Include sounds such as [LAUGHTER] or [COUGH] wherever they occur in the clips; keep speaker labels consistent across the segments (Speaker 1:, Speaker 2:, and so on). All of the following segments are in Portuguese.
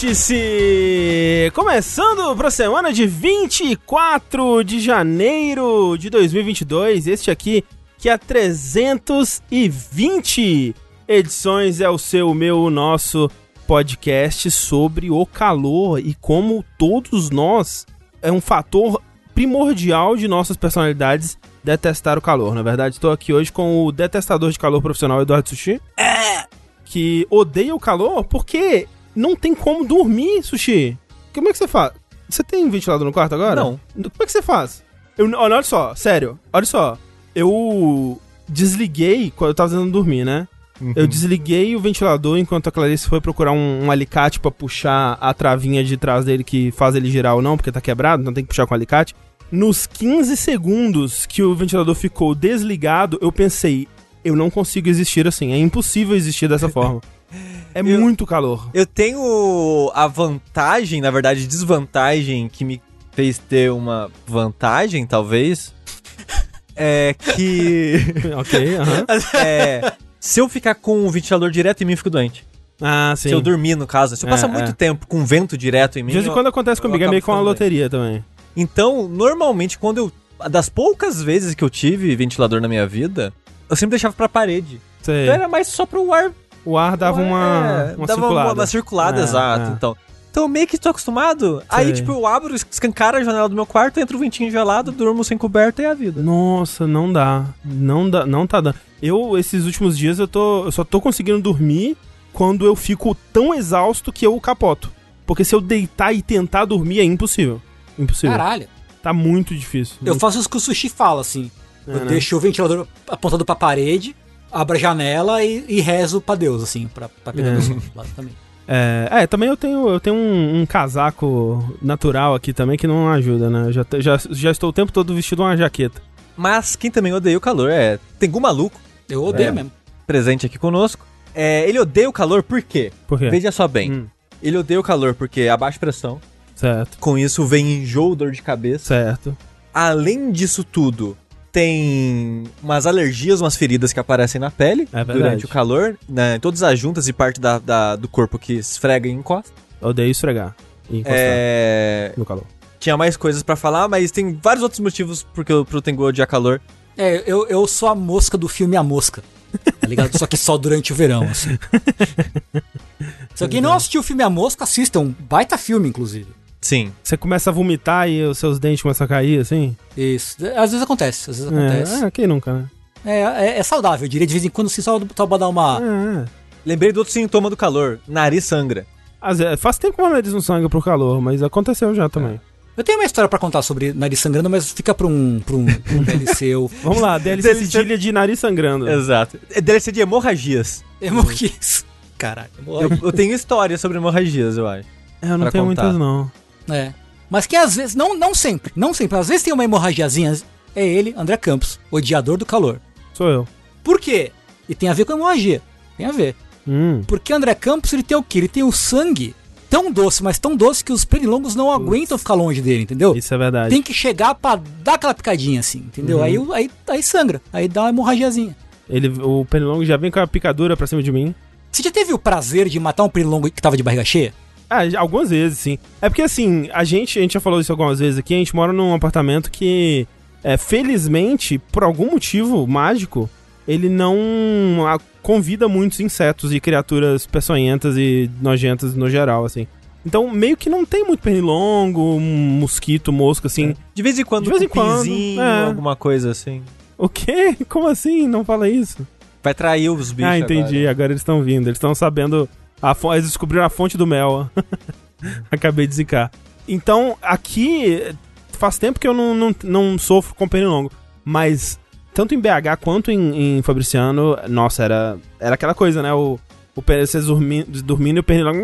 Speaker 1: Vértice! Começando para a semana de 24 de janeiro de 2022. Este aqui, que há 320 edições é o seu, o meu, o nosso podcast sobre o calor e como todos nós é um fator primordial de nossas personalidades detestar o calor. Na verdade, estou aqui hoje com o detestador de calor profissional Eduardo Sushi. É! Que odeia o calor porque não tem como dormir, Sushi. Como é que você faz? Você tem ventilador no quarto agora?
Speaker 2: Não.
Speaker 1: Como é que você faz? Eu, olha só, sério, olha só. Eu desliguei quando eu tava tentando dormir, né? Uhum. Eu desliguei o ventilador enquanto a Clarice foi procurar um, um alicate para puxar a travinha de trás dele que faz ele girar ou não, porque tá quebrado, então tem que puxar com o alicate. Nos 15 segundos que o ventilador ficou desligado, eu pensei, eu não consigo existir assim, é impossível existir dessa [LAUGHS] forma. É eu, muito calor.
Speaker 2: Eu tenho a vantagem, na verdade, desvantagem que me fez ter uma vantagem, talvez. [LAUGHS] É que. [LAUGHS]
Speaker 1: ok, aham. Uh [LAUGHS] -huh.
Speaker 2: É. Se eu ficar com o ventilador direto em mim, eu fico doente.
Speaker 1: Ah, sim.
Speaker 2: Se eu dormir, no caso. Se eu é, passar muito é. tempo com vento direto em mim.
Speaker 1: De vez em quando acontece comigo, é meio com uma loteria também.
Speaker 2: Então, normalmente, quando eu. Das poucas vezes que eu tive ventilador na minha vida, eu sempre deixava pra parede.
Speaker 1: Sei.
Speaker 2: Então era mais só pro ar.
Speaker 1: O ar dava uma,
Speaker 2: é, uma dava circulada. Uma, uma circulada, é, exato. É. Então. Então meio que tô acostumado. Sei. Aí, tipo, eu abro, escancara a janela do meu quarto, entra o um ventinho gelado, durmo sem coberta e é a vida.
Speaker 1: Nossa, não dá. Não dá, não tá dando. Eu, esses últimos dias, eu, tô, eu só tô conseguindo dormir quando eu fico tão exausto que eu capoto. Porque se eu deitar e tentar dormir é impossível. Impossível.
Speaker 3: Caralho.
Speaker 1: Tá muito difícil.
Speaker 3: Eu faço isso que o sushi fala, assim. É, eu né? deixo o ventilador apontado pra parede, abro a janela e, e rezo pra Deus, assim, pra, pra pegar é. meu sono, basicamente. [LAUGHS]
Speaker 1: É, é, também eu tenho, eu tenho um, um, casaco natural aqui também que não ajuda, né? Já, já, já estou o tempo todo vestido uma jaqueta.
Speaker 2: Mas quem também odeia o calor é Tengu Maluco.
Speaker 3: Eu odeio é, mesmo.
Speaker 2: Presente aqui conosco. É, ele odeia o calor por quê?
Speaker 1: Por quê?
Speaker 2: Veja só bem. Hum. Ele odeia o calor porque é baixa pressão.
Speaker 1: Certo.
Speaker 2: Com isso vem enjoo, dor de cabeça.
Speaker 1: Certo.
Speaker 2: Além disso tudo, tem umas alergias, umas feridas que aparecem na pele
Speaker 1: é
Speaker 2: durante o calor, né? Todas as juntas e parte da, da, do corpo que esfrega e encosta.
Speaker 1: Odeio esfregar e encostar
Speaker 2: é...
Speaker 1: no calor.
Speaker 2: Tinha mais coisas para falar, mas tem vários outros motivos porque eu, pro Tengu odiar calor.
Speaker 3: É, eu, eu sou a mosca do filme A Mosca. Tá ligado? só que só durante o verão, assim. [LAUGHS] Se alguém não assistiu o filme A Mosca, assista. É um baita filme, inclusive.
Speaker 2: Sim.
Speaker 1: Você começa a vomitar e os seus dentes começam a cair, assim?
Speaker 3: Isso. Às vezes acontece, às vezes acontece.
Speaker 1: É, quem nunca, né?
Speaker 3: É, é, é, saudável, eu diria. De vez em quando, sim, só, pra dar uma...
Speaker 2: É, é. Lembrei do outro sintoma do calor. Nariz sangra.
Speaker 1: Às vezes, faz tempo que o nariz não sangra pro calor, mas aconteceu já também.
Speaker 3: Eu tenho uma história para contar sobre nariz sangrando, mas fica pra um, pra um, um DLC. [LAUGHS]
Speaker 1: Vamos lá, DLC cedilha de nariz sangrando.
Speaker 2: Exato. É DLC de hemorragias.
Speaker 3: Hemorragias. Caralho.
Speaker 2: Eu, eu, tenho história sobre hemorragias, eu acho.
Speaker 1: É, eu não tenho contar. muitas, não.
Speaker 3: É. Mas que às vezes, não, não sempre, não sempre, às vezes tem uma hemorragiazinha, é ele, André Campos, odiador do calor.
Speaker 1: Sou eu.
Speaker 3: Por quê? E tem a ver com a hemorragia. Tem a ver.
Speaker 1: Hum.
Speaker 3: Porque André Campos, ele tem o quê? Ele tem o sangue tão doce, mas tão doce que os pernilongos não aguentam ficar longe dele, entendeu?
Speaker 1: Isso é verdade.
Speaker 3: Tem que chegar pra dar aquela picadinha assim, entendeu? Uhum. Aí, aí, aí sangra, aí dá uma hemorragiazinha.
Speaker 1: Ele, o pernilongo já vem com a picadura pra cima de mim.
Speaker 3: Você já teve o prazer de matar um pernilongo que tava de barriga cheia?
Speaker 1: Ah, algumas vezes, sim. É porque assim, a gente, a gente já falou isso algumas vezes aqui, a gente mora num apartamento que, é, felizmente, por algum motivo mágico, ele não convida muitos insetos e criaturas peçonhentas e nojentas no geral, assim. Então, meio que não tem muito pernilongo, mosquito, mosca, assim. É.
Speaker 2: De vez em quando,
Speaker 1: de vez em quando, é.
Speaker 2: alguma coisa assim.
Speaker 1: O quê? Como assim? Não fala isso.
Speaker 2: Vai trair os bichos.
Speaker 1: Ah, entendi. Agora, agora eles estão vindo. Eles estão sabendo a eles descobriram a fonte do mel. [LAUGHS] Acabei de zicar. Então, aqui faz tempo que eu não, não, não sofro com pernilongo. Mas, tanto em BH quanto em, em Fabriciano, nossa, era, era aquela coisa, né? O, o vocês dormindo, dormindo e o pernilongo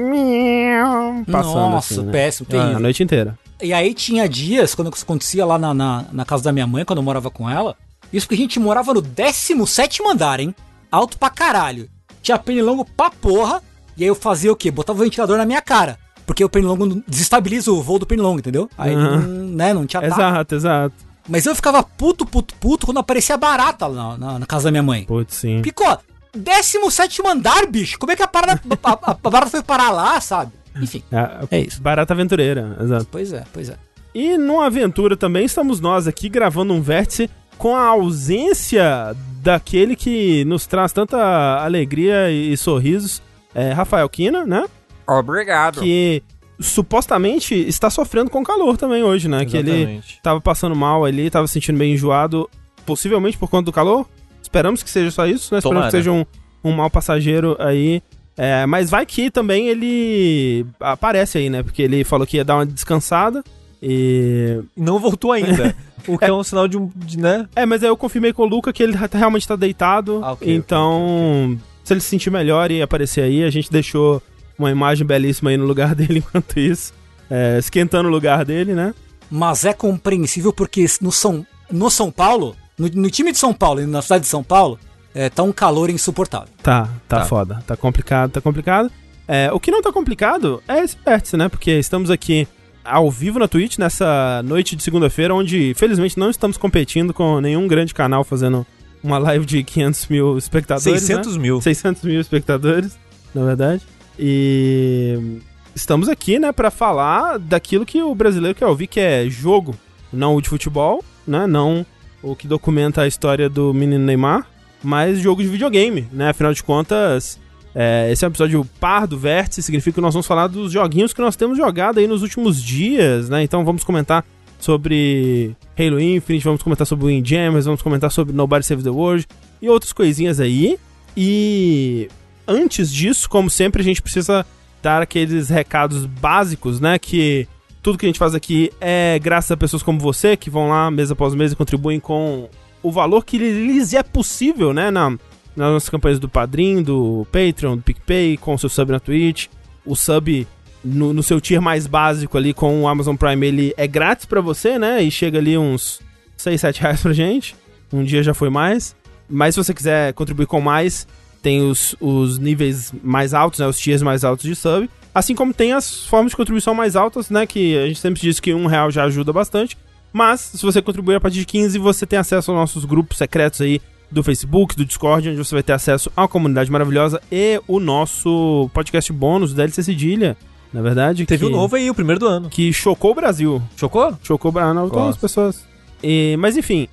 Speaker 1: [LAUGHS] passando.
Speaker 3: Nossa,
Speaker 1: assim, né?
Speaker 3: péssimo, terrível.
Speaker 1: a noite inteira.
Speaker 3: E aí tinha dias, quando isso acontecia lá na, na, na, casa da minha mãe, quando eu morava com ela. Isso porque a gente morava no 17 andar, hein? Alto pra caralho. Tinha pernilongo pra porra. E aí eu fazia o quê? Botava o ventilador na minha cara. Porque o pernilongo desestabiliza o voo do pernilongo, entendeu? Aí, uhum. não, né, não tinha
Speaker 1: Exato, exato.
Speaker 3: Mas eu ficava puto, puto, puto quando aparecia barata na, na, na casa da minha mãe.
Speaker 1: Putz, sim.
Speaker 3: Picou. 17 andar, bicho. Como é que a parada, [LAUGHS] a, a, a parada foi parar lá, sabe? Enfim,
Speaker 1: É,
Speaker 3: é isso.
Speaker 1: Barata aventureira, exato.
Speaker 3: Pois é, pois é.
Speaker 1: E numa aventura também estamos nós aqui gravando um vértice com a ausência daquele que nos traz tanta alegria e, e sorrisos, é, Rafael Kina, né?
Speaker 2: Obrigado.
Speaker 1: Que supostamente está sofrendo com calor também hoje, né? Que ele
Speaker 2: Exatamente.
Speaker 1: tava passando mal ali, tava se sentindo bem enjoado, possivelmente por conta do calor. Esperamos que seja só isso, né? Esperamos
Speaker 2: Tomara.
Speaker 1: que seja um, um mau passageiro aí. É, mas vai que também ele aparece aí, né? Porque ele falou que ia dar uma descansada. E.
Speaker 2: Não voltou ainda. [LAUGHS] o que é, um sinal de um. De, né?
Speaker 1: É, mas aí eu confirmei com o Luca que ele realmente tá deitado.
Speaker 2: Ah, ok,
Speaker 1: então, se ele se sentir melhor e aparecer aí, a gente deixou uma imagem belíssima aí no lugar [LAUGHS] dele enquanto isso. É, esquentando o lugar dele, né?
Speaker 3: Mas é compreensível porque no São, no São Paulo, no, no time de São Paulo e na cidade de São Paulo, é, tá um calor insuportável.
Speaker 1: Tá, tá,
Speaker 2: Tá.
Speaker 1: foda. Tá complicado, tá complicado. É, o que não tá complicado é esse vértice, né? Porque estamos aqui ao vivo na Twitch nessa noite de segunda-feira, onde felizmente não estamos competindo com nenhum grande canal fazendo uma live de 500 mil espectadores. né?
Speaker 2: 600 mil.
Speaker 1: 600 mil espectadores, na verdade. E estamos aqui, né, pra falar daquilo que o brasileiro quer ouvir, que é jogo, não o de futebol, né, não o que documenta a história do menino Neymar, mas jogo de videogame, né, afinal de contas, é, esse é um episódio par do Vértice, significa que nós vamos falar dos joguinhos que nós temos jogado aí nos últimos dias, né, então vamos comentar sobre Halo Infinite, vamos comentar sobre Windjammers, vamos comentar sobre Nobody Save the World e outras coisinhas aí. E antes disso, como sempre, a gente precisa dar aqueles recados básicos, né? Que tudo que a gente faz aqui é graças a pessoas como você, que vão lá mês após mês e contribuem com o valor que lhes é possível, né? Na, nas nossas campanhas do Padrim, do Patreon, do PicPay, com o seu sub na Twitch. O sub no, no seu tier mais básico ali com o Amazon Prime, ele é grátis pra você, né? E chega ali uns 6, 7 reais pra gente. Um dia já foi mais. Mas se você quiser contribuir com mais, tem os, os níveis mais altos, né? Os tiers mais altos de sub. Assim como tem as formas de contribuição mais altas, né? Que a gente sempre diz que um real já ajuda bastante. Mas, se você contribuir a partir de 15, você tem acesso aos nossos grupos secretos aí do Facebook, do Discord, onde você vai ter acesso à comunidade maravilhosa e o nosso podcast bônus, o DLC Cedilha, na verdade.
Speaker 2: Teve
Speaker 1: que,
Speaker 2: um novo aí, o primeiro do ano.
Speaker 1: Que chocou o Brasil.
Speaker 2: Chocou?
Speaker 1: Chocou o Brasil. Algumas
Speaker 2: Gosto.
Speaker 1: pessoas. E, mas enfim.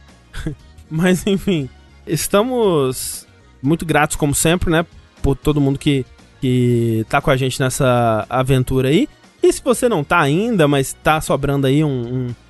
Speaker 1: [LAUGHS] mas enfim. Estamos muito gratos, como sempre, né? Por todo mundo que, que tá com a gente nessa aventura aí. E se você não tá ainda, mas tá sobrando aí um,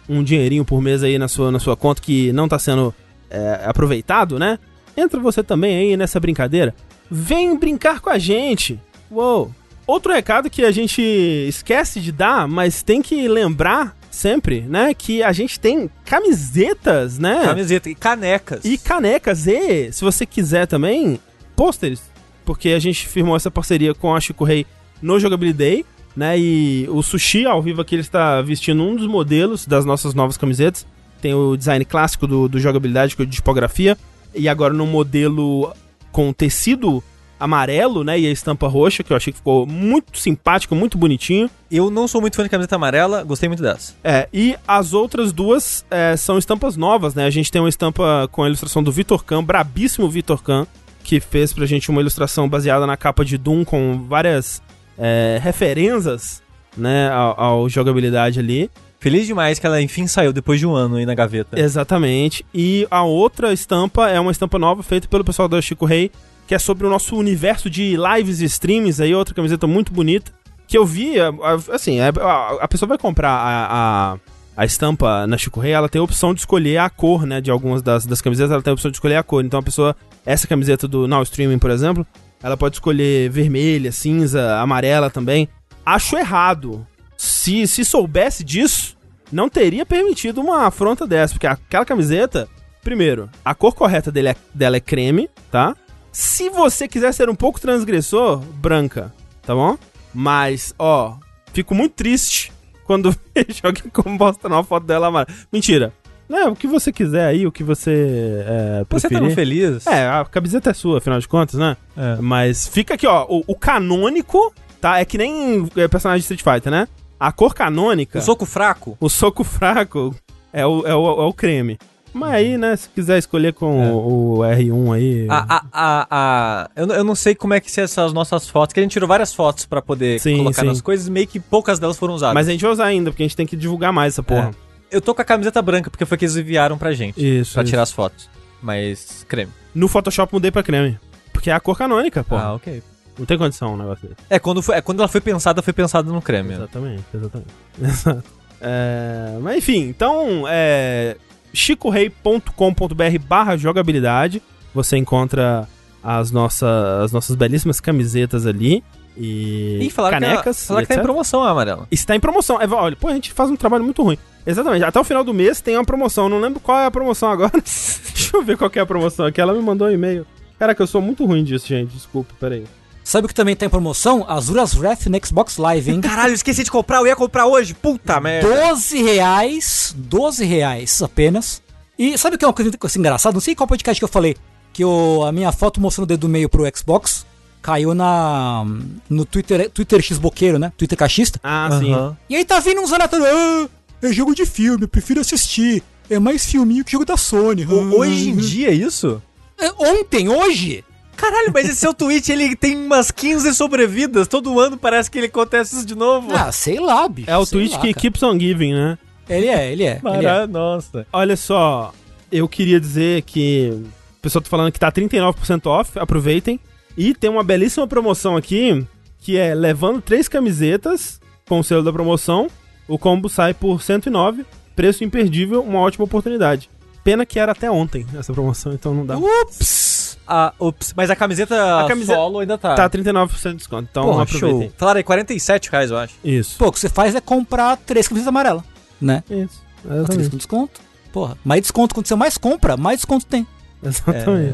Speaker 1: um, um dinheirinho por mês aí na sua, na sua conta que não tá sendo é, aproveitado, né? Entra você também aí nessa brincadeira. Vem brincar com a gente. Uou! Outro recado que a gente esquece de dar, mas tem que lembrar sempre, né? Que a gente tem camisetas, né?
Speaker 2: Camiseta e canecas.
Speaker 1: E canecas. E, se você quiser também, pôsteres. Porque a gente firmou essa parceria com a Chico Rei no Jogabilidade, né? E o Sushi, ao vivo aqui, ele está vestindo um dos modelos das nossas novas camisetas. Tem o design clássico do, do Jogabilidade, que é de tipografia. E agora no modelo com tecido amarelo, né? E a estampa roxa, que eu achei que ficou muito simpático, muito bonitinho.
Speaker 2: Eu não sou muito fã de camiseta amarela, gostei muito dessa.
Speaker 1: É, e as outras duas é, são estampas novas, né? A gente tem uma estampa com a ilustração do Vitor Khan, brabíssimo Vitor Khan, que fez pra gente uma ilustração baseada na capa de Doom com várias é, referências, né, ao, ao jogabilidade ali.
Speaker 2: Feliz demais que ela enfim saiu depois de um ano aí na gaveta.
Speaker 1: Exatamente. E a outra estampa é uma estampa nova feita pelo pessoal da Chico Rei, que é sobre o nosso universo de lives e streams, aí outra camiseta muito bonita, que eu vi, a- a- assim, a, a- a pessoa vai comprar a, a, a estampa na Chico Rei, ela tem a opção de escolher a cor, né, de algumas das, das camisetas, ela tem a opção de escolher a cor. Então a pessoa, essa camiseta do Now Streaming, por exemplo, ela pode escolher vermelha, cinza, amarela também. Acho errado. Se, se soubesse disso, não teria permitido uma afronta dessa, porque aquela camiseta, primeiro, a cor correta dele é- dela é creme, tá? Se você quiser ser um pouco transgressor, branca, tá bom? Mas, ó, fico muito triste quando [LAUGHS] vejo alguém como postando uma foto dela amarela. Mentira. Né, o que você quiser aí, o que você é,
Speaker 2: Você tá feliz?
Speaker 1: É, a camiseta é sua, afinal de contas, né?
Speaker 2: É.
Speaker 1: Mas fica aqui, ó, o, o canônico, tá? É que nem é, personagem de Street Fighter, né? A cor canônica,
Speaker 2: O soco fraco?
Speaker 1: o soco fraco, é o, é o, é o creme. Mas aí, né, se quiser escolher com
Speaker 2: É.
Speaker 1: o, o R1 aí.
Speaker 2: A, a, a, a- eu, não- eu não sei como é que são essas nossas fotos, que a gente tirou várias fotos pra poder
Speaker 1: Sim,
Speaker 2: colocar
Speaker 1: sim.
Speaker 2: nas coisas, meio que poucas delas foram usadas.
Speaker 1: Mas a gente vai usar ainda, porque a gente tem que divulgar mais essa porra.
Speaker 2: Eu tô com a camiseta branca, porque foi que eles enviaram pra gente.
Speaker 1: Isso.
Speaker 2: Pra
Speaker 1: isso.
Speaker 2: tirar as fotos. Mas creme.
Speaker 1: No Photoshop mudei pra creme. Porque é a cor canônica, pô.
Speaker 2: Ah, ok.
Speaker 1: Não tem condição um negócio desse.
Speaker 2: É quando, foi, é, quando ela foi pensada, foi pensada no creme.
Speaker 1: Exatamente, exatamente. [LAUGHS] Exato. É, mas enfim, então, é, chicorei.com.br barra jogabilidade, você encontra as nossas, as nossas belíssimas camisetas ali e,
Speaker 2: E falaram,
Speaker 1: canecas.
Speaker 2: que, falaram
Speaker 1: e
Speaker 2: que tá em promoção amarela.
Speaker 1: Está em promoção. É, olha, pô, a gente faz um trabalho muito ruim. Exatamente, até o final do mês tem uma promoção. Não lembro qual é a promoção agora. [LAUGHS] Deixa eu ver qual que é a promoção aqui. Ela me mandou um e-mail. Caraca, eu sou muito ruim disso, gente. Desculpa, peraí.
Speaker 3: Sabe o que também tá em promoção? Azuras Wrath no Xbox Live, hein?
Speaker 2: Caralho, esqueci de comprar, eu ia comprar hoje. Puta merda.
Speaker 3: 12 reais, 12 reais apenas. E sabe o que é uma coisa assim, engraçada? Não sei qual podcast que eu falei, que o, a minha foto mostrando o dedo do meio pro Xbox caiu na no Twitter, Twitter Xboqueiro, né? Twitter cachista.
Speaker 1: Ah, sim.
Speaker 3: E aí tá vindo uns aleatórios, ah, é jogo de filme, eu prefiro assistir. É mais filminho que jogo da Sony.
Speaker 2: O- Hoje em dia é isso?
Speaker 3: É, Ontem, hoje?
Speaker 2: Caralho, mas esse seu tweet, ele tem umas 15 sobrevidas. Todo ano parece que ele acontece isso de novo.
Speaker 3: Ah, sei lá, bicho.
Speaker 1: É o tweet
Speaker 3: lá,
Speaker 1: que
Speaker 3: cara.
Speaker 1: keeps on giving, né?
Speaker 3: Ele é, ele é. ele é.
Speaker 2: Mara- Nossa.
Speaker 1: Olha só, eu queria dizer que o pessoal tá falando que tá 39% off, aproveitem. E tem uma belíssima promoção aqui, que é levando três camisetas com o selo da promoção, o combo sai por 109, preço imperdível, uma ótima oportunidade. Pena que era até ontem essa promoção, então não dá.
Speaker 2: Ups. Ah, ups. Mas a camiseta,
Speaker 1: A camiseta-
Speaker 2: solo ainda tá.
Speaker 1: Tá 39% de desconto, então
Speaker 2: Porra,
Speaker 1: aproveitem.
Speaker 2: show. Falaram aí, 47 reais, eu acho.
Speaker 1: Isso.
Speaker 3: Pô, o que você faz é comprar três camisetas amarelas, né?
Speaker 1: Isso.
Speaker 3: Três com desconto. Porra, mais desconto. Quando você mais compra, mais desconto tem.
Speaker 1: Exatamente.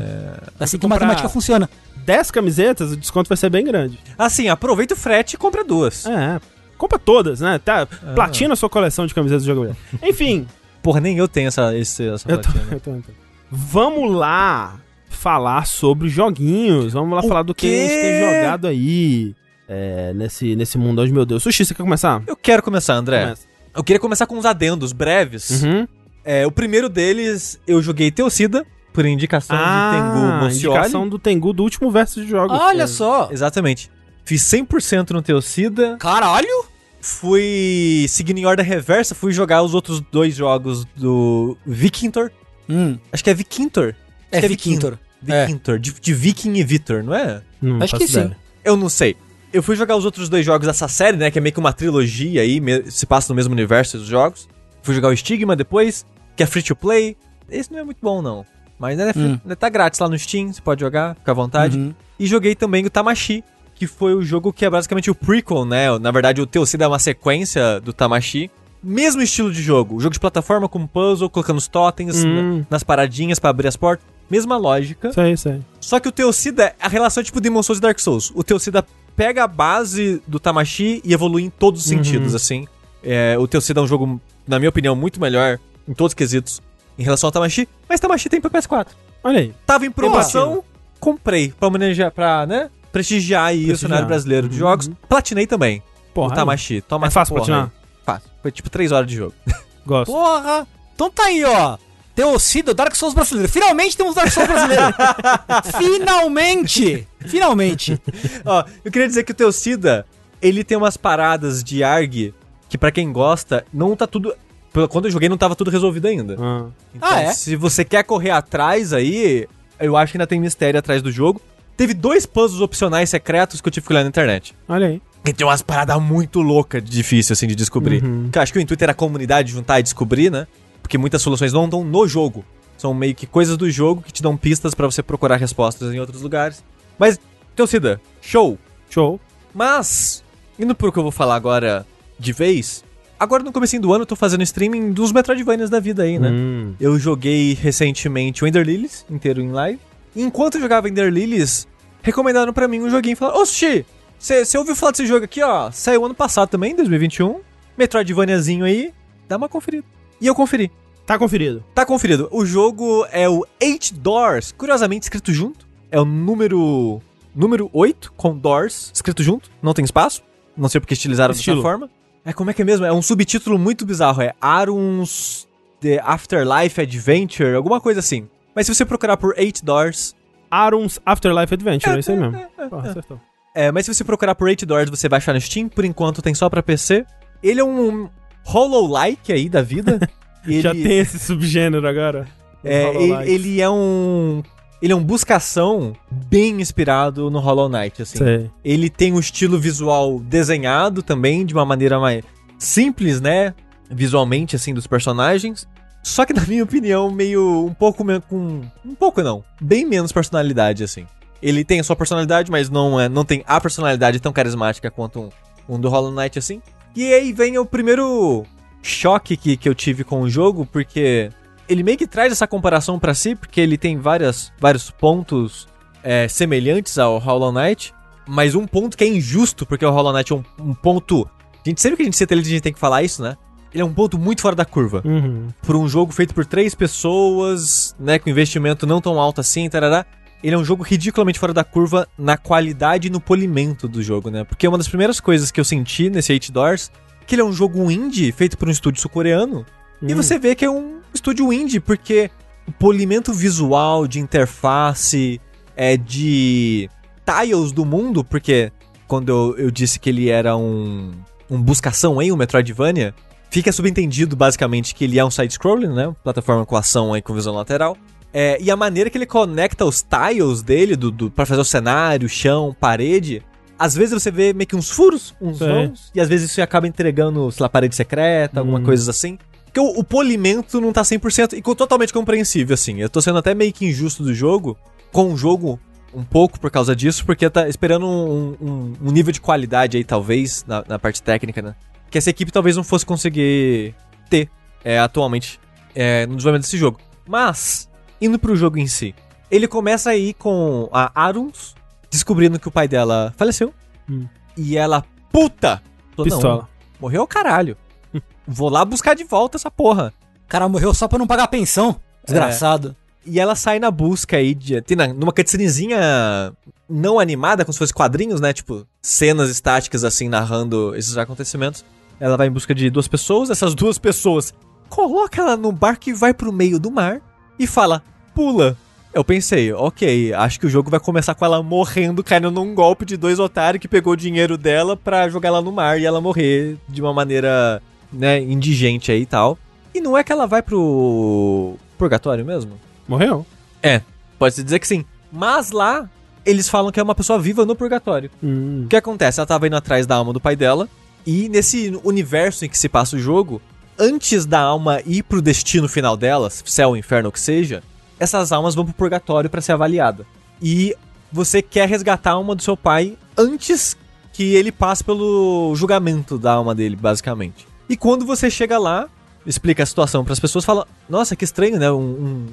Speaker 3: Assim que a matemática funciona.
Speaker 1: 10 camisetas, o desconto vai ser bem grande.
Speaker 2: Assim, aproveita o frete e compra duas.
Speaker 1: É. Compra todas, né? Tá, platina a sua coleção de camisetas de jogo. Enfim, [LAUGHS]
Speaker 2: Porra, nem eu tenho essa, esse, essa
Speaker 1: eu tô,
Speaker 2: platina.
Speaker 1: eu tô, eu tô. Vamos lá falar sobre joguinhos. Vamos lá
Speaker 2: O
Speaker 1: falar do que a gente tem jogado aí. é, nesse, nesse mundão de meu Deus. Sushi, você quer começar?
Speaker 2: Eu quero começar, André.
Speaker 1: Começa.
Speaker 2: Eu queria começar com uns adendos breves.
Speaker 1: Uhum.
Speaker 2: É, o primeiro deles, eu joguei Teocida, por indicação de Tengu
Speaker 1: Ah,
Speaker 2: Mocioli.
Speaker 1: indicação do Tengu do último verso de jogos.
Speaker 3: Olha
Speaker 1: É.
Speaker 3: só.
Speaker 2: Exatamente. Fiz 100% no Teocida.
Speaker 3: Caralho!
Speaker 2: Fui seguindo em ordem reversa, fui jogar os outros dois jogos do Vikintor.
Speaker 3: Hum,
Speaker 2: Acho que é Vikintor.
Speaker 3: É Vikintor. É.
Speaker 2: Vikintor, de, de Viking e Vitor, não é?
Speaker 1: Não
Speaker 3: Acho que sim.
Speaker 1: ideia.
Speaker 2: Eu não sei. Eu fui jogar os outros dois jogos dessa série, né? Que é meio que uma trilogia aí, me- se passa no mesmo universo dos jogos. Fui jogar o Stigma depois, que é free to play. Esse não é muito bom, não. Mas né,
Speaker 3: Hum.
Speaker 2: tá grátis lá no Steam, você pode jogar, fica à vontade.
Speaker 3: Uhum.
Speaker 2: E joguei também o Tamashi, que foi o jogo que é basicamente o prequel, né? Na verdade, o Teocida é uma sequência do Tamashi. Mesmo estilo de jogo. Jogo de plataforma com puzzle, colocando os totens
Speaker 1: Hum.
Speaker 2: na- nas paradinhas pra abrir as portas. Mesma lógica.
Speaker 1: Isso aí, isso aí.
Speaker 2: Só que o Teocida, a relação é tipo Demon Souls e Dark Souls. O Teocida pega a base do Tamashi e evolui em todos os
Speaker 1: Uhum.
Speaker 2: sentidos, assim. É, o Teocida é um jogo, na minha opinião, muito melhor em todos os quesitos em relação ao Tamashi, mas Tamashi tem pra PS4.
Speaker 1: Olha aí.
Speaker 2: Tava em promoção, comprei pra homenagear, pra, né, prestigiar aí o
Speaker 1: Prestigiar.
Speaker 2: cenário brasileiro de
Speaker 1: Uhum.
Speaker 2: jogos. Platinei também,
Speaker 1: Porra,
Speaker 2: o Tamashi. Toma
Speaker 1: É fácil
Speaker 2: porra
Speaker 1: platinar?
Speaker 2: aí. Fácil. Foi tipo 3 horas de jogo.
Speaker 1: Gosto. [LAUGHS]
Speaker 3: Porra! Então tá aí, ó. Teocida, Dark Souls brasileiro. Finalmente temos Dark Souls brasileiro. [LAUGHS] Finalmente! Finalmente.
Speaker 2: Ó, eu queria dizer que o Teocida, ele tem umas paradas de ARG que pra quem gosta, não tá tudo... Quando eu joguei, não tava tudo resolvido ainda.
Speaker 1: Ah.
Speaker 2: Então,
Speaker 3: Ah, é?
Speaker 2: se você quer correr atrás aí, eu acho que ainda tem mistério atrás do jogo. Teve dois puzzles opcionais secretos que eu tive que olhar na internet.
Speaker 1: Olha aí.
Speaker 2: E tem umas paradas muito loucas, difícil assim de descobrir.
Speaker 1: Uhum.
Speaker 2: Que eu acho que o intuito era a comunidade juntar e descobrir, né? Porque muitas soluções não estão no jogo. São meio que coisas do jogo que te dão pistas pra você procurar respostas em outros lugares. Mas, Teocida, show!
Speaker 1: Show.
Speaker 2: Mas, indo pro que eu vou falar agora de vez, agora no comecinho do ano eu tô fazendo streaming dos Metroidvanias da vida aí, né?
Speaker 1: Hum.
Speaker 2: Eu joguei recentemente o Ender Lilies inteiro em live. E enquanto eu jogava Ender Lilies, recomendaram pra mim um joguinho e falaram: Ô Sushi, você ouviu falar desse jogo aqui, ó? Saiu ano passado também, 2021. Metroidvaniazinho aí, dá uma conferida. E eu conferi.
Speaker 1: Tá conferido.
Speaker 2: Tá conferido. O jogo é o Eight Doors, curiosamente escrito junto. É o número número 8 com Doors escrito junto, não tem espaço. Não sei porque estilizaram
Speaker 1: Estilo.
Speaker 2: dessa forma. É como é que é mesmo? É um subtítulo muito bizarro, é Aruns The Afterlife Adventure, alguma coisa assim. Mas se você procurar por Eight Doors,
Speaker 1: Arum's Afterlife Adventure, é isso aí mesmo. [LAUGHS] Pô, acertou.
Speaker 2: é, mas se você procurar por Eight Doors, você vai achar no Steam, por enquanto tem só pra PC. Ele é um Hollow-like aí da vida. [LAUGHS] Ele,
Speaker 1: Já tem esse subgênero agora.
Speaker 2: é, ele, ele é um ele é um buscação bem inspirado no Hollow Knight, assim.
Speaker 1: Sei.
Speaker 2: Ele tem um estilo visual desenhado também, de uma maneira mais simples, né? Visualmente, assim, dos personagens. Só que, [LAUGHS] na minha opinião, meio um pouco com. Um pouco não. Bem menos personalidade, assim. Ele tem a sua personalidade, mas não, é, não tem a personalidade tão carismática quanto um, um do Hollow Knight, assim. E aí vem o primeiro choque que, que eu tive com o jogo, porque ele meio que traz essa comparação pra si, porque ele tem várias, vários pontos é, semelhantes ao Hollow Knight, mas um ponto que é injusto, porque o Hollow Knight é um, um ponto. A gente sempre que a gente cita ele, a gente tem que falar isso, né? Ele é um ponto muito fora da curva.
Speaker 1: Uhum.
Speaker 2: Por um jogo feito por três pessoas, né? Com investimento não tão alto assim, tarará. Ele é um jogo ridiculamente fora da curva na qualidade e no polimento do jogo, né? Porque uma das primeiras coisas que eu senti nesse Eight Doors que ele é um jogo indie feito por um estúdio sul-coreano. E
Speaker 1: Hum.
Speaker 2: você vê que é um estúdio indie, porque o polimento visual, de interface, é de tiles do mundo, porque quando eu, eu disse que ele era um, um buscação aí, um Metroidvania, fica subentendido basicamente que ele é um side-scrolling, né? Plataforma com ação aí com visão lateral. É, e a maneira que ele conecta os tiles dele do, do, para fazer o cenário, chão, parede, às vezes você vê meio que uns furos, uns vãos, e às vezes isso acaba entregando, sei lá, parede secreta, alguma
Speaker 1: Hum.
Speaker 2: coisa assim. Porque o, o polimento não tá 100% e totalmente compreensível, assim. Eu tô sendo até meio que injusto do jogo, com o jogo um pouco por causa disso, porque tá esperando um, um- um nível de qualidade aí, talvez, na, na parte técnica, né? Que essa equipe talvez não fosse conseguir ter é, atualmente é, no desenvolvimento desse jogo. Mas, indo pro jogo em si, ele começa aí com a Aruns descobrindo que o pai dela faleceu.
Speaker 1: Hum.
Speaker 2: E ela, puta! falou, "Não,
Speaker 1: Pistola.
Speaker 2: morreu o caralho. [LAUGHS] Vou lá buscar de volta essa porra.
Speaker 3: O cara morreu só pra não pagar pensão. Desgraçado.
Speaker 2: E ela sai na busca aí de. Tem na- numa cutscenezinha não animada, como se fosse quadrinhos, né? Tipo, cenas estáticas assim, narrando esses acontecimentos. Ela vai em busca de duas pessoas, essas duas pessoas coloca ela no barco e vai pro meio do mar e fala: pula. Eu pensei, ok, acho que o jogo vai começar com ela morrendo, caindo num golpe de dois otários que pegou o dinheiro dela pra jogar ela no mar e ela morrer de uma maneira, né, indigente aí e tal. E não é que ela vai pro purgatório mesmo?
Speaker 1: Morreu?
Speaker 2: Pode-se dizer que sim. Mas lá, eles falam que é uma pessoa viva no purgatório.
Speaker 1: Hum.
Speaker 2: O que acontece? Ela tava indo atrás da alma do pai dela. E nesse universo em que se passa o jogo, antes da alma ir pro destino final dela, céu, inferno, o que seja, essas almas vão pro purgatório pra ser avaliada. E você quer resgatar a alma do seu pai antes que ele passe pelo julgamento da alma dele, basicamente. E quando você chega lá, explica a situação para as pessoas, fala: Nossa, que estranho, né? Um,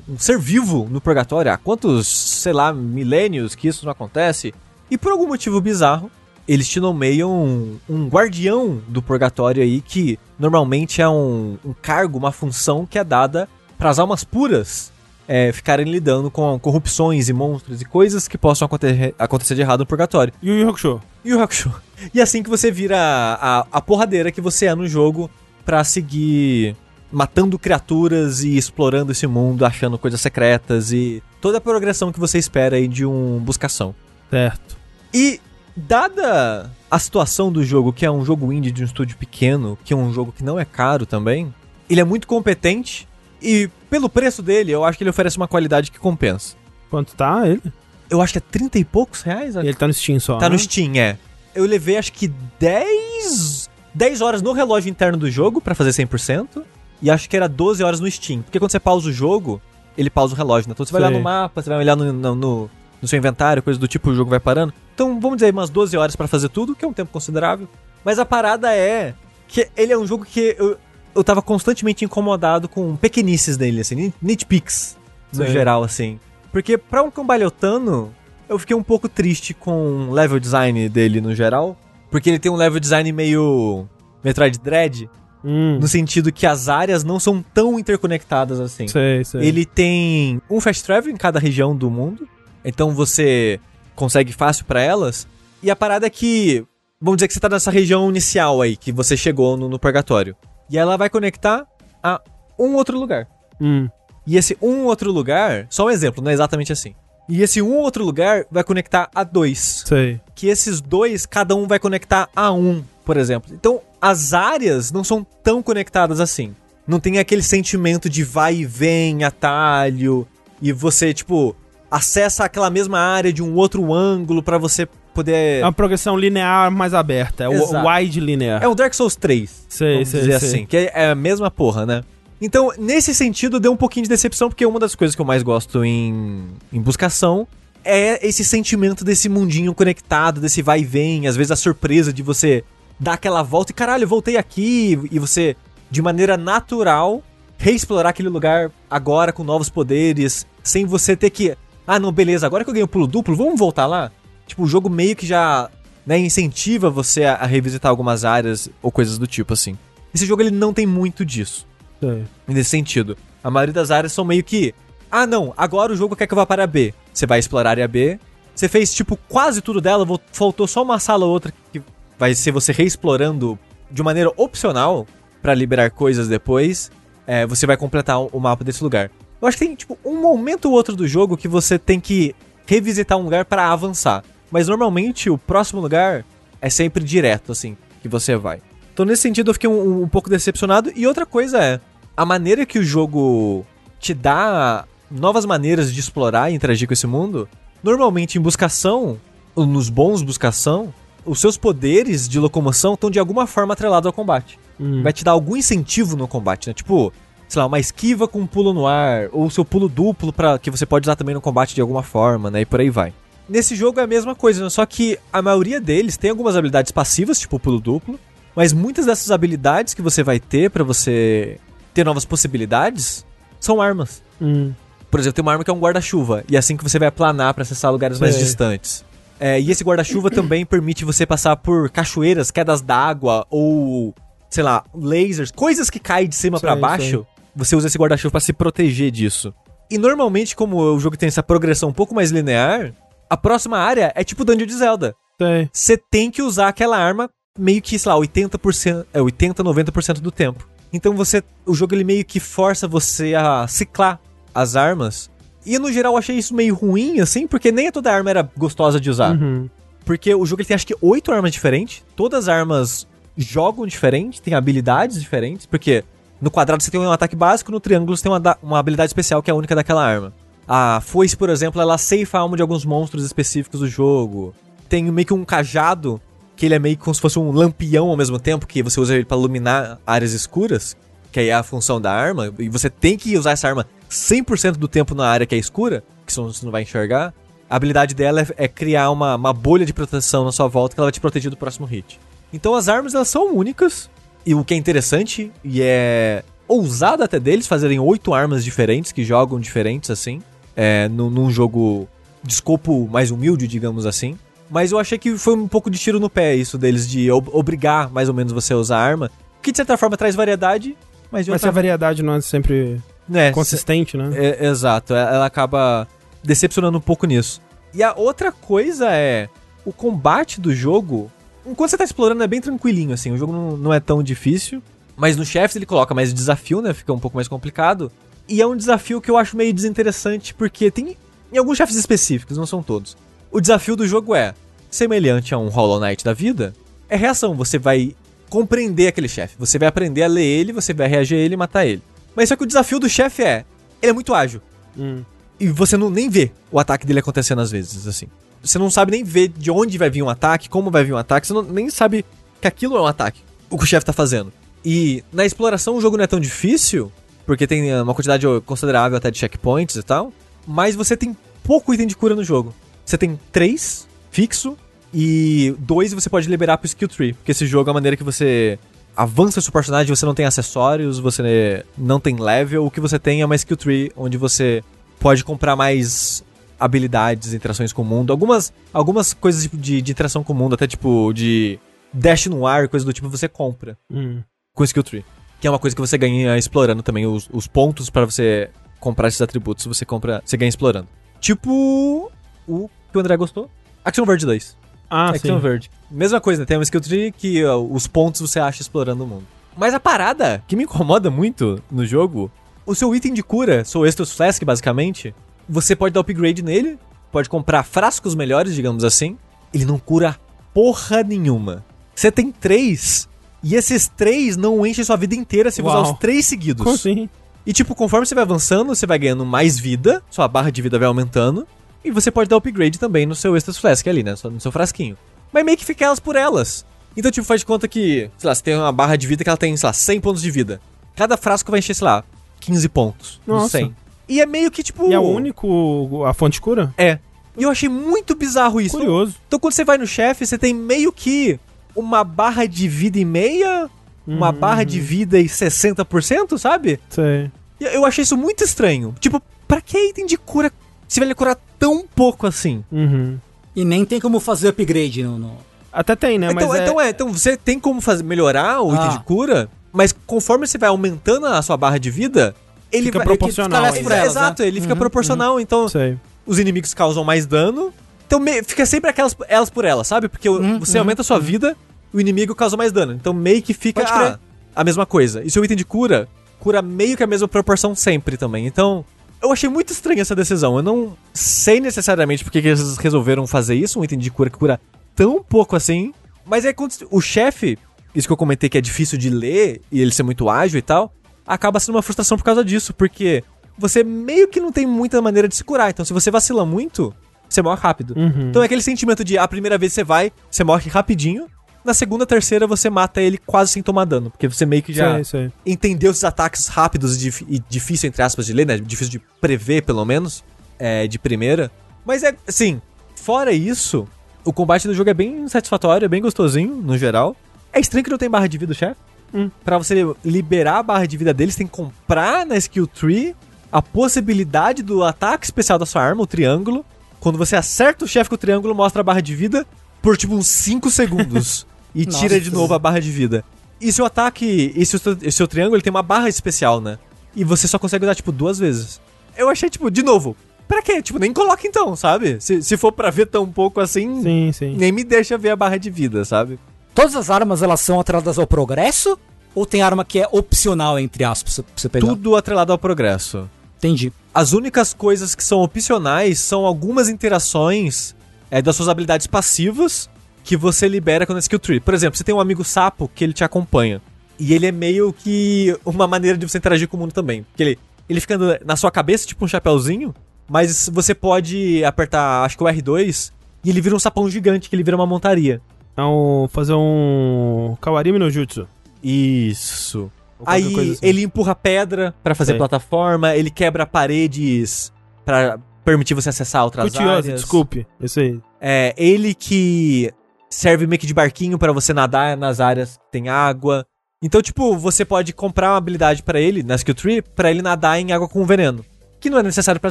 Speaker 2: um- um ser vivo no purgatório. Há quantos, sei lá, milênios que isso não acontece? E por algum motivo bizarro, eles te nomeiam um, um guardião do purgatório aí, que normalmente é um, um cargo, uma função que é dada para as almas puras é, ficarem lidando com corrupções e monstros e coisas que possam acontecer, acontecer de errado no purgatório.
Speaker 1: E o Yu Hakusho?
Speaker 2: E o Hakusho. [LAUGHS] E assim que você vira a, a, a porradeira que você é no jogo pra seguir matando criaturas e explorando esse mundo, achando coisas secretas e toda a progressão que você espera aí de um buscação.
Speaker 1: Certo.
Speaker 2: E dada a situação do jogo, que é um jogo indie de um estúdio pequeno, que é um jogo que não é caro também, ele é muito competente e pelo preço dele, eu acho que ele oferece uma qualidade que compensa.
Speaker 1: Quanto tá ele?
Speaker 2: Eu acho que é 30 e poucos reais?
Speaker 1: Ele tá no Steam só.
Speaker 2: Tá
Speaker 1: né?
Speaker 2: no Steam, é. Eu levei acho que 10, 10 horas no relógio interno do jogo pra fazer 100%. E acho que era 12 horas no Steam. Porque quando você pausa o jogo, ele pausa o relógio, né? Então você vai
Speaker 1: Sei.
Speaker 2: olhar no mapa, você vai olhar no, no, no- no seu inventário, coisa do tipo, o jogo vai parando. Então vamos dizer umas 12 horas pra fazer tudo, que é um tempo considerável. Mas a parada é que ele é um jogo que eu, eu tava constantemente incomodado com pequenices dele, assim, nit- nitpicks, no
Speaker 1: Sei.
Speaker 2: geral, assim. Porque pra um cambalhotano, eu fiquei um pouco triste com o level design dele no geral. Porque ele tem um level design meio Metroid Dread,
Speaker 1: Hum.
Speaker 2: no sentido que as áreas não são tão interconectadas assim.
Speaker 1: Sei, sei.
Speaker 2: Ele tem um fast travel em cada região do mundo, então você consegue fácil pra elas. E a parada é que, vamos dizer que você tá nessa região inicial aí, que você chegou no, no purgatório. E ela vai conectar a um outro lugar.
Speaker 1: Hum.
Speaker 2: E esse um outro lugar, só um exemplo, não é exatamente assim. E esse um outro lugar vai conectar a dois.
Speaker 1: Sei.
Speaker 2: Que esses dois, cada um vai conectar a um, por exemplo. Então, as áreas não são tão conectadas assim. Não tem aquele sentimento de vai e vem, atalho, e você, tipo, acessa aquela mesma área de um outro ângulo pra você poder.
Speaker 1: É uma progressão linear mais aberta. É o
Speaker 2: Exato.
Speaker 1: wide linear.
Speaker 2: É um Dark Souls 3.
Speaker 1: Sei, sei,
Speaker 2: dizer
Speaker 1: sei.
Speaker 2: assim. Que é é a mesma porra, né? Então, nesse sentido, deu um pouquinho de decepção, porque uma das coisas que eu mais gosto em, em buscação é esse sentimento desse mundinho conectado, desse vai e vem, às vezes a surpresa de você dar aquela volta e caralho, eu voltei aqui, e você, de maneira natural, reexplorar aquele lugar agora com novos poderes, sem você ter que. Ah, não, beleza, agora que eu ganhei o pulo duplo, vamos voltar lá? Tipo, o jogo meio que já né, incentiva você a, a revisitar algumas áreas ou coisas do tipo, assim. Esse jogo ele não tem muito disso,
Speaker 1: Sei.
Speaker 2: nesse sentido. A maioria das áreas são meio que. Ah, não, agora o jogo quer que eu vá para a B. Você vai explorar a área B. Você fez, tipo, quase tudo dela, faltou só uma sala ou outra que vai ser você reexplorando de maneira opcional para liberar coisas depois. É, você vai completar o mapa desse lugar. Eu acho que tem, tipo, um momento ou outro do jogo que você tem que revisitar um lugar para avançar. Mas normalmente o próximo lugar é sempre direto, assim, que você vai. Então, nesse sentido, eu fiquei um, um pouco decepcionado. E outra coisa é, a maneira que o jogo te dá novas maneiras de explorar e interagir com esse mundo, normalmente em buscação, ou nos bons buscação, os seus poderes de locomoção estão de alguma forma atrelados ao combate.
Speaker 1: Hum.
Speaker 2: Vai te dar algum incentivo no combate, né? Tipo, sei lá, uma esquiva com um pulo no ar, ou o seu pulo duplo para que você pode usar também no combate de alguma forma, né? E por aí vai. Nesse jogo é a mesma coisa, né? só que a maioria deles tem algumas habilidades passivas, tipo pulo duplo, mas muitas dessas habilidades que você vai ter pra você ter novas possibilidades são armas.
Speaker 1: Hum.
Speaker 2: Por exemplo, tem uma arma que é um guarda-chuva, e é assim que você vai planar pra acessar lugares mais
Speaker 1: Sei.
Speaker 2: distantes. É, e esse guarda-chuva [COUGHS] também permite você passar por cachoeiras, quedas d'água ou, sei lá, lasers, coisas que caem de cima pra baixo. Você usa esse guarda-chuva pra se proteger disso. E normalmente, como o jogo tem essa progressão um pouco mais linear, a próxima área é tipo Dungeon de Zelda.
Speaker 1: Sei.
Speaker 2: Você tem que usar aquela arma meio que, sei lá, 80%, é 80, 90% do tempo. Então você, o jogo ele meio que força você a ciclar as armas. E no geral eu achei isso meio ruim, assim, porque nem toda arma era gostosa de usar.
Speaker 1: Uhum.
Speaker 2: Porque o jogo ele tem acho que oito armas diferentes. Todas as armas jogam diferente, tem habilidades diferentes. Porque no quadrado você tem um ataque básico, no triângulo você tem uma, uma habilidade especial que é a única daquela arma. A foice, por exemplo, ela ceifa a alma de alguns monstros específicos do jogo. Tem meio que um cajado, que ele é meio como se fosse um lampião ao mesmo tempo, que você usa ele pra iluminar áreas escuras, que aí é a função da arma. E você tem que usar essa arma 100% do tempo na área que é escura, que senão você não vai enxergar. A habilidade dela é, é criar uma, uma bolha de proteção na sua volta que ela vai te proteger do próximo hit. Então as armas elas são únicas, e o que é interessante, e é ousado até deles fazerem oito armas diferentes, que jogam diferentes assim, é, num, num jogo de escopo mais humilde, digamos assim. Mas eu achei que foi um pouco de tiro no pé isso deles, de ob- obrigar mais ou menos você a usar a arma. Que de certa forma traz variedade, mas
Speaker 1: Mas
Speaker 2: outra
Speaker 1: a variedade não é sempre
Speaker 2: né,
Speaker 1: consistente, né?
Speaker 2: é, exato, é- ela acaba decepcionando um pouco nisso. E a outra coisa é o combate do jogo. Enquanto você tá explorando é bem tranquilinho, assim, o jogo não, não é tão difícil. Mas no chefes ele coloca mais desafio, né? Fica um pouco mais complicado. E é um desafio que eu acho meio desinteressante, porque tem em alguns chefes específicos, não são todos. O desafio do jogo é semelhante a um Hollow Knight da vida. É reação, você vai compreender aquele chefe. Você vai aprender a ler ele, você vai reagir a ele e matar ele. Mas só que o desafio do chefe é, ele é muito ágil.
Speaker 1: Hum.
Speaker 2: E você não nem vê o ataque dele acontecendo às vezes, assim. Você não sabe nem ver de onde vai vir um ataque, como vai vir um ataque, você não, nem sabe que aquilo é um ataque, o que o chefe tá fazendo. E na exploração o jogo não é tão difícil, porque tem eh, uma quantidade considerável até de checkpoints e tal, mas você tem pouco item de cura no jogo. Você tem três fixo e dois você pode liberar pro skill tree, porque esse jogo é a maneira que você avança o seu personagem, você não tem acessórios, você não tem level, o que você tem é uma skill tree onde você pode comprar mais habilidades, interações com o mundo, algumas, algumas coisas tipo, de, de interação com o mundo, até tipo de dash no ar, coisa do tipo, você compra
Speaker 1: Hum.
Speaker 2: com skill tree. Que é uma coisa que você ganha explorando também. Os, os pontos para você comprar esses atributos, você compra. Você ganha explorando. Tipo. O que o André gostou. Action Verge 2.
Speaker 1: Ah,
Speaker 2: Action
Speaker 1: sim.
Speaker 2: Verge. Mesma coisa, né? Tem uma skill tree que ó, os pontos você acha explorando o mundo. Mas a parada que me incomoda muito no jogo, o seu item de cura, seu Estus Flask, basicamente, você pode dar upgrade nele, pode comprar frascos melhores, digamos assim. Ele não cura porra nenhuma. Você tem três, e esses três não enchem sua vida inteira se você
Speaker 1: Uau.
Speaker 2: usar os três seguidos.
Speaker 1: Como assim?
Speaker 2: E tipo, conforme você vai avançando, você vai ganhando mais vida, sua barra de vida vai aumentando, e você pode dar upgrade também no seu Estus Flask ali, né? No seu frasquinho. Mas meio que fica elas por elas. Então, tipo, faz de conta que, sei lá, você tem uma barra de vida que ela tem, sei lá, 100 pontos de vida. Cada frasco vai encher, sei lá, 15 pontos.
Speaker 1: Nossa.
Speaker 2: 100. E é meio que, tipo...
Speaker 1: E é o único a fonte de cura?
Speaker 2: É. E eu achei muito bizarro isso.
Speaker 1: Curioso.
Speaker 2: Então, quando você vai no chefe, você tem meio que uma barra de vida e meia, uma
Speaker 1: Uhum.
Speaker 2: barra de vida e 60%, sabe?
Speaker 1: Sei.
Speaker 2: E Eu achei isso muito estranho. Tipo, pra que item de cura se vai curar tão pouco assim?
Speaker 1: Uhum.
Speaker 3: E nem tem como fazer upgrade no. no-
Speaker 1: Até tem, né?
Speaker 2: então,
Speaker 1: Mas é...
Speaker 2: então é, então você tem como fazer, melhorar o item
Speaker 3: Ah.
Speaker 2: de cura, mas conforme você vai aumentando a sua barra de vida, ele
Speaker 1: Fica
Speaker 2: vai.
Speaker 1: proporcional
Speaker 3: por elas,
Speaker 2: Exato,
Speaker 3: né?
Speaker 2: ele fica
Speaker 1: Uhum,
Speaker 2: proporcional, então
Speaker 1: Sei.
Speaker 2: os inimigos causam mais dano. Então me- fica sempre aquelas elas por elas, sabe? Porque
Speaker 3: Uhum,
Speaker 2: você
Speaker 3: uhum,
Speaker 2: aumenta a sua vida, o inimigo causa mais dano. Então meio que fica ah, a mesma coisa. E seu item de cura, cura meio que a mesma proporção sempre também. Então, eu achei muito estranha essa decisão. Eu não sei necessariamente porque que eles resolveram fazer isso, um item de cura que cura tão pouco assim. Mas é quando o chefe, isso que eu comentei que é difícil de ler e ele ser muito ágil e tal, acaba sendo uma frustração por causa disso, porque você meio que não tem muita maneira de se curar. Então, se você vacila muito, você morre rápido.
Speaker 1: Uhum.
Speaker 2: Então é aquele sentimento de a primeira vez você vai, você morre rapidinho. Na segunda, terceira, você mata ele quase sem tomar dano. Porque você meio que já
Speaker 1: Sei, sei.
Speaker 2: entendeu esses ataques rápidos e, e difícil, entre aspas, de ler, né? Difícil de prever, pelo menos. É, de primeira. Mas é, assim, fora isso, o combate do jogo é bem satisfatório, é bem gostosinho, no geral. É estranho que não tem barra de vida, chefe.
Speaker 1: Hum.
Speaker 2: Pra você liberar a barra de vida deles, tem que comprar na skill tree a possibilidade do ataque especial da sua arma, o triângulo. Quando você acerta o chefe com o triângulo, mostra a barra de vida por tipo uns 5 segundos. [LAUGHS] e
Speaker 3: Nossa.
Speaker 2: tira de novo a barra de vida. E seu ataque, e seu, e seu triângulo, ele tem uma barra especial, né? E você só consegue usar, tipo, duas vezes. Eu achei, tipo, de novo, pra quê? Tipo, nem coloca então, sabe? Se, se for pra ver tão pouco assim,
Speaker 1: Sim, sim.
Speaker 2: nem me deixa ver a barra de vida, sabe?
Speaker 3: Todas as armas elas são atreladas ao progresso? Ou tem arma que é opcional, entre aspas, pra você pegar?
Speaker 2: Tudo atrelado ao progresso.
Speaker 3: Entendi.
Speaker 2: As únicas coisas que são opcionais são algumas interações é, das suas habilidades passivas que você libera com a skill tree. Por exemplo, você tem um amigo sapo que ele te acompanha. E ele é meio que uma maneira de você interagir com o mundo também. Porque ele, ele fica na sua cabeça, tipo um chapéuzinho, mas você pode apertar, acho que o R2, e ele vira um sapão gigante, que ele vira uma montaria.
Speaker 1: É um, fazer um Kawarimi no Jutsu.
Speaker 2: Isso. Aí
Speaker 1: assim.
Speaker 2: ele empurra pedra pra fazer
Speaker 1: Sei.
Speaker 2: plataforma, ele quebra paredes pra permitir você acessar outras
Speaker 1: Curioso,
Speaker 2: áreas.
Speaker 1: desculpe. Isso aí.
Speaker 2: É ele que serve meio que de barquinho pra você nadar nas áreas que tem água. Então, tipo, você pode comprar uma habilidade pra ele na skill tree pra ele nadar em água com veneno, que não é necessário pra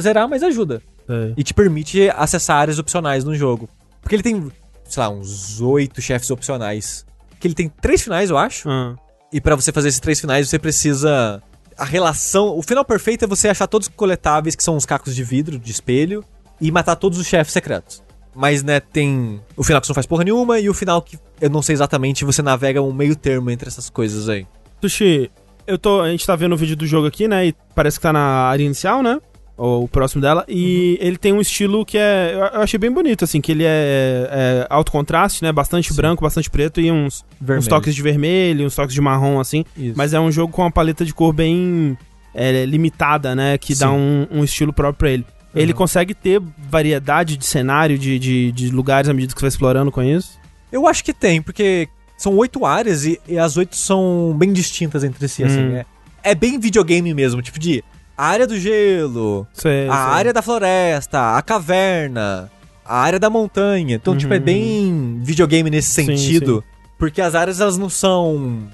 Speaker 2: zerar, mas ajuda
Speaker 1: Sei.
Speaker 2: e te permite acessar áreas opcionais no jogo. Porque ele tem, sei lá, uns oito chefes opcionais. Que ele tem três finais, eu acho.
Speaker 1: Ah,
Speaker 2: E pra você fazer esses três finais, você precisa. A relação. O final perfeito é você achar todos os coletáveis, que são os cacos de vidro, de espelho, e matar todos os chefes secretos. Mas, né, tem o final que você não faz porra nenhuma, e o final que eu não sei exatamente, você navega um meio termo entre essas coisas aí.
Speaker 1: Sushi, eu tô. A gente tá vendo o vídeo do jogo aqui, né? E parece que tá na área inicial, né? Ou o próximo dela. E ele tem um estilo que é. Eu achei bem bonito, assim, que ele é, é alto contraste, né? Bastante branco, bastante preto e uns, uns toques de vermelho, uns toques de marrom, assim.
Speaker 2: Isso.
Speaker 1: Mas é um jogo com uma paleta de cor bem é, limitada, né? Que dá
Speaker 2: Sim.
Speaker 1: um, um estilo próprio pra ele. Ele
Speaker 2: Uhum.
Speaker 1: consegue ter variedade de cenário, de, de, de lugares à medida que você vai explorando com isso.
Speaker 2: Eu acho que tem, porque são oito áreas e, e as oito são bem distintas entre si, assim.
Speaker 1: Hum.
Speaker 2: É, é bem videogame mesmo, tipo de a área do gelo,
Speaker 1: Sei,
Speaker 2: a
Speaker 1: sei.
Speaker 2: área da floresta, a caverna, a área da montanha. Então, tipo, é
Speaker 1: Uhum.
Speaker 2: bem videogame nesse
Speaker 1: Sim,
Speaker 2: sentido. Porque as áreas, elas não são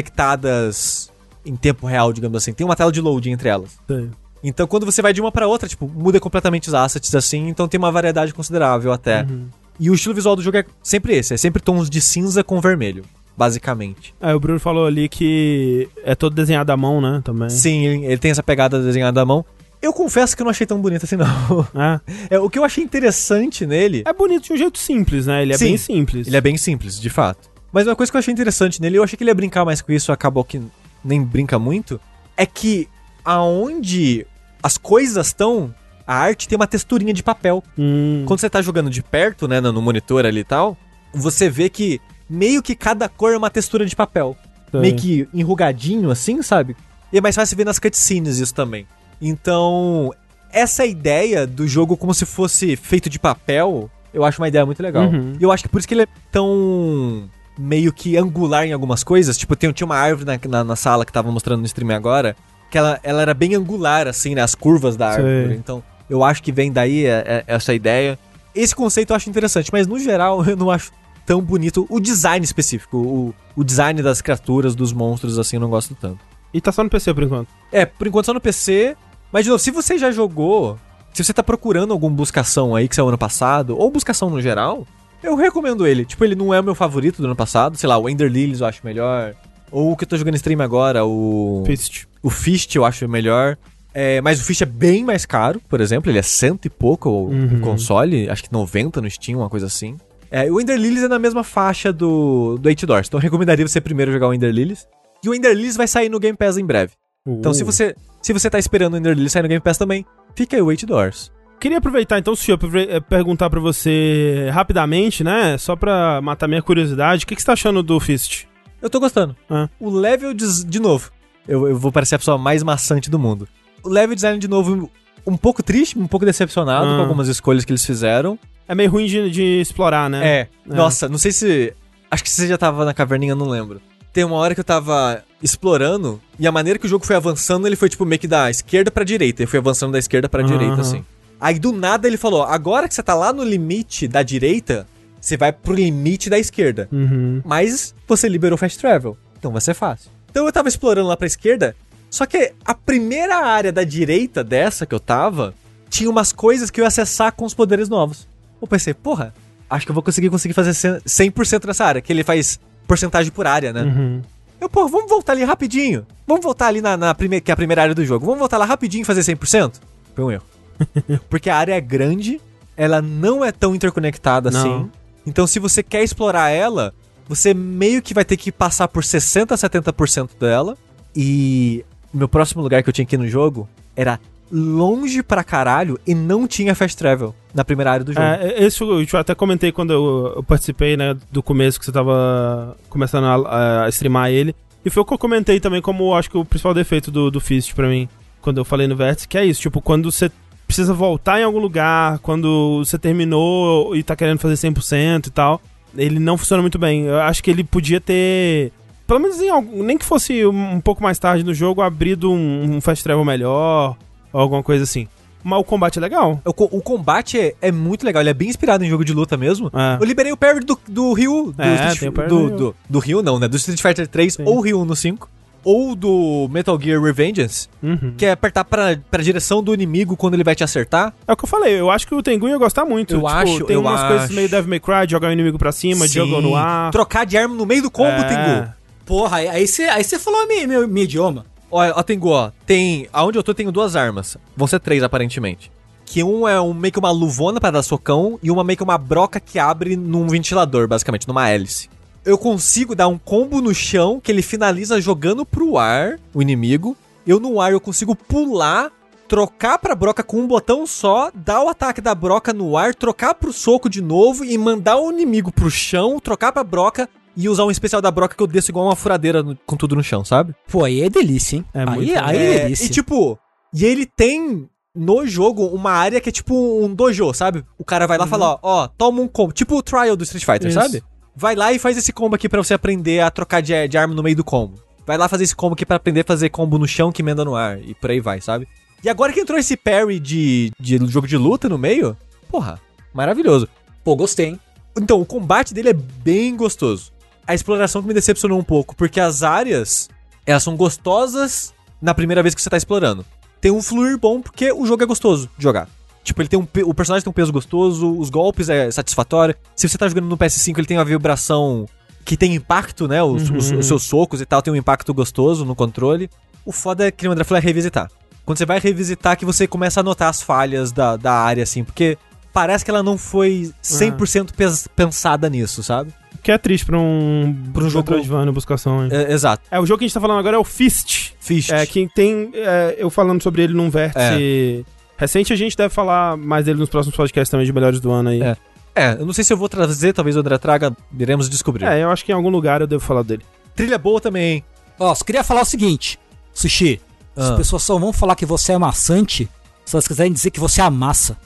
Speaker 2: conectadas em tempo real, digamos assim. Tem uma tela de loading entre elas.
Speaker 1: sei.
Speaker 2: Então, quando você vai de uma pra outra, tipo, muda completamente os assets assim. Então, tem uma variedade considerável até.
Speaker 1: Uhum.
Speaker 2: E o estilo visual do jogo é sempre esse. É sempre tons de cinza com vermelho, basicamente.
Speaker 1: É, o Bruno falou ali que é todo desenhado à mão, né? Também.
Speaker 2: Sim, ele, ele tem essa pegada desenhada à mão. Eu confesso que eu não achei tão bonito assim, [LAUGHS] não.
Speaker 1: É.
Speaker 2: É, o que eu achei interessante nele
Speaker 1: É bonito de um jeito simples, né? Ele é
Speaker 2: Sim.
Speaker 1: bem simples.
Speaker 2: Ele é bem simples, de fato. Mas uma coisa que eu achei interessante nele, eu achei que ele ia brincar mais com isso, acabou que nem brinca muito, é que aonde as coisas estão, a arte tem uma texturinha de papel.
Speaker 1: Hum.
Speaker 2: Quando você tá jogando de perto, né, no monitor ali e tal, você vê que meio que cada cor é uma textura de papel.
Speaker 1: Sei.
Speaker 2: Meio que enrugadinho assim, sabe? E é mais fácil ver nas cutscenes isso também. Então, essa ideia do jogo como se fosse feito de papel, eu acho uma ideia muito legal.
Speaker 1: Uhum.
Speaker 2: E eu acho que por isso que ele é tão meio que angular em algumas coisas. Tipo, tem, tinha uma árvore na, na, na sala que tava mostrando no stream agora, que ela, ela era bem angular, assim, né? As curvas da árvore. Então, eu acho que vem daí é- é- essa ideia. Esse conceito eu acho interessante, mas no geral [LAUGHS] eu não acho tão bonito o design específico. O, o design das criaturas, dos monstros, assim, eu não gosto tanto.
Speaker 1: E tá só no PC por enquanto.
Speaker 2: É, por enquanto só no PC. Mas, de novo, se você já jogou, se você tá procurando algum buscação aí que saiu ano passado, ou buscação no geral, eu recomendo ele. Tipo, ele não é o meu favorito do ano passado. Sei lá, o Ender Lilies eu acho melhor. Ou o que eu tô jogando em stream agora, o.
Speaker 1: Fist.
Speaker 2: O Fist eu acho melhor. É, mas o Fist é bem mais caro, por exemplo. Ele é cento e pouco o
Speaker 1: Uhum.
Speaker 2: o console. Acho que 90 no Steam, uma coisa assim. É, o Ender Lilies é na mesma faixa do, do Eight Doors. Então eu recomendaria você primeiro jogar o Ender Lilies. E o Ender Lilies vai sair no Game Pass em breve. Então, se você se você tá esperando o Ender Lilies sair no Game Pass também, fica aí o Eight Doors.
Speaker 1: Queria aproveitar então, Sushi, pra eh, perguntar pra você rapidamente, né? Só pra matar minha curiosidade. O que, que você tá achando do Fist?
Speaker 2: Eu tô gostando.
Speaker 1: Ah.
Speaker 2: O level de, de novo. Eu, eu vou parecer a pessoa mais maçante do mundo. O level design de novo um pouco triste, um pouco decepcionado
Speaker 1: Ah.
Speaker 2: com algumas escolhas que eles fizeram.
Speaker 1: É meio ruim de, de explorar, né?
Speaker 2: É. Nossa, não sei se. Acho que você já tava na caverninha, não lembro. Tem uma hora que eu tava explorando e a maneira que o jogo foi avançando, ele foi tipo meio que da esquerda pra direita. Ele foi avançando da esquerda pra
Speaker 1: Aham.
Speaker 2: direita, assim. Aí do nada ele falou: agora que você tá lá no limite da direita, você vai pro limite da esquerda.
Speaker 1: Uhum.
Speaker 2: Mas você liberou fast travel. Então vai ser fácil. Então eu tava explorando lá pra esquerda. Só que a primeira área da direita dessa que eu tava tinha umas coisas que eu ia acessar com os poderes novos. Eu pensei, porra, acho que eu vou conseguir conseguir fazer 100% nessa área, que ele faz porcentagem por área, né?
Speaker 1: Uhum.
Speaker 2: Eu, pô, vamos voltar ali rapidinho. Vamos voltar ali na, na primeira, que é a primeira área do jogo. Vamos voltar lá rapidinho e fazer 100%? Foi um erro. [LAUGHS] Porque a área é grande, ela não é tão interconectada
Speaker 1: Não.
Speaker 2: assim. Então, se você quer explorar ela, você meio que vai ter que passar por 60 a 70% dela. E meu próximo lugar que eu tinha que ir no jogo era longe pra caralho e não tinha fast travel na primeira área do jogo.
Speaker 1: É, esse eu eu até comentei quando eu, eu participei, né, do começo que você tava começando a, a streamar ele. E foi o que eu comentei também como acho que o principal defeito do, do Fist pra mim, quando eu falei no Vértice, que é isso, tipo, quando você precisa voltar em algum lugar, quando você terminou e tá querendo fazer 100% e tal, ele não funciona muito bem. Eu acho que ele podia ter, pelo menos em algum, nem que fosse um, pouco mais tarde no jogo, abrido um, um fast travel melhor, ou alguma coisa assim. Mas o combate é legal.
Speaker 2: O, co- o combate é, é muito legal, ele é bem inspirado em jogo de luta mesmo.
Speaker 1: É.
Speaker 2: Eu liberei o parry do, do Ryu. Do,
Speaker 1: É,
Speaker 2: Street- do,
Speaker 1: do Ryu.
Speaker 2: do, do Ryu, não, né? Do Street Fighter 3
Speaker 1: Sim.
Speaker 2: ou Ryu no 5. Ou do Metal Gear Revengeance,
Speaker 1: Uhum.
Speaker 2: que é apertar pra, pra direção do inimigo quando ele vai te acertar.
Speaker 1: É o que eu falei, eu acho que o Tengu ia gostar muito.
Speaker 2: Eu
Speaker 1: tipo,
Speaker 2: acho,
Speaker 1: tem
Speaker 2: eu
Speaker 1: umas
Speaker 2: acho.
Speaker 1: coisas meio Devil May Cry, jogar o inimigo pra cima, jogar no ar.
Speaker 2: Trocar de arma no meio do combo,
Speaker 1: É.
Speaker 2: Tengu.
Speaker 3: Porra, aí- você aí você falou meu, meu, meu idioma.
Speaker 2: Olha, ó, Tengu, ó. Tem. Aonde eu tô, tenho duas armas. Vão ser três, aparentemente. Que um é um, meio que uma luvona pra dar socão e uma meio que uma broca que abre num ventilador, basicamente, numa hélice. Eu consigo dar um combo no chão que ele finaliza jogando pro ar o inimigo. Eu no ar eu consigo pular, trocar pra broca com um botão só, dar o ataque da broca no ar, trocar pro soco de novo e mandar o inimigo pro chão, trocar pra broca e usar um especial da broca que eu desço igual uma furadeira no- com tudo no chão, sabe?
Speaker 3: Pô, aí é delícia, hein?
Speaker 1: É muito
Speaker 3: aí, aí é,
Speaker 2: É,
Speaker 3: delícia.
Speaker 2: E tipo, e ele tem no jogo uma área que é tipo um dojo, sabe? O cara vai lá e fala, ó, ó, toma um combo. Tipo o trial do Street Fighter,
Speaker 1: Isso.
Speaker 2: sabe? Vai lá e faz esse combo aqui pra você aprender a trocar de, de arma no meio do combo. Vai lá fazer esse combo aqui pra aprender a fazer combo no chão que emenda no ar. E por aí vai, sabe? E agora que entrou esse parry de, de jogo de luta no meio, porra, maravilhoso.
Speaker 3: Pô, gostei, hein?
Speaker 2: Então, o combate dele é bem gostoso. A exploração que me decepcionou um pouco, porque as áreas, elas são gostosas na primeira vez que você tá explorando. Tem um fluir bom porque o jogo é gostoso de jogar. Tipo, ele tem um o personagem tem um peso gostoso, os golpes é satisfatório. Se você tá jogando no PS5, ele tem uma vibração que tem impacto, né? Os, os-
Speaker 1: Uhum.
Speaker 2: os seus socos e tal tem um impacto gostoso no controle. O foda é que o André falou é revisitar. Quando você vai revisitar que você começa a notar as falhas da, da área, assim, porque parece que ela não foi 100% pes- pensada nisso, sabe?
Speaker 1: Que é triste pra um,
Speaker 2: Pra um jogo-
Speaker 1: Metroidvania, buscação. hein?
Speaker 2: É, exato.
Speaker 1: É, o jogo que a gente tá falando agora é o Fist.
Speaker 2: Fist.
Speaker 1: É, quem tem. é, eu falando sobre ele num vértice recente, a gente deve falar mais dele nos próximos podcasts também de melhores do ano aí.
Speaker 2: É. É, eu não sei se eu vou trazer, talvez o André traga, iremos descobrir.
Speaker 1: É, eu acho que em algum lugar eu devo falar dele.
Speaker 2: Trilha boa também, hein?
Speaker 3: Ó, só queria falar o seguinte, Sushi. As
Speaker 2: Ah.
Speaker 3: pessoas só vão falar que você é maçante se elas quiserem dizer que você amassa.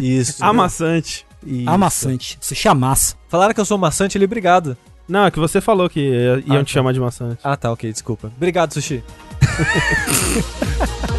Speaker 2: Isso. [LAUGHS]
Speaker 1: Amassante.
Speaker 2: Isso.
Speaker 3: Amassante. Sushi amassa.
Speaker 2: Falaram que eu sou maçante ali, obrigado.
Speaker 1: Não, é que você falou que iam
Speaker 2: Ah,
Speaker 1: te
Speaker 2: tá.
Speaker 1: chamar de maçante.
Speaker 2: Ah, tá, ok, desculpa. Obrigado, Sushi. [LAUGHS]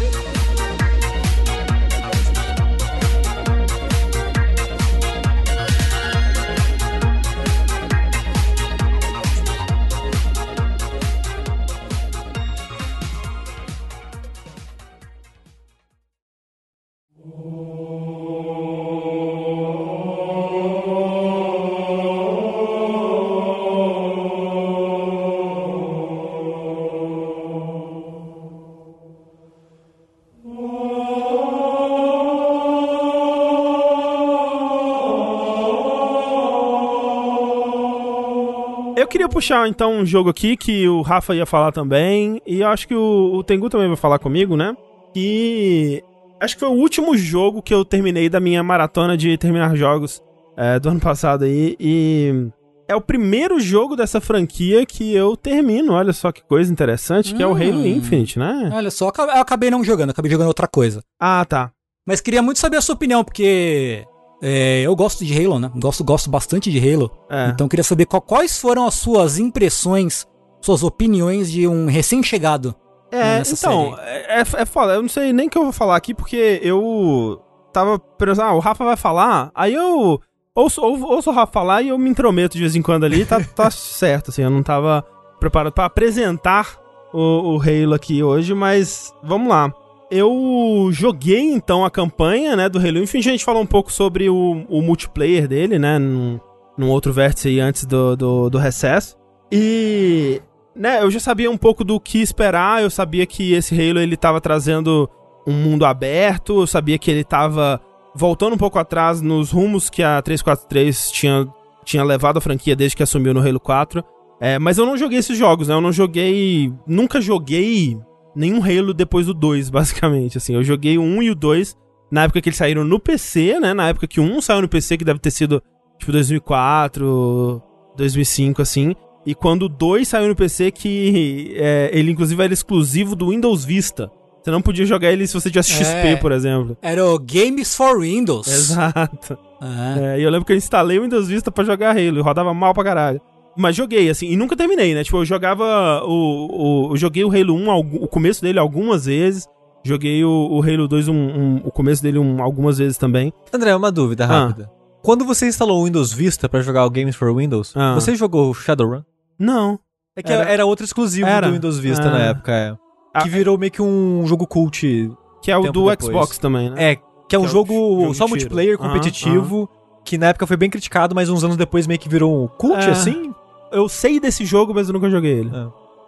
Speaker 1: Eu queria puxar então um jogo aqui que o Rafa ia falar também, e eu acho que o, o Tengu também vai falar comigo, né? Que acho que foi o último jogo que eu terminei da minha maratona de terminar jogos é, do ano passado aí, e é o primeiro jogo dessa franquia que eu termino, olha só que coisa interessante, que é o
Speaker 3: Hum.
Speaker 1: Halo Infinite, né?
Speaker 3: Olha só, eu acabei não jogando, acabei jogando outra coisa.
Speaker 1: Ah, tá.
Speaker 3: Mas queria muito saber a sua opinião, porque é, eu gosto de Halo, né? Gosto, gosto bastante de Halo.
Speaker 1: É.
Speaker 3: Então queria saber qual- quais foram as suas impressões, suas opiniões de um recém-chegado.
Speaker 1: É,
Speaker 3: nessa
Speaker 1: então, é, é, é foda. Eu não sei nem o que eu vou falar aqui, porque eu tava pensando, ah, o Rafa vai falar, aí eu ouço, ou- ouço o Rafa falar e eu me intrometo de vez em quando ali, tá, tá [LAUGHS] certo, assim, eu não tava preparado pra apresentar o, o Halo aqui hoje, mas vamos lá. Eu joguei então a campanha, né, do Halo Infinite, a gente falou um pouco sobre o, o multiplayer dele, né, num, num outro vértice aí antes do, do, do recesso. E né, eu já sabia um pouco do que esperar, eu sabia que esse Halo ele tava trazendo um mundo aberto, eu sabia que ele tava voltando um pouco atrás nos rumos que a 343 tinha, tinha levado a franquia desde que assumiu no Halo 4. É, mas eu não joguei esses jogos, né? Eu não joguei. Nunca joguei nenhum Halo depois do 2, [LAUGHS] basicamente. Assim, eu joguei o 1 e o 2 na época que eles saíram no PC, né? Na época que o 1 saiu no PC, que deve ter sido tipo 2004, 2005, assim. E quando o 2 saiu no PC, que [LAUGHS] é, ele inclusive era exclusivo do Windows Vista. Você não podia jogar ele se você tivesse XP,
Speaker 3: É.
Speaker 1: por exemplo.
Speaker 3: Era o Games for Windows.
Speaker 1: Exato.
Speaker 3: É.
Speaker 1: É, e eu lembro que eu instalei o Windows Vista pra jogar Halo e rodava mal pra caralho. Mas joguei, assim, e nunca terminei, né? Tipo, eu jogava o. o eu joguei o Halo 1, algu- o começo dele algumas vezes. Joguei o, o Halo 2, um, um- o começo dele um, algumas vezes também.
Speaker 2: André, uma dúvida
Speaker 1: Ah.
Speaker 2: rápida. Quando você instalou o Windows Vista pra jogar o Games for Windows,
Speaker 1: Ah.
Speaker 2: você jogou o Shadowrun?
Speaker 1: Não.
Speaker 2: É que
Speaker 1: Era-
Speaker 2: era, outro exclusivo
Speaker 1: Era.
Speaker 2: do Windows Vista
Speaker 1: Ah.
Speaker 2: na época, é.
Speaker 1: Ah,
Speaker 2: Que virou meio que um jogo cult.
Speaker 1: Que é o do
Speaker 2: depois.
Speaker 1: Xbox também, né?
Speaker 2: É, que é um
Speaker 1: Que é o
Speaker 2: jogo, só multiplayer
Speaker 1: Aham,
Speaker 2: competitivo, que na época foi bem criticado, mas uns anos depois meio que virou um cult,
Speaker 1: É.
Speaker 2: assim.
Speaker 1: Eu sei desse jogo, mas eu nunca joguei ele.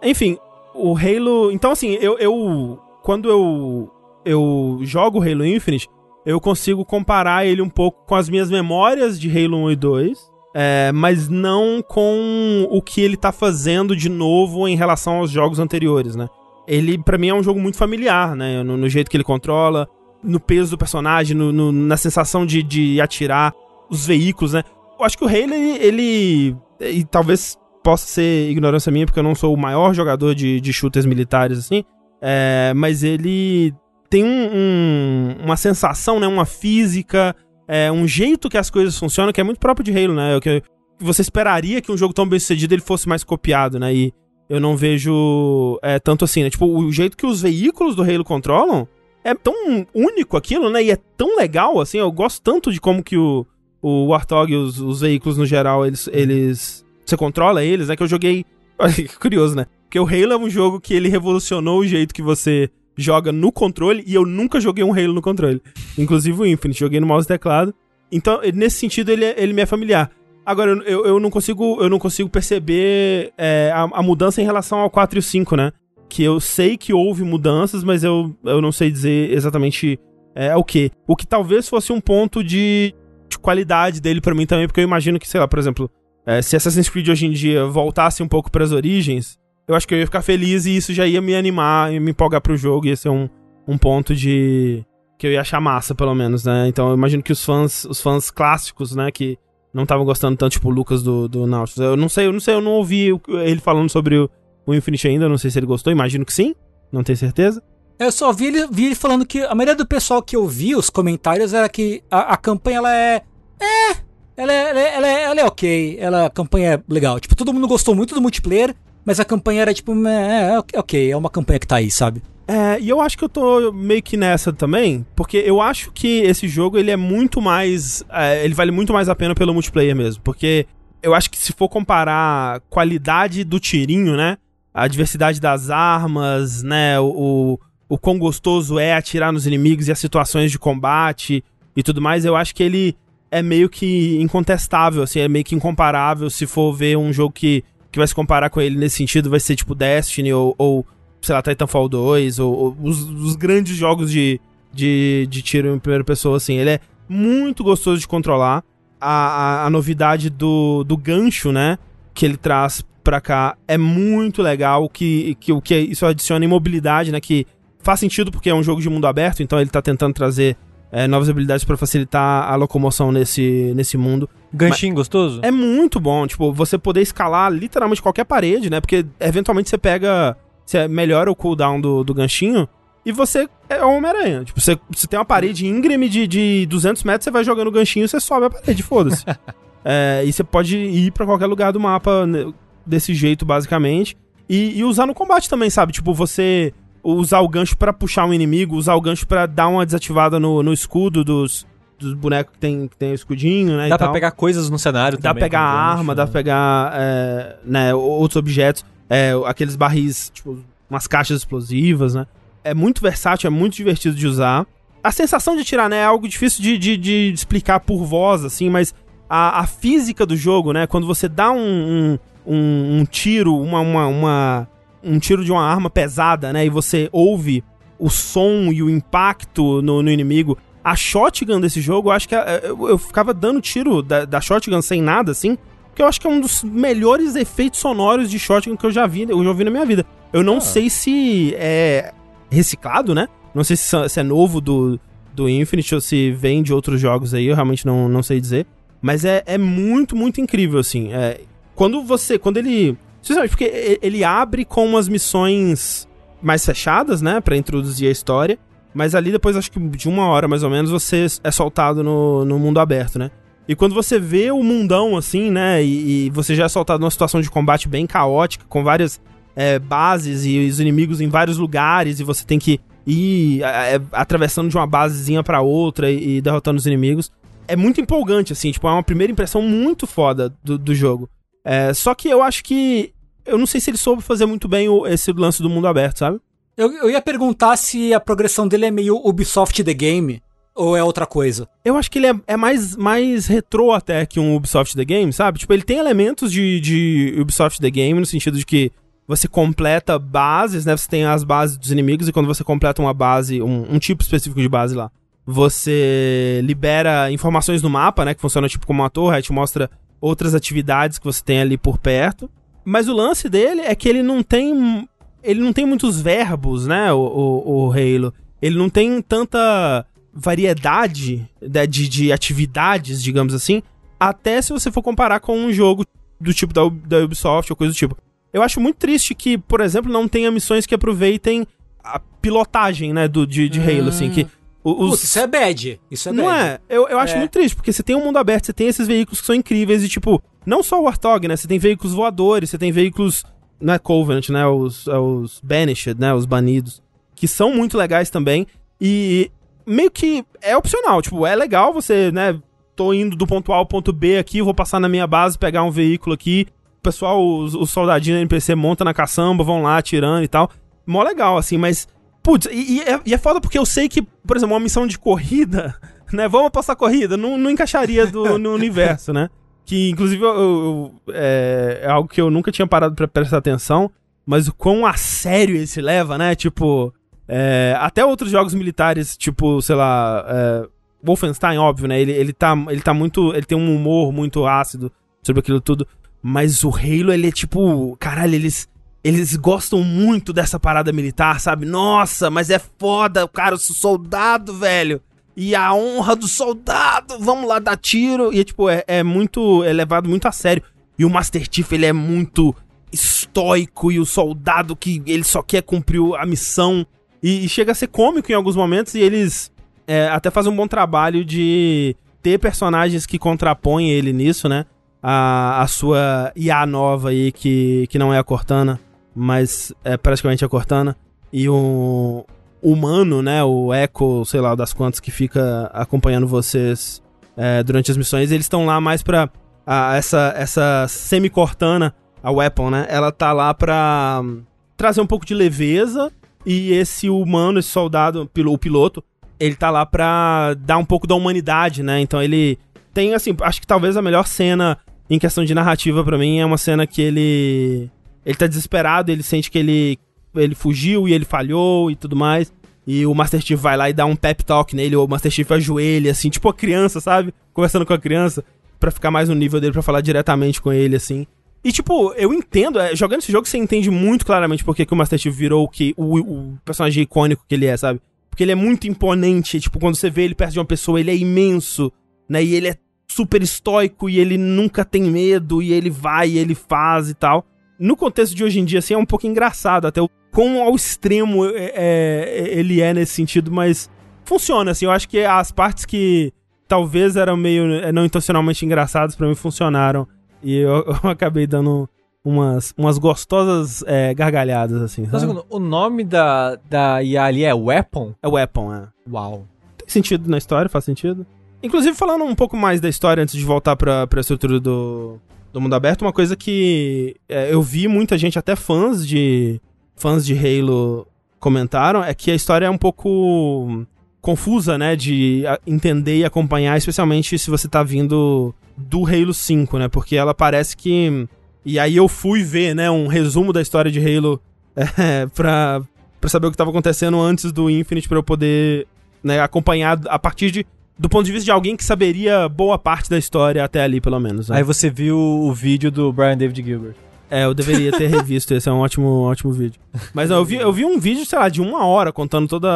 Speaker 1: Enfim, o Halo. Então, assim, eu. eu quando eu. Eu jogo Halo Infinite, eu consigo comparar ele um pouco com as minhas memórias de Halo 1 e 2. é, mas não com o que ele tá fazendo de novo em relação aos jogos anteriores, né? Ele, pra mim, é um jogo muito familiar, né? No, no jeito que ele controla, no peso do personagem, no, no- na sensação de, de atirar, os veículos, né? Eu acho que o Halo, ele, ele- E talvez possa ser ignorância minha, porque eu não sou o maior jogador de, de shooters militares, assim. é, mas ele tem um- um- uma sensação, né? Uma física, é, um jeito que as coisas funcionam que é muito próprio de Halo, né? O que você esperaria que um jogo tão bem sucedido ele fosse mais copiado, né? E eu não vejo é, tanto assim, né? Tipo, o jeito que os veículos do Halo controlam é tão único aquilo, né? E é tão legal, assim. Eu gosto tanto de como que o, o Warthog os, os veículos no geral, eles, eles. Você controla eles, né? Que eu joguei. [LAUGHS] Olha que curioso, né? Porque o Halo é um jogo que ele revolucionou o jeito que você joga no controle e eu nunca joguei um Halo no controle. Inclusive o Infinite, joguei no mouse e teclado. Então, nesse sentido, ele, ele me é familiar. Agora, eu, eu, eu não consigo eu não consigo perceber é, a, a mudança em relação ao 4 e o 5, né? Que eu sei que houve mudanças, mas eu, eu não sei dizer exatamente é, o que. O que talvez fosse um ponto de, de qualidade dele pra mim também, porque eu imagino que, sei lá, por exemplo, é, se Assassin's Creed hoje em dia voltasse um pouco pras origens, eu acho que eu ia ficar feliz e isso já ia me animar e me empolgar pro jogo, ia ser um, um ponto de. que eu ia achar massa, pelo menos, né? Então eu imagino que os fãs, os fãs clássicos, né, que não estavam gostando tanto, tipo o Lucas do, do Nautilus. Eu não sei, eu não sei, eu não ouvi ele falando sobre o, o Infinite ainda, não sei se ele gostou, imagino que sim, não tenho certeza.
Speaker 3: Eu só vi ele, vi ele falando que a maioria do pessoal que eu vi, os comentários, era que a, a campanha ela é. É. Ela é, ela, é, ela, é, ela é ok. Ela, a campanha é legal. Tipo, todo mundo gostou muito do multiplayer, mas a campanha era tipo. É, é ok, é uma campanha que tá aí, sabe?
Speaker 1: É, e eu acho que eu tô meio que nessa também, porque eu acho que esse jogo ele é muito mais. É, ele vale muito mais a pena pelo multiplayer mesmo. Porque eu acho que se for comparar qualidade do tirinho, né? A diversidade das armas, né? O, o quão gostoso é atirar nos inimigos e as situações de combate e tudo mais, eu acho que ele é meio que incontestável, assim, é meio que incomparável se for ver um jogo que, que vai se comparar com ele nesse sentido, vai ser tipo Destiny ou, ou sei lá, Titanfall 2 ou, ou os, os, grandes jogos de, de, de tiro em primeira pessoa, assim, ele é muito gostoso de controlar. A, a, a novidade do, do gancho, né, que ele traz pra cá é muito legal, que, que o que isso adiciona em mobilidade, né, que Faz sentido porque é um jogo de mundo aberto, então ele tá tentando trazer é, novas habilidades para facilitar a locomoção nesse, nesse mundo.
Speaker 2: Ganchinho Mas gostoso?
Speaker 1: É muito bom, tipo, você poder escalar literalmente qualquer parede, né? Porque eventualmente você pega. Você melhora o cooldown do, do ganchinho e você é Homem-Aranha. Tipo, você, você tem uma parede íngreme de, de 200 metros, você vai jogando o ganchinho e você sobe a parede, foda-se. [LAUGHS] é, e você pode ir para qualquer lugar do mapa né, desse jeito, basicamente. E, e usar no combate também, sabe? Tipo, você usar o gancho para puxar um inimigo, usar o gancho para dar uma desativada no, no escudo dos, dos bonecos que tem, que tem o escudinho, né?
Speaker 2: Dá pra pegar coisas no cenário
Speaker 1: dá
Speaker 2: também.
Speaker 1: Dá pra pegar arma, dá pra pegar é, né, outros objetos, é, aqueles barris, tipo, umas caixas explosivas, né? É muito versátil, é muito divertido de usar. A sensação de tirar, né, é algo difícil de, de, de explicar por voz, assim, mas a, a, física do jogo, né, quando você dá um, um, um, um tiro, uma, uma, uma um tiro de uma arma pesada, né? E você ouve o som e o impacto no, no inimigo. A shotgun desse jogo, eu acho que é, eu, eu ficava dando tiro da, da shotgun sem nada, assim. Que eu acho que é um dos melhores efeitos sonoros de shotgun que eu já vi, eu já vi na minha vida. Eu não ah. sei se é reciclado, né? Não sei se, se é novo do, do Infinite ou se vem de outros jogos aí, eu realmente não, não sei dizer. Mas é, é muito, muito incrível, assim. É, quando você. Quando ele Sinceramente, porque ele abre com umas missões mais fechadas, né? para introduzir a história. Mas ali depois, acho que de uma hora mais ou menos, você é soltado no, no mundo aberto, né? E quando você vê o mundão assim, né? E, e você já é soltado numa situação de combate bem caótica, com várias é, bases e os inimigos em vários lugares, e você tem que ir é, atravessando de uma basezinha para outra e, e, derrotando os inimigos. É muito empolgante, assim, tipo, é uma primeira impressão muito foda do, do jogo. É, só que eu acho que. Eu não sei se ele soube fazer muito bem o, esse lance do mundo aberto, sabe?
Speaker 3: Eu, eu ia perguntar se a progressão dele é meio Ubisoft The Game ou é outra coisa.
Speaker 1: Eu acho que ele é, é, mais, mais retrô até que um Ubisoft The Game, sabe? Tipo, ele tem elementos de, de Ubisoft The Game no sentido de que você completa bases, né? Você tem as bases dos inimigos e quando você completa uma base, um, um tipo específico de base lá, você libera informações no mapa, né? Que funciona tipo como uma torre, aí te mostra outras atividades que você tem ali por perto. Mas o lance dele é que ele não tem. Ele não tem muitos verbos, né? O, o, o Halo. Ele não tem tanta variedade de, de, de, atividades, digamos assim. Até se você for comparar com um jogo do tipo da, da Ubisoft ou coisa do tipo. Eu acho muito triste que, por exemplo, não tenha missões que aproveitem a pilotagem, né, do, de, de Halo, assim, que
Speaker 3: os... Putz, isso é bad. Isso é
Speaker 1: não
Speaker 3: bad.
Speaker 1: é? Eu, eu acho é. muito triste, porque você tem um mundo aberto, você tem esses veículos que são incríveis e, tipo, não só o Warthog, né? Você tem veículos voadores, você tem veículos. Não é Covenant, né? Os, é os Banished, né? Os banidos. Que são muito legais também. E meio que é opcional. Tipo, é legal você, né? Tô indo do ponto A ao ponto B aqui, vou passar na minha base, pegar um veículo aqui. O pessoal, os, os soldadinhos da NPC monta na caçamba, vão lá atirando e tal. Mó legal, assim, mas Putz, e, e, é, e, é, foda porque eu sei que, por exemplo, uma missão de corrida, [LAUGHS] né? Vamos passar corrida, não, não encaixaria do, [LAUGHS] no universo, né? Que, inclusive, eu, eu, é, é, algo que eu nunca tinha parado para prestar atenção, mas o quão a sério ele se leva, né? Tipo, é, até outros jogos militares, tipo, sei lá, é, Wolfenstein, óbvio, né? Ele, ele, tá, ele tá muito. Ele tem um humor muito ácido sobre aquilo tudo. Mas o Halo, ele é tipo. Caralho, eles. Eles gostam muito dessa parada militar, sabe? Nossa, mas é foda, cara, sou soldado, velho. E a honra do soldado, vamos lá dar tiro. E, tipo, é, é muito. É levado muito a sério. E o Master Chief, ele é muito estoico. E o soldado que ele só quer cumprir a missão. E, e chega a ser cômico em alguns momentos. E eles é, até fazem um bom trabalho de ter personagens que contrapõem ele nisso, né? A, a sua IA nova aí, que, que não é a Cortana, mas é praticamente a Cortana. E o humano, né? O Echo, sei lá, das quantas que fica acompanhando vocês é, durante as missões, eles estão lá mais pra. A, essa essa semi-Cortana, a Weapon, né? Ela tá lá pra um, trazer um pouco de leveza. E esse humano, esse soldado, o piloto, ele tá lá pra dar um pouco da humanidade, né? Então ele tem, assim, acho que talvez a melhor cena em questão de narrativa para mim é uma cena que ele. Ele tá desesperado, ele sente que ele, ele fugiu e ele falhou e tudo mais. E o Master Chief vai lá e dá um pep talk nele, ou o Master Chief ajoelha, assim, tipo a criança, sabe? Conversando com a criança, para ficar mais no nível dele, para falar diretamente com ele, assim. E, tipo, eu entendo, é, jogando esse jogo você entende muito claramente porque que o Master Chief virou o, que, o, o personagem icônico que ele é, sabe? Porque ele é muito imponente, tipo, quando você vê ele perto de uma pessoa, ele é imenso, né? E ele é super estoico e ele nunca tem medo e ele vai e ele faz e tal. No contexto de hoje em dia, assim, é um pouco engraçado até o quão ao extremo é, é, ele é nesse sentido, mas funciona, assim. Eu acho que as partes que talvez eram meio é, não intencionalmente engraçadas para mim funcionaram. E eu, [LAUGHS] eu, acabei dando umas, umas gostosas é, gargalhadas, assim.
Speaker 2: Sabe? Segundo, o nome da, da IA ali é Weapon?
Speaker 1: É Weapon, é.
Speaker 2: Uau.
Speaker 1: Tem sentido na história, faz sentido. Inclusive, falando um pouco mais da história antes de voltar pra, pra estrutura do, do mundo aberto, uma coisa que é, eu vi muita gente, até fãs de fãs de Halo comentaram, é que a história é um pouco confusa, né, de entender e acompanhar, especialmente se você tá vindo do Halo 5, né, porque ela parece que... E aí eu fui ver, né, um resumo da história de Halo [LAUGHS] é, pra, pra saber o que tava acontecendo antes do Infinite, pra eu poder né, acompanhar a partir de do ponto de vista de alguém que saberia boa parte da história até ali, pelo menos.
Speaker 2: Né? Aí você viu o vídeo do Brian David Gilbert.
Speaker 1: É, eu deveria ter [LAUGHS] revisto, esse é um ótimo, ótimo vídeo. Mas não, eu vi, eu vi um vídeo, sei lá, de uma hora contando toda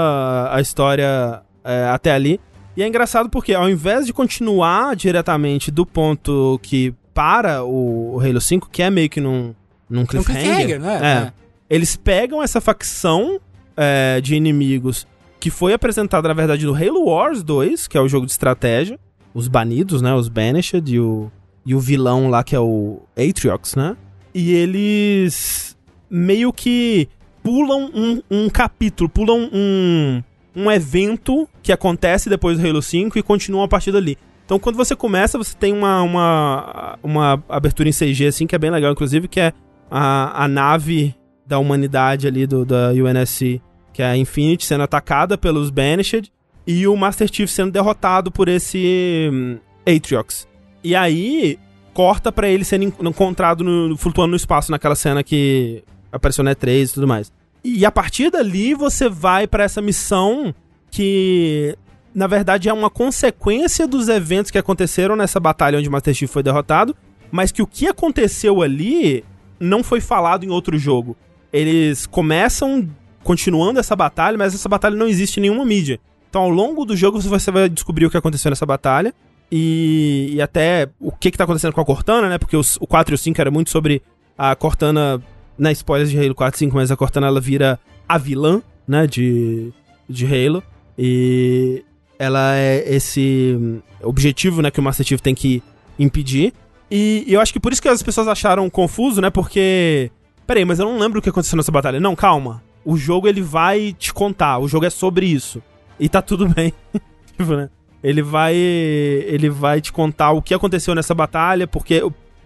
Speaker 1: a história é, até ali. E é engraçado porque ao invés de continuar diretamente do ponto que para o, o Halo 5, que é meio que num, num cliffhanger, um cliffhanger né? É, é. Eles pegam essa facção é, de inimigos que foi apresentado, na verdade, no Halo Wars 2, que é o jogo de estratégia. Os banidos, né? Os Banished e o, e o vilão lá, que é o Atriox, né? E eles meio que pulam um, um capítulo, pulam um, um evento que acontece depois do Halo 5 e continuam a partir dali. Então, quando você começa, você tem uma, uma, uma abertura em CG, assim, que é bem legal, inclusive, que é a, a nave da humanidade ali do, da UNSC que é a Infinity sendo atacada pelos Banished e o Master Chief sendo derrotado por esse um, Atriox. E aí corta para ele sendo encontrado no, flutuando no espaço naquela cena que apareceu na E3 e tudo mais. E a partir dali você vai para essa missão que na verdade é uma consequência dos eventos que aconteceram nessa batalha onde o Master Chief foi derrotado, mas que o que aconteceu ali não foi falado em outro jogo. Eles começam continuando essa batalha, mas essa batalha não existe em nenhuma mídia. Então, ao longo do jogo, você vai descobrir o que aconteceu nessa batalha. E, e até o que, que tá acontecendo com a Cortana, né? Porque os, o 4 e o 5 era muito sobre a Cortana. Na né, spoilers de Halo 4 e 5, mas a Cortana ela vira a vilã, né? De, de Halo. E ela é esse objetivo, né? Que o Master Chief tem que impedir. E, e eu acho que por isso que as pessoas acharam confuso, né? Porque. Peraí, mas eu não lembro o que aconteceu nessa batalha. Não, calma o jogo ele vai te contar, o jogo é sobre isso. E tá tudo [LAUGHS] bem. tipo, né? Ele vai ele vai te contar o que aconteceu nessa batalha, porque,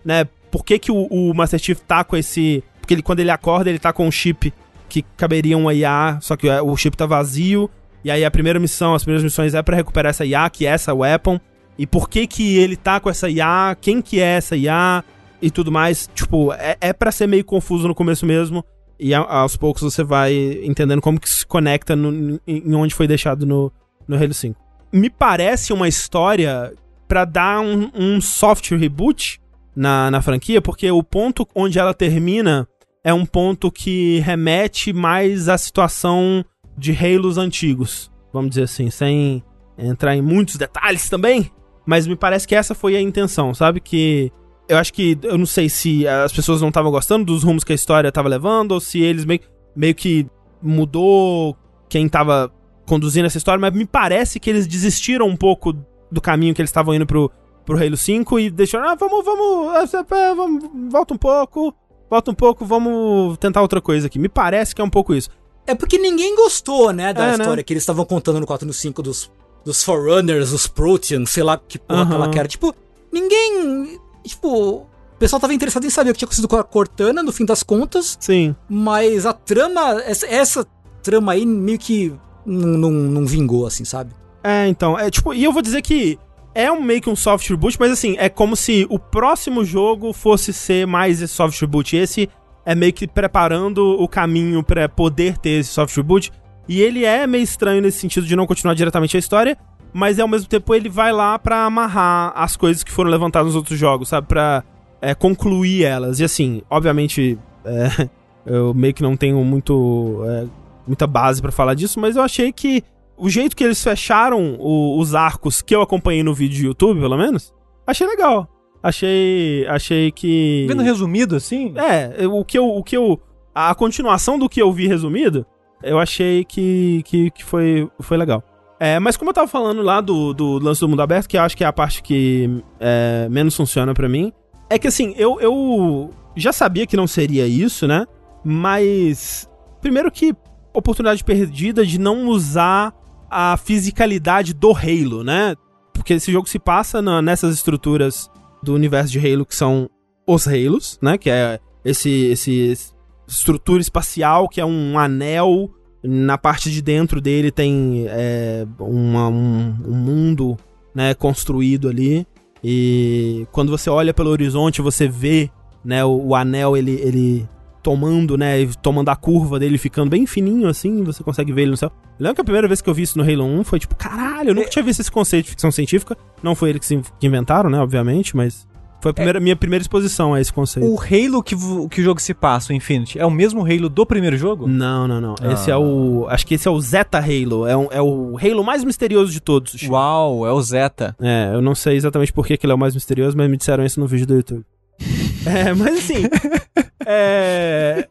Speaker 1: né, por que que o, o Master Chief tá com esse, porque ele quando ele acorda, ele tá com um chip que caberia um IA, só que o chip tá vazio. E aí a primeira missão, as primeiras missões é para recuperar essa IA, que é essa weapon. E por que que ele tá com essa IA? Quem que é essa IA? E tudo mais. Tipo, é, é para ser meio confuso no começo mesmo. E aos poucos você vai entendendo como que se conecta no, em onde foi deixado no, no Halo 5. me parece uma história pra dar um, um soft reboot na, na franquia, porque o ponto onde ela termina é um ponto que remete mais à situação de Halos antigos, vamos dizer assim, sem entrar em muitos detalhes também, mas me parece que essa foi a intenção, sabe? Que eu acho que, eu não sei se as pessoas não estavam gostando dos rumos que a história estava levando, ou se eles meio, meio que mudou quem estava conduzindo essa história, mas me parece que eles desistiram um pouco do caminho que eles estavam indo pro, pro Halo 5 e deixaram, ah, vamos, vamos, vamos, volta um pouco, volta um pouco, vamos tentar outra coisa aqui. Me parece que é um pouco isso.
Speaker 3: É porque ninguém gostou, né, da
Speaker 1: É, né?
Speaker 3: história que eles estavam contando no 4 e no 5 dos, dos Forerunners, os Proteans, sei lá que porra aquela que era. Tipo, ninguém. Tipo, o pessoal tava interessado em saber o que tinha acontecido com a Cortana, no fim das contas,
Speaker 1: Sim.
Speaker 3: mas a trama, essa, essa trama aí meio que não, não, não vingou, assim, sabe?
Speaker 1: É, então, é tipo, e eu vou dizer que é um meio que um soft reboot, mas assim, é como se o próximo jogo fosse ser mais esse soft reboot. Esse é meio que preparando o caminho pra poder ter esse soft reboot. E ele é meio estranho nesse sentido de não continuar diretamente a história, mas ao mesmo tempo ele vai lá pra amarrar as coisas que foram levantadas nos outros jogos, sabe? Pra é, concluir elas. E assim, obviamente, é, [LAUGHS] eu meio que não tenho muito, é, muita base pra falar disso, mas eu achei que o jeito que eles fecharam o- os arcos que eu acompanhei no vídeo de YouTube, pelo menos, achei legal. Achei, achei que
Speaker 2: Vendo resumido assim?
Speaker 1: é, o que eu, o que eu a continuação do que eu vi resumido, eu achei que, que, que foi, foi legal. É, mas como eu tava falando lá do, do lance do mundo aberto, que eu acho que é a parte que é, menos funciona pra mim, é que assim, eu, eu já sabia que não seria isso, né? Mas. Primeiro que oportunidade perdida de não usar a fisicalidade do Halo, né? Porque esse jogo se passa na- nessas estruturas do universo de Halo que são os Halos, né? Que é esse, esse estrutura espacial que é um anel. Na parte de dentro dele tem é, uma- um, um mundo né, construído ali. E quando você olha pelo horizonte, você vê né, o, o anel ele, ele tomando, né, tomando a curva dele, ficando bem fininho assim, você consegue ver ele no céu. Eu Lembro que a primeira vez que eu vi isso no Halo 1 foi tipo, caralho, eu nunca tinha visto esse conceito de ficção científica. Não foi eles que, se- que inventaram, né, obviamente, mas foi a primeira, minha primeira exposição a esse conceito.
Speaker 2: O Halo que, que o jogo se passa, o Infinity, é o mesmo Halo do primeiro jogo?
Speaker 1: Não, não, não. Esse
Speaker 2: Ah.
Speaker 1: é o. Acho que esse é o Zeta Halo. É, um- é o Halo mais misterioso de todos.
Speaker 2: Uau, é o Zeta.
Speaker 1: É, eu não sei exatamente por que que ele é o mais misterioso, mas me disseram isso no vídeo do YouTube. [LAUGHS] é, mas assim. é.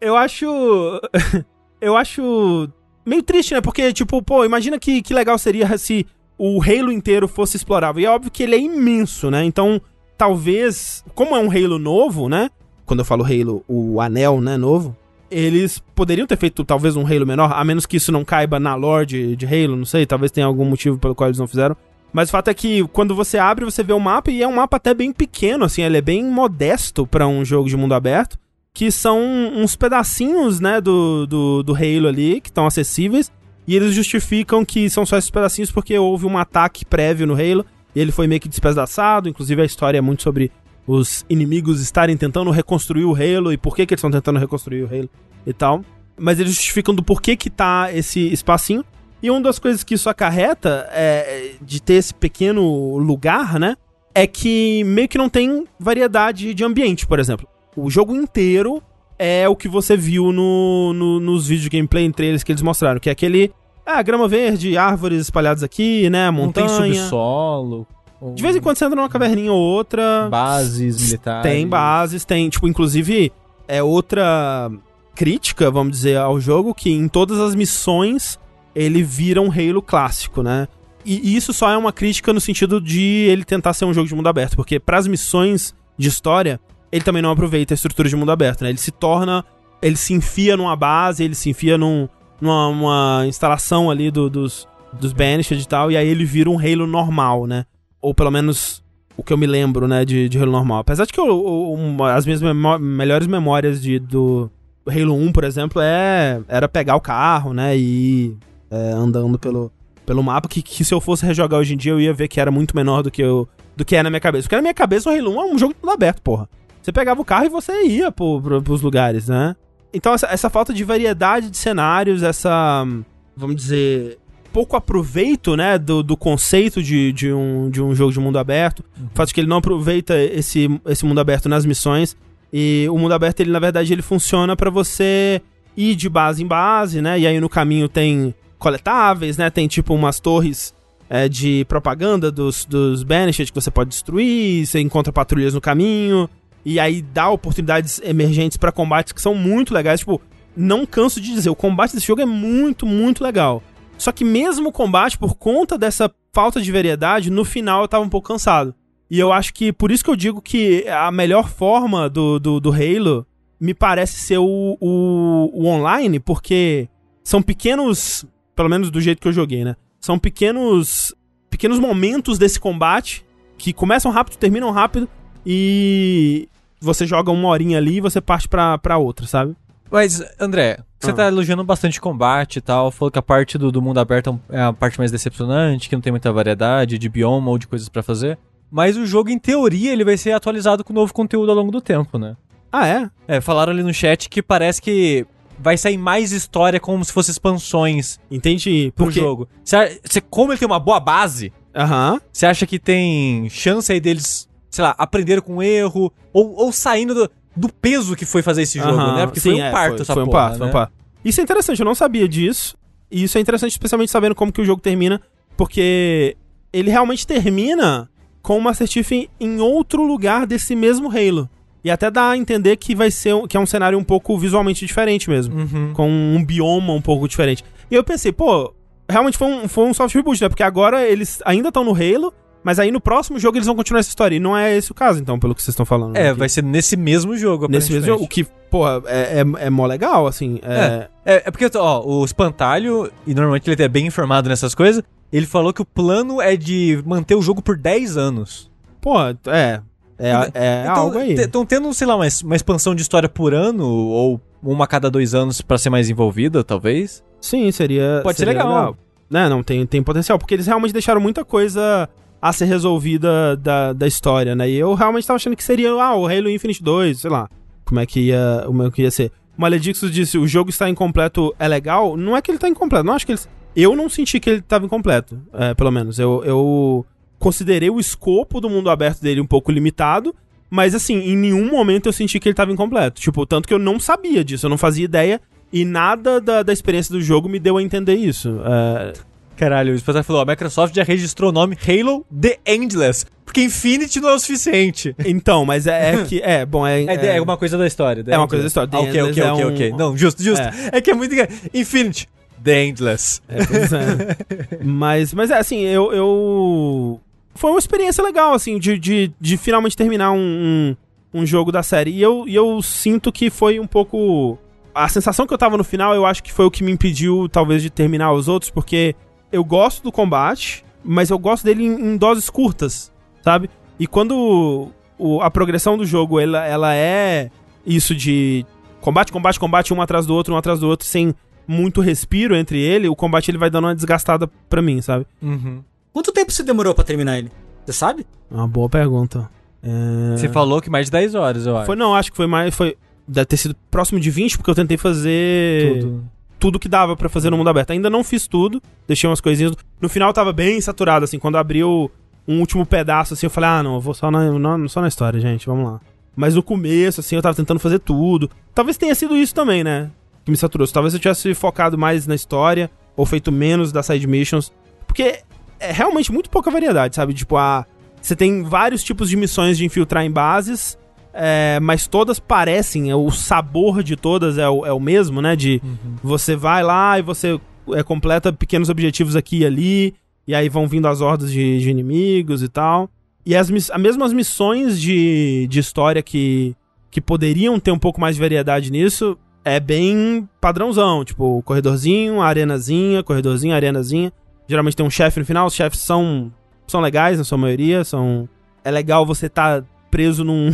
Speaker 1: Eu acho. [LAUGHS] eu acho. Meio triste, né? Porque, tipo, pô, imagina que, que legal seria se o Halo inteiro fosse explorável. E é óbvio que ele é imenso, né? Então, talvez. Como é um Halo novo, né? Quando eu falo Halo, o anel, né, novo. Eles poderiam ter feito talvez um Halo menor, a menos que isso não caiba na lore de, de Halo, não sei, talvez tenha algum motivo pelo qual eles não fizeram. Mas o fato é que quando você abre, você vê o mapa e é um mapa até bem pequeno, assim, ele é bem modesto pra um jogo de mundo aberto, que são uns pedacinhos, né, do, do, do Halo ali, que estão acessíveis, e eles justificam que são só esses pedacinhos porque houve um ataque prévio no Halo, e ele foi meio que despedaçado, inclusive a história é muito sobre os inimigos estarem tentando reconstruir o Halo e por que, que eles estão tentando reconstruir o Halo e tal. Mas eles justificam do porquê que tá esse espacinho. E uma das coisas que isso acarreta é, de ter esse pequeno lugar, né? É que meio que não tem variedade de ambiente, por exemplo. O jogo inteiro é o que você viu no, no- nos vídeos de gameplay entre eles que eles mostraram, que é aquele. Ah, grama verde, árvores espalhadas aqui, né?
Speaker 2: Não tem
Speaker 1: Montanha.
Speaker 2: subsolo. ou
Speaker 1: De vez em quando você entra numa caverninha ou outra.
Speaker 2: Bases militares.
Speaker 1: Tem bases, tem, tipo, inclusive, é outra crítica, vamos dizer, ao jogo, que em todas as missões ele vira um Halo clássico, né? E, isso só é uma crítica no sentido de ele tentar ser um jogo de mundo aberto, porque pras missões de história, ele também não aproveita a estrutura de mundo aberto, né? Ele se torna, ele se enfia numa base, ele se enfia num, numa uma instalação ali do- dos, dos Banished e tal, e aí ele vira um Halo normal, né? Ou pelo menos o que eu me lembro, né, de, de Halo normal. Apesar de que eu- eu- uma- as minhas memó- melhores memórias de, do Halo 1, por exemplo, é, era pegar o carro, né, e é, andando pelo, pelo mapa, que, que se eu fosse rejogar hoje em dia eu ia ver que era muito menor do que, eu, do que é na minha cabeça. Porque na minha cabeça o Halo 1 é um jogo mundo aberto, porra. Você pegava o carro e você ia pro, pro, pros lugares, né? Então essa, essa falta de variedade de cenários, essa, vamos dizer, pouco aproveito, né, do, do conceito de, de, um, de um jogo de mundo aberto. O fato de que ele não aproveita esse, esse mundo aberto nas missões. E o mundo aberto, ele na verdade, ele funciona para você ir de base em base, né? E aí no caminho tem coletáveis, né? Tem tipo umas torres é, de propaganda dos, dos Banished que você pode destruir, você encontra patrulhas no caminho, e aí dá oportunidades emergentes para combates que são muito legais. Tipo, não canso de dizer, o combate desse jogo é muito, muito legal. Só que mesmo o combate, por conta dessa falta de variedade, no final eu tava um pouco cansado. E eu acho que por isso que eu digo que a melhor forma do, do, do Halo me parece ser o, o, o, online, porque são pequenos, pelo menos do jeito que eu joguei, né? São pequenos pequenos momentos desse combate que começam rápido, terminam rápido e você joga uma horinha ali e você parte pra, pra outra, sabe?
Speaker 2: Mas, André, você
Speaker 1: Ah.
Speaker 2: tá elogiando bastante combate e tal, falou que a parte do, do mundo aberto é a parte mais decepcionante, que não tem muita variedade de bioma ou de coisas pra fazer. Mas o jogo, em teoria, ele vai ser atualizado com novo conteúdo ao longo do tempo, né?
Speaker 1: Ah, é?
Speaker 2: É, falaram ali no chat que parece que vai sair mais história como se fosse expansões
Speaker 1: Entendi.
Speaker 2: pro
Speaker 1: Porque...
Speaker 2: jogo. Você, você- como ele tem uma boa base,
Speaker 1: Aham.
Speaker 2: você acha que tem chance aí deles, sei lá, aprender com erro ou, ou saindo do, do peso que foi fazer esse jogo,
Speaker 1: Aham.
Speaker 2: né? Porque
Speaker 1: Sim,
Speaker 2: foi um
Speaker 1: é,
Speaker 2: parto
Speaker 1: foi,
Speaker 2: essa
Speaker 1: foi um
Speaker 2: porra,
Speaker 1: parto, foi um
Speaker 2: né?
Speaker 1: parto. Isso é interessante, eu não sabia disso. E isso é interessante, especialmente sabendo como que o jogo termina, porque ele realmente termina com o Master Chief em, em outro lugar desse mesmo Halo. E até dá a entender que vai ser um- que é um cenário um pouco visualmente diferente mesmo.
Speaker 2: Uhum.
Speaker 1: Com um bioma um pouco diferente. E eu pensei, pô, realmente foi um, foi um soft reboot, né? Porque agora eles ainda estão no Halo, mas aí no próximo jogo eles vão continuar essa história. E não é esse o caso, então, pelo que vocês estão falando.
Speaker 2: É,
Speaker 1: né?
Speaker 2: vai ser nesse mesmo jogo,
Speaker 1: Nesse mesmo jogo, o que, porra, é, é, é mó legal, assim. É,
Speaker 2: É, é porque, ó, o Espantalho, e normalmente ele é bem informado nessas coisas, ele falou que o plano é de manter o jogo por 10 anos.
Speaker 1: Pô, é. É, é algo aí.
Speaker 2: Estão tendo, sei lá, uma, uma expansão de história por ano, ou uma a cada dois anos pra ser mais envolvida, talvez.
Speaker 1: Sim, seria.
Speaker 2: Pode ser
Speaker 1: seria
Speaker 2: legal.
Speaker 1: Né, não, tem, tem potencial. Porque eles realmente deixaram muita coisa a ser resolvida da, da história, né? E eu realmente tava achando que seria, ah, o Halo Infinite 2, sei lá. Como é que ia, como é que ia ser. O Maledixus disse, o jogo está incompleto é legal. Não é que ele tá incompleto, não acho que eles... Eu não senti que ele tava incompleto, é, pelo menos. Eu, eu considerei o escopo do mundo aberto dele um pouco limitado, mas assim, em nenhum momento eu senti que ele tava incompleto. Tipo, tanto que eu não sabia disso, eu não fazia ideia, e nada da, da experiência do jogo me deu a entender isso. É,
Speaker 2: Caralho, o Espantalho falou, a Microsoft já registrou o nome Halo The Endless, porque Infinity não é o suficiente.
Speaker 1: então, mas é, é que. É, bom, é. [LAUGHS]
Speaker 2: É, é uma coisa da história.
Speaker 1: É uma coisa da história. The
Speaker 2: Ah, ok, ok,
Speaker 1: é
Speaker 2: ok,
Speaker 1: um-
Speaker 2: ok. Não, justo, justo.
Speaker 1: É.
Speaker 2: É. que é muito. Infinity. The Endless.
Speaker 1: É, pois é. [LAUGHS] mas, mas é assim, eu, eu. Foi uma experiência legal, assim, de, de, de finalmente terminar um, um, um jogo da série. E eu, e eu sinto que foi um pouco. A sensação que eu tava no final, eu acho que foi o que me impediu, talvez, de terminar os outros, porque eu gosto do combate, mas eu gosto dele em, em doses curtas, sabe? E quando o- a progressão do jogo ela, ela é isso de combate, combate, combate, um atrás do outro, um atrás do outro, sem muito respiro entre ele, o combate ele vai dando uma desgastada pra mim, sabe?
Speaker 2: Uhum.
Speaker 3: Quanto tempo você demorou pra terminar ele? Você sabe?
Speaker 1: É Uma boa pergunta. É...
Speaker 2: Você falou que mais de 10 horas, eu acho.
Speaker 1: Foi, não, acho que foi mais. Foi, deve ter sido próximo de 20, porque eu tentei fazer
Speaker 2: tudo.
Speaker 1: Tudo que dava pra fazer no mundo aberto. Ainda não fiz tudo, deixei umas coisinhas. No final tava bem saturado, assim, quando abriu um último pedaço, assim, eu falei, ah, não, eu vou só na, na- só na história, gente, vamos lá. Mas no começo, assim, eu tava tentando fazer tudo. Talvez tenha sido isso também, né? Que me saturou. Talvez eu tivesse focado mais na história, ou feito menos das side missions. Porque é realmente muito pouca variedade, sabe? Tipo, a. Você tem vários tipos de missões de infiltrar em bases, é, mas todas parecem, é, o sabor de todas é o, é o mesmo, né? De você vai lá e você é, completa pequenos objetivos aqui e ali, e aí vão vindo as hordas de, de inimigos e tal. E as, miss- as mesmas missões de, de história que, que poderiam ter um pouco mais de variedade nisso, é bem padrãozão. Tipo, corredorzinho, arenazinha, corredorzinho, arenazinha. Geralmente tem um chefe no final, os chefes são, são legais na sua maioria, são... É legal você estar preso num,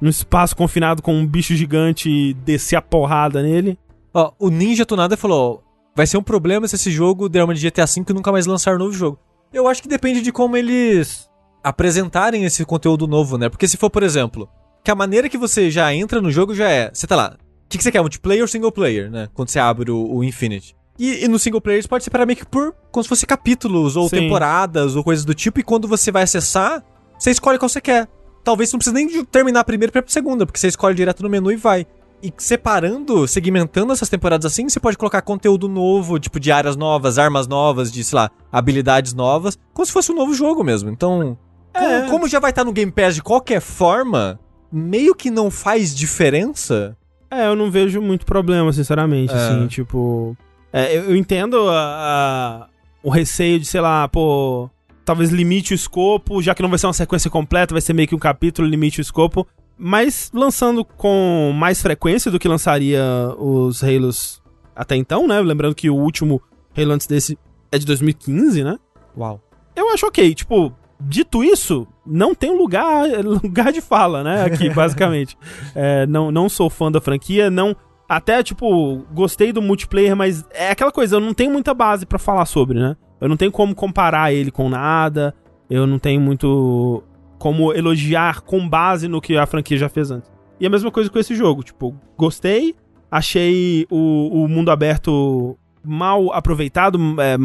Speaker 1: num espaço confinado com um bicho gigante e descer a porrada nele.
Speaker 2: Ó, o Ninja Tunada falou: vai ser um problema se esse jogo der uma de GTA V e nunca mais lançar um novo jogo. Eu acho que depende de como eles apresentarem esse conteúdo novo, né? Porque se for, por exemplo, que a maneira que você já entra no jogo já é. Você tá lá. O que, que você quer? Multiplayer ou single player, né? Quando você abre o, o Infinite. E, e no single player isso pode separar meio que por como se fosse capítulos, ou
Speaker 1: Sim.
Speaker 2: temporadas, ou coisas do tipo, e quando você vai acessar, você escolhe qual você quer. Talvez você não precise nem de terminar a primeira pra segunda, porque você escolhe direto no menu e vai. E separando, segmentando essas temporadas assim, você pode colocar conteúdo novo, tipo de áreas novas, armas novas, de, sei lá, habilidades novas, como se fosse um novo jogo mesmo. Então,
Speaker 1: É.
Speaker 2: como, como já vai estar no Game Pass de qualquer forma, meio que não faz diferença.
Speaker 1: É, eu não vejo muito problema, sinceramente,
Speaker 2: É.
Speaker 1: assim, tipo... é, eu, eu entendo a- a- o receio de, sei lá, pô... Talvez limite o escopo, já que não vai ser uma sequência completa, vai ser meio que um capítulo, limite o escopo. Mas lançando com mais frequência do que lançaria os Halos até então, né? Lembrando que o último Halo antes desse é de 2015, né?
Speaker 2: Uau.
Speaker 1: Eu acho ok. Tipo, dito isso, não tem lugar, [LAUGHS] lugar de fala, né? Aqui, [LAUGHS] basicamente. É, não, não sou fã da franquia, não. Até, tipo, gostei do multiplayer, mas é aquela coisa, eu não tenho muita base pra falar sobre, né? Eu não tenho como comparar ele com nada. Eu não tenho muito como elogiar com base no que a franquia já fez antes. E a mesma coisa com esse jogo. Tipo, gostei, achei o, o mundo aberto mal aproveitado. é,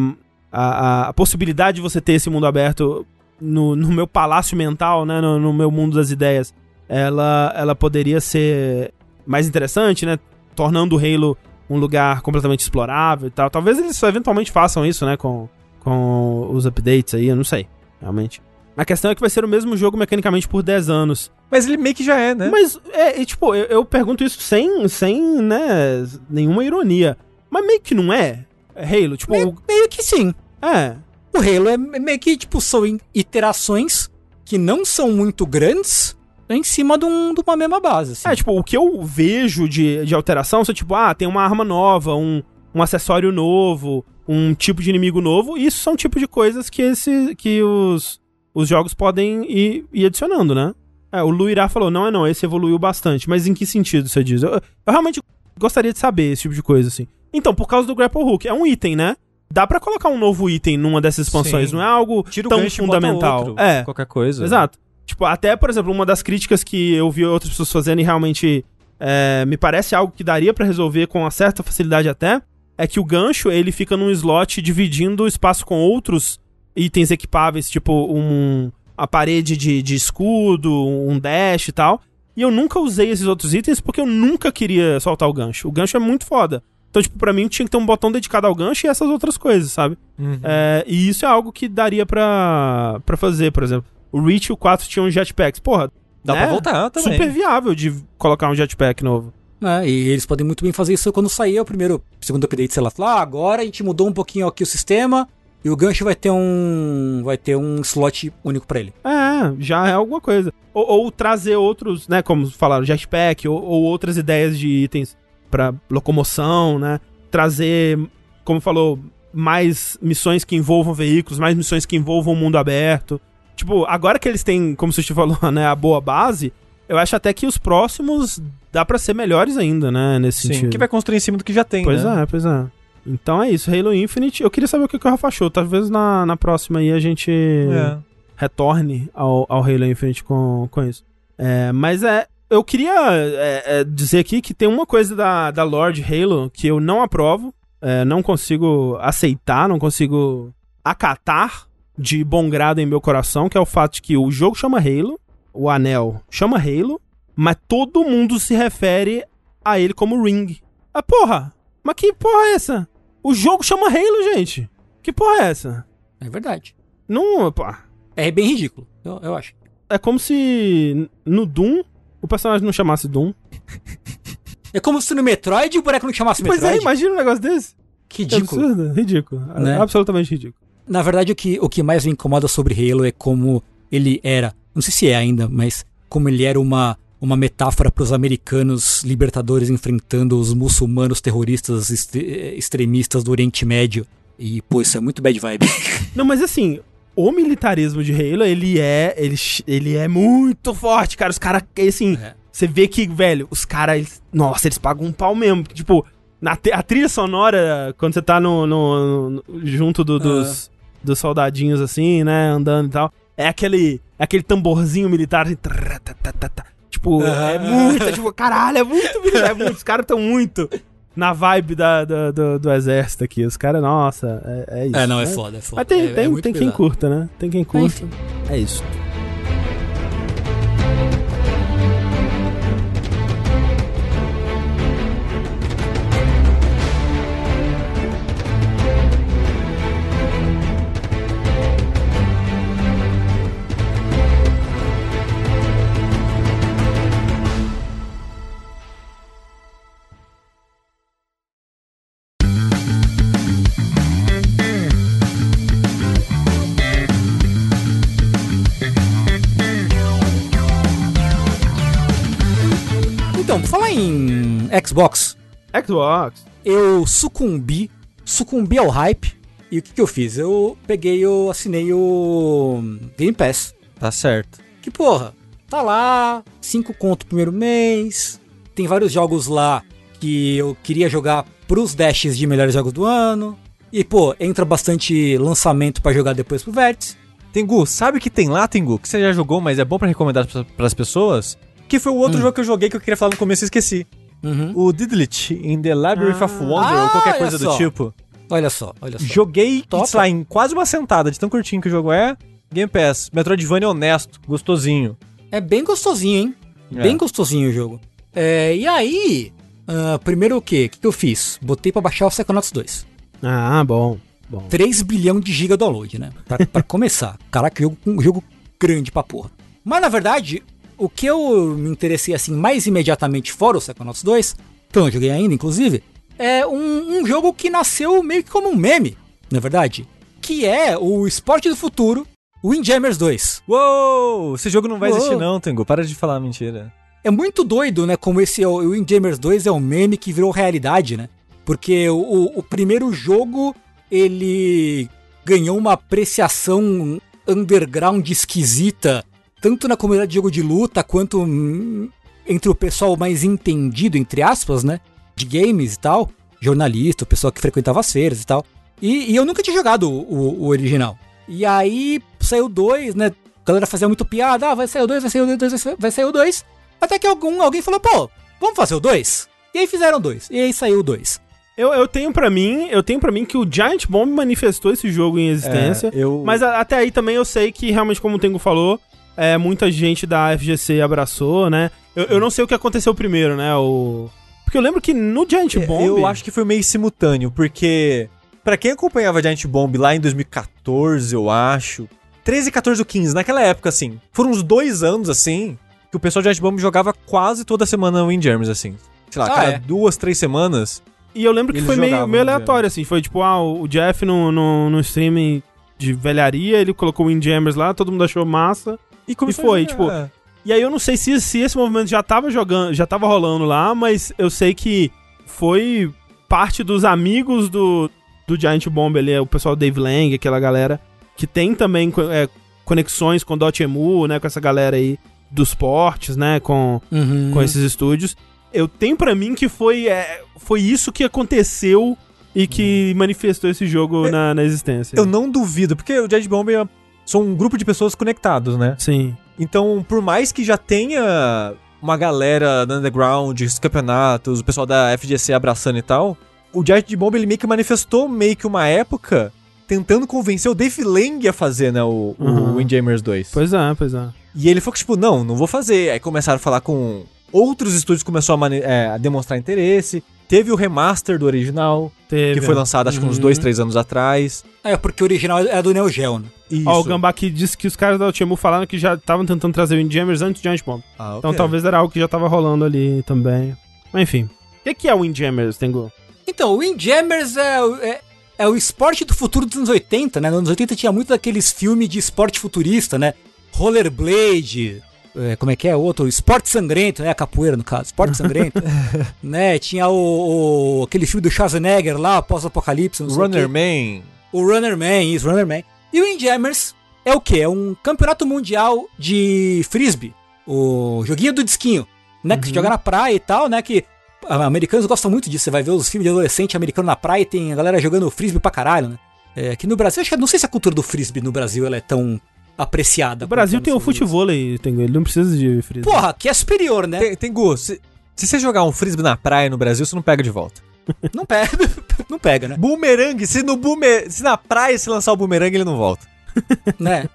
Speaker 1: a, a- a possibilidade de você ter esse mundo aberto no, no meu palácio mental, né? No, no meu mundo das ideias, ela, ela poderia ser mais interessante, né? Tornando o Halo um lugar completamente explorável e tal. Talvez eles eventualmente façam isso, né? Com, com os updates aí, eu não sei, realmente. A questão é que vai ser o mesmo jogo mecanicamente por 10 anos.
Speaker 2: Mas ele meio que já é, né?
Speaker 1: Mas, é, e, tipo, eu, eu pergunto isso sem, sem, né, nenhuma ironia. Mas meio que não é Halo, tipo,
Speaker 3: Meio, meio que sim.
Speaker 1: é.
Speaker 3: O Halo é meio que, tipo, são iterações que não são muito grandes em cima de, um- de uma mesma base, assim.
Speaker 1: É, tipo, o que eu vejo de, de alteração são, tipo, ah, tem uma arma nova, um, um acessório novo, um tipo de inimigo novo. E isso são tipo de coisas que, esse, que os, os jogos podem ir, ir adicionando, né? É, o Luirá falou, não é não, esse evoluiu bastante. Mas em que sentido você diz? Eu, eu realmente gostaria de saber esse tipo de coisa, assim. Então, por causa do Grapple Hook, é um item, né? Dá pra colocar um novo item numa dessas expansões,
Speaker 2: Sim.
Speaker 1: não é algo
Speaker 2: Tira
Speaker 1: tão
Speaker 2: gancho
Speaker 1: fundamental.
Speaker 2: outro,
Speaker 1: é.
Speaker 2: Qualquer coisa.
Speaker 1: Exato. Tipo, até, por exemplo, uma das críticas que eu vi outras pessoas fazendo e realmente é, me parece algo que daria pra resolver com uma certa facilidade até, é que o gancho, ele fica num slot dividindo o espaço com outros itens equipáveis, tipo um, a parede de, de escudo, um dash e tal. E eu nunca usei esses outros itens porque eu nunca queria soltar o gancho. O gancho é muito foda. Então, tipo, pra mim tinha que ter um botão dedicado ao gancho e essas outras coisas, sabe?
Speaker 2: Uhum.
Speaker 1: É, e isso é algo que daria pra, pra fazer, por exemplo. O Reach e o 4 tinham jetpacks. Porra,
Speaker 2: Dá
Speaker 1: né?
Speaker 2: pra voltar também.
Speaker 1: super viável de colocar um jetpack novo.
Speaker 3: É, e eles podem muito bem fazer isso quando sair o primeiro, segundo update, sei lá, falar, ah, agora a gente mudou um pouquinho aqui o sistema e o gancho vai ter um vai ter um slot único pra ele.
Speaker 1: É, já é alguma coisa. Ou, ou trazer outros, né, como falaram, jetpack, ou, ou outras ideias de itens pra locomoção, né? Trazer, como falou, mais missões que envolvam veículos, mais missões que envolvam o mundo aberto. Tipo, agora que eles têm, como você falou, [LAUGHS] né, a boa base, eu acho até que os próximos dá pra ser melhores ainda, né, nesse
Speaker 2: Sim,
Speaker 1: sentido.
Speaker 2: que vai construir em cima do que já tem,
Speaker 1: Pois
Speaker 2: né?
Speaker 1: é, pois é. Então é isso, Halo Infinite. Eu queria saber o que que o Rafa achou. Talvez na, na próxima aí a gente
Speaker 2: É.
Speaker 1: retorne ao, ao Halo Infinite com, com isso. É, mas é. Eu queria é, é, dizer aqui que tem uma coisa da, da Lord Halo que eu não aprovo, é, não consigo aceitar, não consigo acatar de bom grado em meu coração, que é o fato de que o jogo chama Halo, o anel chama Halo, mas todo mundo se refere a ele como Ring. Ah, porra! Mas que porra é essa? O jogo chama Halo, gente. Que porra é essa?
Speaker 3: É verdade.
Speaker 1: Não, pá.
Speaker 3: É bem ridículo, eu, eu acho.
Speaker 1: É como se no Doom o personagem não chamasse Doom. [LAUGHS]
Speaker 3: É como se no Metroid o boneco não chamasse
Speaker 1: Pois
Speaker 3: Metroid.
Speaker 1: é, imagina um negócio desse.
Speaker 3: Que ridículo.
Speaker 1: absurdo, ridículo.
Speaker 3: Né?
Speaker 1: Absolutamente ridículo.
Speaker 3: Na verdade, o que, o que mais me incomoda sobre Halo é como ele era, não sei se é ainda, mas como ele era uma, uma metáfora para os americanos libertadores enfrentando os muçulmanos terroristas extre- extremistas do Oriente Médio. E, pô, isso é muito bad vibe. [LAUGHS]
Speaker 1: Não, mas assim, o militarismo de Halo, ele é. Ele, ele é muito forte, cara. Os caras, assim.
Speaker 3: É.
Speaker 1: Você vê que, velho, os caras. Nossa, eles pagam um pau mesmo. Tipo, na a trilha sonora, quando você tá no, no- no- junto do- dos, dos soldadinhos, assim, né? Andando e tal. É aquele. É aquele tamborzinho militar. Assim, trrr, tá, tá, tá, tá. Tipo, é muito. é tipo, caralho, é muito militar. É muito, os caras tão muito na vibe da, da- do, do exército aqui. Os caras, nossa, é, é isso.
Speaker 3: É, não, é
Speaker 1: né?
Speaker 3: foda, é foda.
Speaker 1: Mas tem,
Speaker 3: É- é
Speaker 1: tem,
Speaker 3: muito
Speaker 1: tem quem curta, né? Tem quem curta.
Speaker 3: Enfim.
Speaker 1: É isso.
Speaker 3: Xbox,
Speaker 1: Xbox.
Speaker 3: eu sucumbi, sucumbi ao hype. E o que, que eu fiz? Eu peguei, eu assinei o Game Pass.
Speaker 2: Tá certo.
Speaker 3: Que porra, tá lá, 5 conto primeiro mês. Tem vários jogos lá que eu queria jogar pros dashes de melhores jogos do ano. E pô, entra bastante lançamento pra jogar depois pro Vértice.
Speaker 2: Tengu, sabe o que tem lá, Tengu? Que você já jogou, mas é bom pra recomendar pra- pras pessoas? Que foi o outro
Speaker 3: Hum.
Speaker 2: jogo que eu joguei que eu queria falar no começo e esqueci.
Speaker 3: Uhum.
Speaker 2: O Didlit in the Labyrinth of Wonder,
Speaker 3: Ah,
Speaker 2: ou qualquer
Speaker 3: olha
Speaker 2: coisa do tipo.
Speaker 3: Olha só, olha só.
Speaker 2: Joguei,
Speaker 3: Topa.
Speaker 2: sei lá, em quase uma sentada, de tão curtinho que o jogo é. Game Pass. Metroidvania honesto, gostosinho.
Speaker 3: É bem gostosinho, hein?
Speaker 2: É.
Speaker 3: Bem gostosinho o jogo. É, e aí, ah, primeiro o quê? O que, que eu fiz? Botei pra baixar o Psychonauts 2.
Speaker 1: Ah, bom. Bom.
Speaker 3: 3 bilhão de giga download, né? Pra, pra [LAUGHS] começar. Caraca, jogo, um jogo grande pra porra. Mas na verdade, o que eu me interessei assim mais imediatamente fora o Psychonauts 2, que eu não joguei ainda, inclusive, é um, um jogo que nasceu meio que como um meme, na verdade. Que é o esporte do futuro, o Windjammers 2.
Speaker 2: Uou! Esse jogo não vai
Speaker 3: Uou.
Speaker 2: existir não, Tengu. Para de falar mentira.
Speaker 3: É muito doido, né? Como esse o o Windjammers 2 é um meme que virou realidade, né? Porque o- o primeiro jogo ele ganhou uma apreciação underground esquisita, tanto na comunidade de jogo de luta quanto hum, entre o pessoal mais entendido, entre aspas, né? De games e tal, jornalista, o pessoal que frequentava as feiras e tal. E, e eu nunca tinha jogado o, o- o original. E aí saiu dois, né? A galera fazia muito piada, ah, vai sair o 2, vai sair o 2, vai sair- o 2. Até que algum, alguém falou, pô, vamos fazer o 2? E aí fizeram dois. E aí saiu o 2.
Speaker 1: Eu, eu tenho pra mim, eu tenho para mim que o Giant Bomb manifestou esse jogo em existência.
Speaker 2: É, eu...
Speaker 1: Mas a- até aí também eu sei que realmente, como o Tengo falou, é, muita gente da FGC abraçou, né? Eu, eu não sei o que aconteceu primeiro, né? O... Porque eu lembro que no Giant Bomb.
Speaker 2: Eu acho que foi meio simultâneo, porque pra quem acompanhava Giant Bomb lá em 2014, eu acho, 13, 14 ou 15, naquela época, assim, foram uns dois anos, assim, que o pessoal de Giant Bomb jogava quase toda semana Windjammers, assim. Sei lá,
Speaker 3: Ah,
Speaker 2: cada
Speaker 3: é?
Speaker 2: duas, três semanas.
Speaker 1: E eu lembro que foi meio, meio aleatório, assim. Foi tipo, ah, o Jeff no, no, no streaming de velharia, ele colocou o Windjammers lá, todo mundo achou massa.
Speaker 2: E,
Speaker 1: começou foi, tipo,
Speaker 2: jogar.
Speaker 1: E aí eu não sei se, se esse movimento já tava jogando, já tava rolando lá, mas eu sei que foi parte dos amigos do, do Giant Bomb ali, o pessoal Dave Lang, aquela galera, que tem também é, conexões com Dotemu, né, com essa galera aí dos portes, né, com,
Speaker 3: Uhum.
Speaker 1: com esses estúdios. Eu tenho pra mim que foi, é, foi isso que aconteceu e que manifestou esse jogo
Speaker 2: É,
Speaker 1: na, na existência.
Speaker 2: Eu não duvido, porque o Giant Bomb é- são um grupo de pessoas conectados, né?
Speaker 1: Sim.
Speaker 2: Então, por mais que já tenha uma galera no underground, os campeonatos, o pessoal da FGC abraçando e tal, o Giant Bomb ele meio que manifestou meio que uma época tentando convencer o Dave Lang a fazer, né, o,
Speaker 1: Uhum.
Speaker 2: o Windjammers 2.
Speaker 1: Pois é, pois é.
Speaker 2: E ele falou que, tipo, não, não vou fazer. Aí começaram a falar com outros estúdios, começou a, é, a demonstrar interesse. Teve o remaster do original,
Speaker 1: Teve.
Speaker 2: que foi lançado acho que uns
Speaker 1: Uhum.
Speaker 2: dois, três anos atrás.
Speaker 3: É, porque o original é do Neo Geo, né?
Speaker 2: Isso.
Speaker 1: Ó, o Gambá aqui disse que os caras da Otemu falaram que já estavam tentando trazer o Windjammers antes do Giant Bomb.
Speaker 2: Ah,
Speaker 1: Então
Speaker 2: ok.
Speaker 1: talvez era algo que já tava rolando ali também. Mas enfim. O que, que é o Windjammers, Tengu?
Speaker 3: Então, o Windjammers é, o- é, é o esporte do futuro dos anos 80, né? Nos anos 80 tinha muito daqueles filmes de esporte futurista, né? Rollerblade, é, como é que é o outro? Esporte sangrento, né? A capoeira, no caso. Esporte sangrento. [LAUGHS] né? Tinha o, o- aquele filme do Schwarzenegger lá, pós-apocalipse.
Speaker 2: Runner Man.
Speaker 3: O Runner Man, isso, Runner Man. E o Windjammers é o quê? É um campeonato mundial de frisbee. O joguinho do disquinho, né? Que se joga na praia e tal, né? Que ah, americanos gostam muito disso. Você vai ver os filmes de adolescente americano na praia e tem a galera jogando frisbee pra caralho, né? É, aqui no Brasil, acho que não sei se a cultura do frisbee no Brasil ela é tão apreciada.
Speaker 1: O Brasil tem o futebol Tengu. Ele não precisa de frisbee.
Speaker 3: Porra, que é superior, né?
Speaker 2: Tem, tem Gu, se, se você jogar um frisbee na praia no Brasil, você não pega de volta.
Speaker 3: Não pega, [LAUGHS] não pega, né?
Speaker 2: Boomerang, se no boomer, se na praia se lançar o boomerang, ele não volta. [LAUGHS]
Speaker 3: né?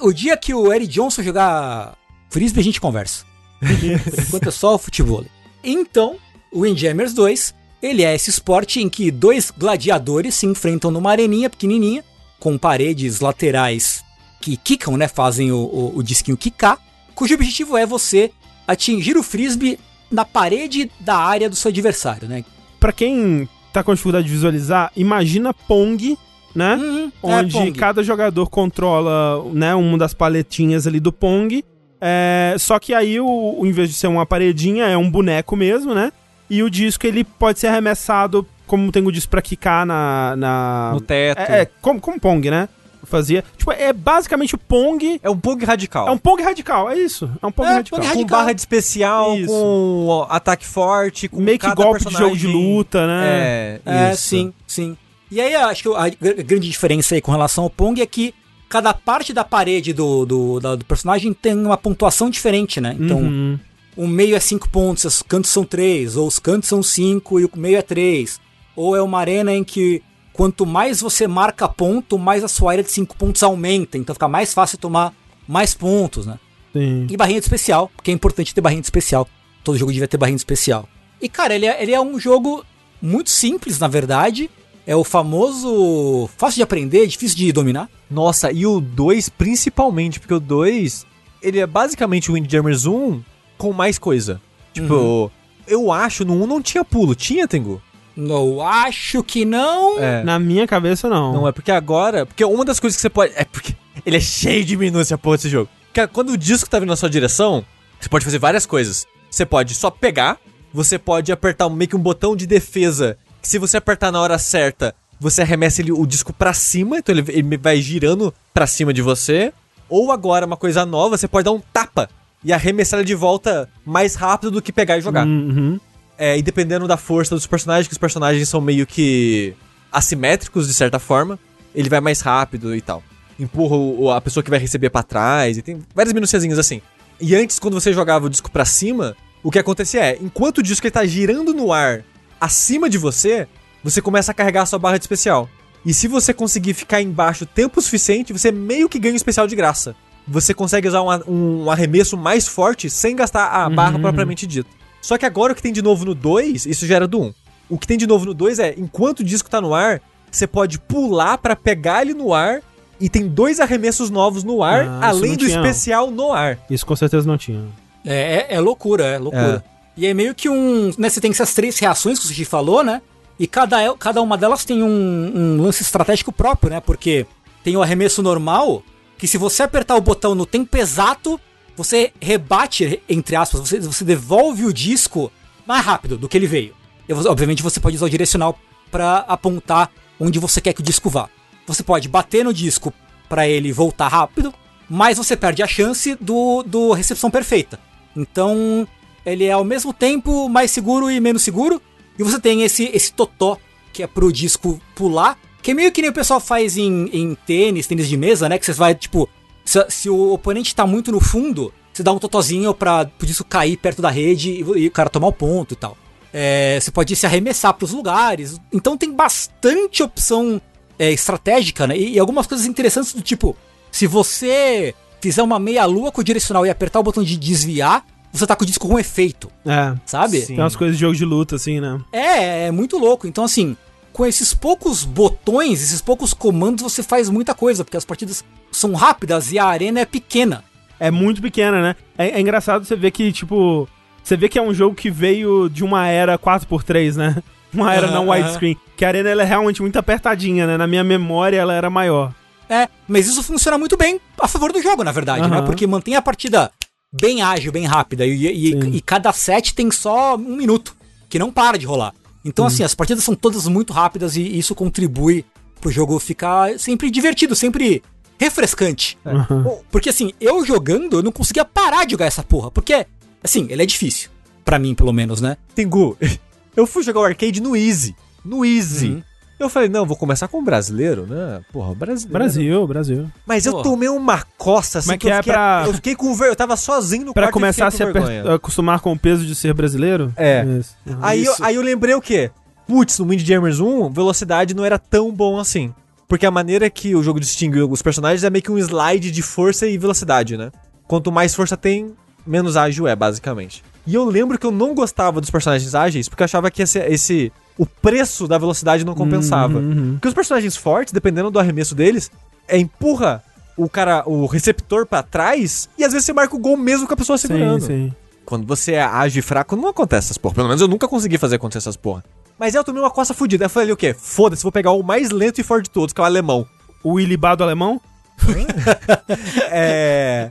Speaker 3: O dia que o Eric Johnson jogar frisbee, a gente conversa. Por enquanto é só o futebol. Então, o Windjammers 2, ele é esse esporte em que dois gladiadores se enfrentam numa areninha pequenininha, com paredes laterais que quicam, né? Fazem o, o, o disquinho quicar, cujo objetivo é você atingir o frisbee na parede da área do seu adversário, né?
Speaker 1: Pra quem tá com dificuldade de visualizar, imagina Pong, né?
Speaker 3: Uhum, é,
Speaker 1: onde
Speaker 3: Pong.
Speaker 1: cada jogador controla, né, uma das paletinhas ali do Pong. É, só que aí, o, o- em vez de ser uma paredinha, é um boneco mesmo, né? E o disco, ele pode ser arremessado, como tem o disco pra quicar na... na...
Speaker 2: No teto.
Speaker 1: É, é, como, como Pong, né? Fazia. Tipo, é basicamente o Pong...
Speaker 2: É um Pong radical.
Speaker 1: É um Pong radical, é isso. É um Pong
Speaker 3: É,
Speaker 1: radical.
Speaker 3: Pong
Speaker 2: com
Speaker 3: radical.
Speaker 2: barra de especial,
Speaker 1: Isso.
Speaker 2: com ó, ataque forte, com
Speaker 1: Meio que golpe de jogo de
Speaker 2: personagem.
Speaker 1: luta, né?
Speaker 2: É,
Speaker 3: É,
Speaker 2: isso.
Speaker 3: sim, sim. E aí, acho que a gr- grande diferença aí com relação ao Pong é que cada parte da parede do, do, da- do personagem tem uma pontuação diferente, né? Então,
Speaker 1: Uhum.
Speaker 3: o meio é 5 pontos, os cantos são 3, ou os cantos são 5 e o meio é 3. Ou é uma arena em que quanto mais você marca ponto, mais a sua área de 5 pontos aumenta. Então fica mais fácil tomar mais pontos, né?
Speaker 1: Sim.
Speaker 3: E barrinha de especial, porque é importante ter barrinha de especial. Todo jogo devia ter barrinha de especial. E, cara, ele é, ele é um jogo muito simples, na verdade. É o famoso fácil de aprender, difícil de dominar.
Speaker 2: Nossa, e o 2 principalmente, porque o 2, ele é basicamente o Windjammers 1 com mais coisa. Tipo, eu acho no 1 não tinha pulo, tinha, Tengu?
Speaker 3: Eu acho que não.
Speaker 2: É.
Speaker 1: Na minha cabeça, não.
Speaker 2: Não é porque agora. Porque uma das coisas que você pode. É porque ele é cheio de minúcia, porra, esse jogo. Porque quando o disco tá vindo na sua direção, você pode fazer várias coisas. Você pode só pegar, você pode apertar meio que um botão de defesa. Que se você apertar na hora certa, você arremessa ele, o disco pra cima, então ele, ele vai girando pra cima de você. Ou agora, uma coisa nova, você pode dar um tapa e arremessar ele de volta mais rápido do que pegar e jogar.
Speaker 1: Uhum.
Speaker 2: É, e dependendo da força dos personagens, que os personagens são meio que assimétricos de certa forma, ele vai mais rápido e tal. Empurra o- a pessoa que vai receber pra trás, e tem várias minuciazinhas assim. E antes, quando você jogava o disco pra cima, o que acontecia é, enquanto o disco ele tá girando no ar acima de você, você começa a carregar a sua barra de especial. E se você conseguir ficar embaixo tempo suficiente, você meio que ganha um especial de graça. Você consegue usar um, um arremesso mais forte sem gastar a barra propriamente dita. Só que agora o que tem de novo no 2, isso já era do 1. O que tem de novo no 2 é, enquanto o disco tá no ar, você pode pular pra pegar ele no ar e tem dois arremessos novos no ar,
Speaker 1: Ah,
Speaker 2: além do
Speaker 1: tinha,
Speaker 2: especial no ar.
Speaker 1: Isso com certeza não tinha.
Speaker 3: É, é, é loucura, é loucura. E é meio que um. Né, você tem essas três reações que o Sushi falou, né? E cada, cada uma delas tem um, um lance estratégico próprio, né? Porque tem o arremesso normal, que se você apertar o botão no tempo exato, você rebate, entre aspas, você, você devolve o disco mais rápido do que ele veio. E, obviamente você pode usar o direcional pra apontar onde você quer que o disco vá. Você pode bater no disco pra ele voltar rápido, mas você perde a chance do, do recepção perfeita. Então, ele é ao mesmo tempo mais seguro e menos seguro. E você tem esse, esse totó, que é pro disco pular, que é meio que nem o pessoal faz em, em tênis, tênis de mesa, né? Que você vai, tipo, se, se o oponente tá muito no fundo, você dá um totozinho pra pro disco cair perto da rede e, e o cara tomar o ponto e tal. É, você pode se arremessar pros lugares. Então tem bastante opção é, estratégica, né? E, e algumas coisas interessantes do tipo, se você fizer uma meia-lua com o direcional e apertar o botão de desviar, você tá com o disco com efeito,
Speaker 1: É.
Speaker 3: sabe?
Speaker 2: Sim.
Speaker 1: Tem umas coisas de jogo de luta, assim, né?
Speaker 3: É, é muito louco. Então, assim, com esses poucos botões, esses poucos comandos, você faz muita coisa, porque as partidas são rápidas e a arena é pequena.
Speaker 1: É muito pequena, né? É, é engraçado você ver que, tipo. Você vê que é um jogo que veio de uma era 4x3, né? [LAUGHS] Uma era não widescreen. Que a arena ela é realmente muito apertadinha, né? Na minha memória ela era maior.
Speaker 3: É, mas isso funciona muito bem a favor do jogo, na verdade, né? Porque mantém a partida bem ágil, bem rápida. E, e- e cada set tem só um minuto, que não para de rolar. Então, assim, as partidas são todas muito rápidas e isso contribui pro jogo ficar sempre divertido, sempre refrescante.
Speaker 1: Uhum.
Speaker 3: Porque, assim, eu jogando, eu não conseguia parar de jogar essa porra. Porque, assim, ele é difícil. Pra mim, pelo menos, né?
Speaker 2: Tengu, [LAUGHS] eu fui jogar o arcade no Easy. No Easy.
Speaker 3: Uhum.
Speaker 2: Eu falei, não, vou começar com o brasileiro, né? Porra, brasileiro.
Speaker 1: Brasil, Brasil.
Speaker 2: Mas eu
Speaker 3: Porra.
Speaker 2: tomei uma costa assim
Speaker 1: Como é que
Speaker 2: eu
Speaker 1: é
Speaker 2: fiquei,
Speaker 1: pra-
Speaker 2: eu fiquei com ver, eu tava sozinho no
Speaker 1: Pra
Speaker 2: quarto e
Speaker 1: começar a se aper-
Speaker 2: vergonha.
Speaker 1: acostumar com o peso de ser brasileiro?
Speaker 2: É.
Speaker 1: Isso.
Speaker 2: Aí eu,
Speaker 3: Isso.
Speaker 2: aí eu lembrei o quê? putz, no Windjammers 1, velocidade não era tão bom assim. Porque a maneira que o jogo distingue os personagens é meio que um slide de força e velocidade, né? Quanto mais força tem, menos ágil é, basicamente. E eu lembro que eu não gostava dos personagens ágeis, porque eu achava que esse, esse o preço da velocidade não compensava.
Speaker 1: Uhum, uhum.
Speaker 2: Porque os personagens fortes, dependendo do arremesso deles, é empurra o cara, o receptor pra trás e às vezes você marca o gol mesmo com a pessoa segurando.
Speaker 1: Sim, sim.
Speaker 2: Quando você é ágil e fraco, não acontece essas porra. Pelo menos eu nunca consegui fazer acontecer essas porra. Mas aí eu tomei uma coça fudida. Aí eu falei o quê? Foda-se, vou pegar o mais lento e forte de todos, que é o alemão.
Speaker 1: O ilibado alemão? [LAUGHS]
Speaker 2: É.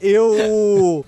Speaker 2: eu.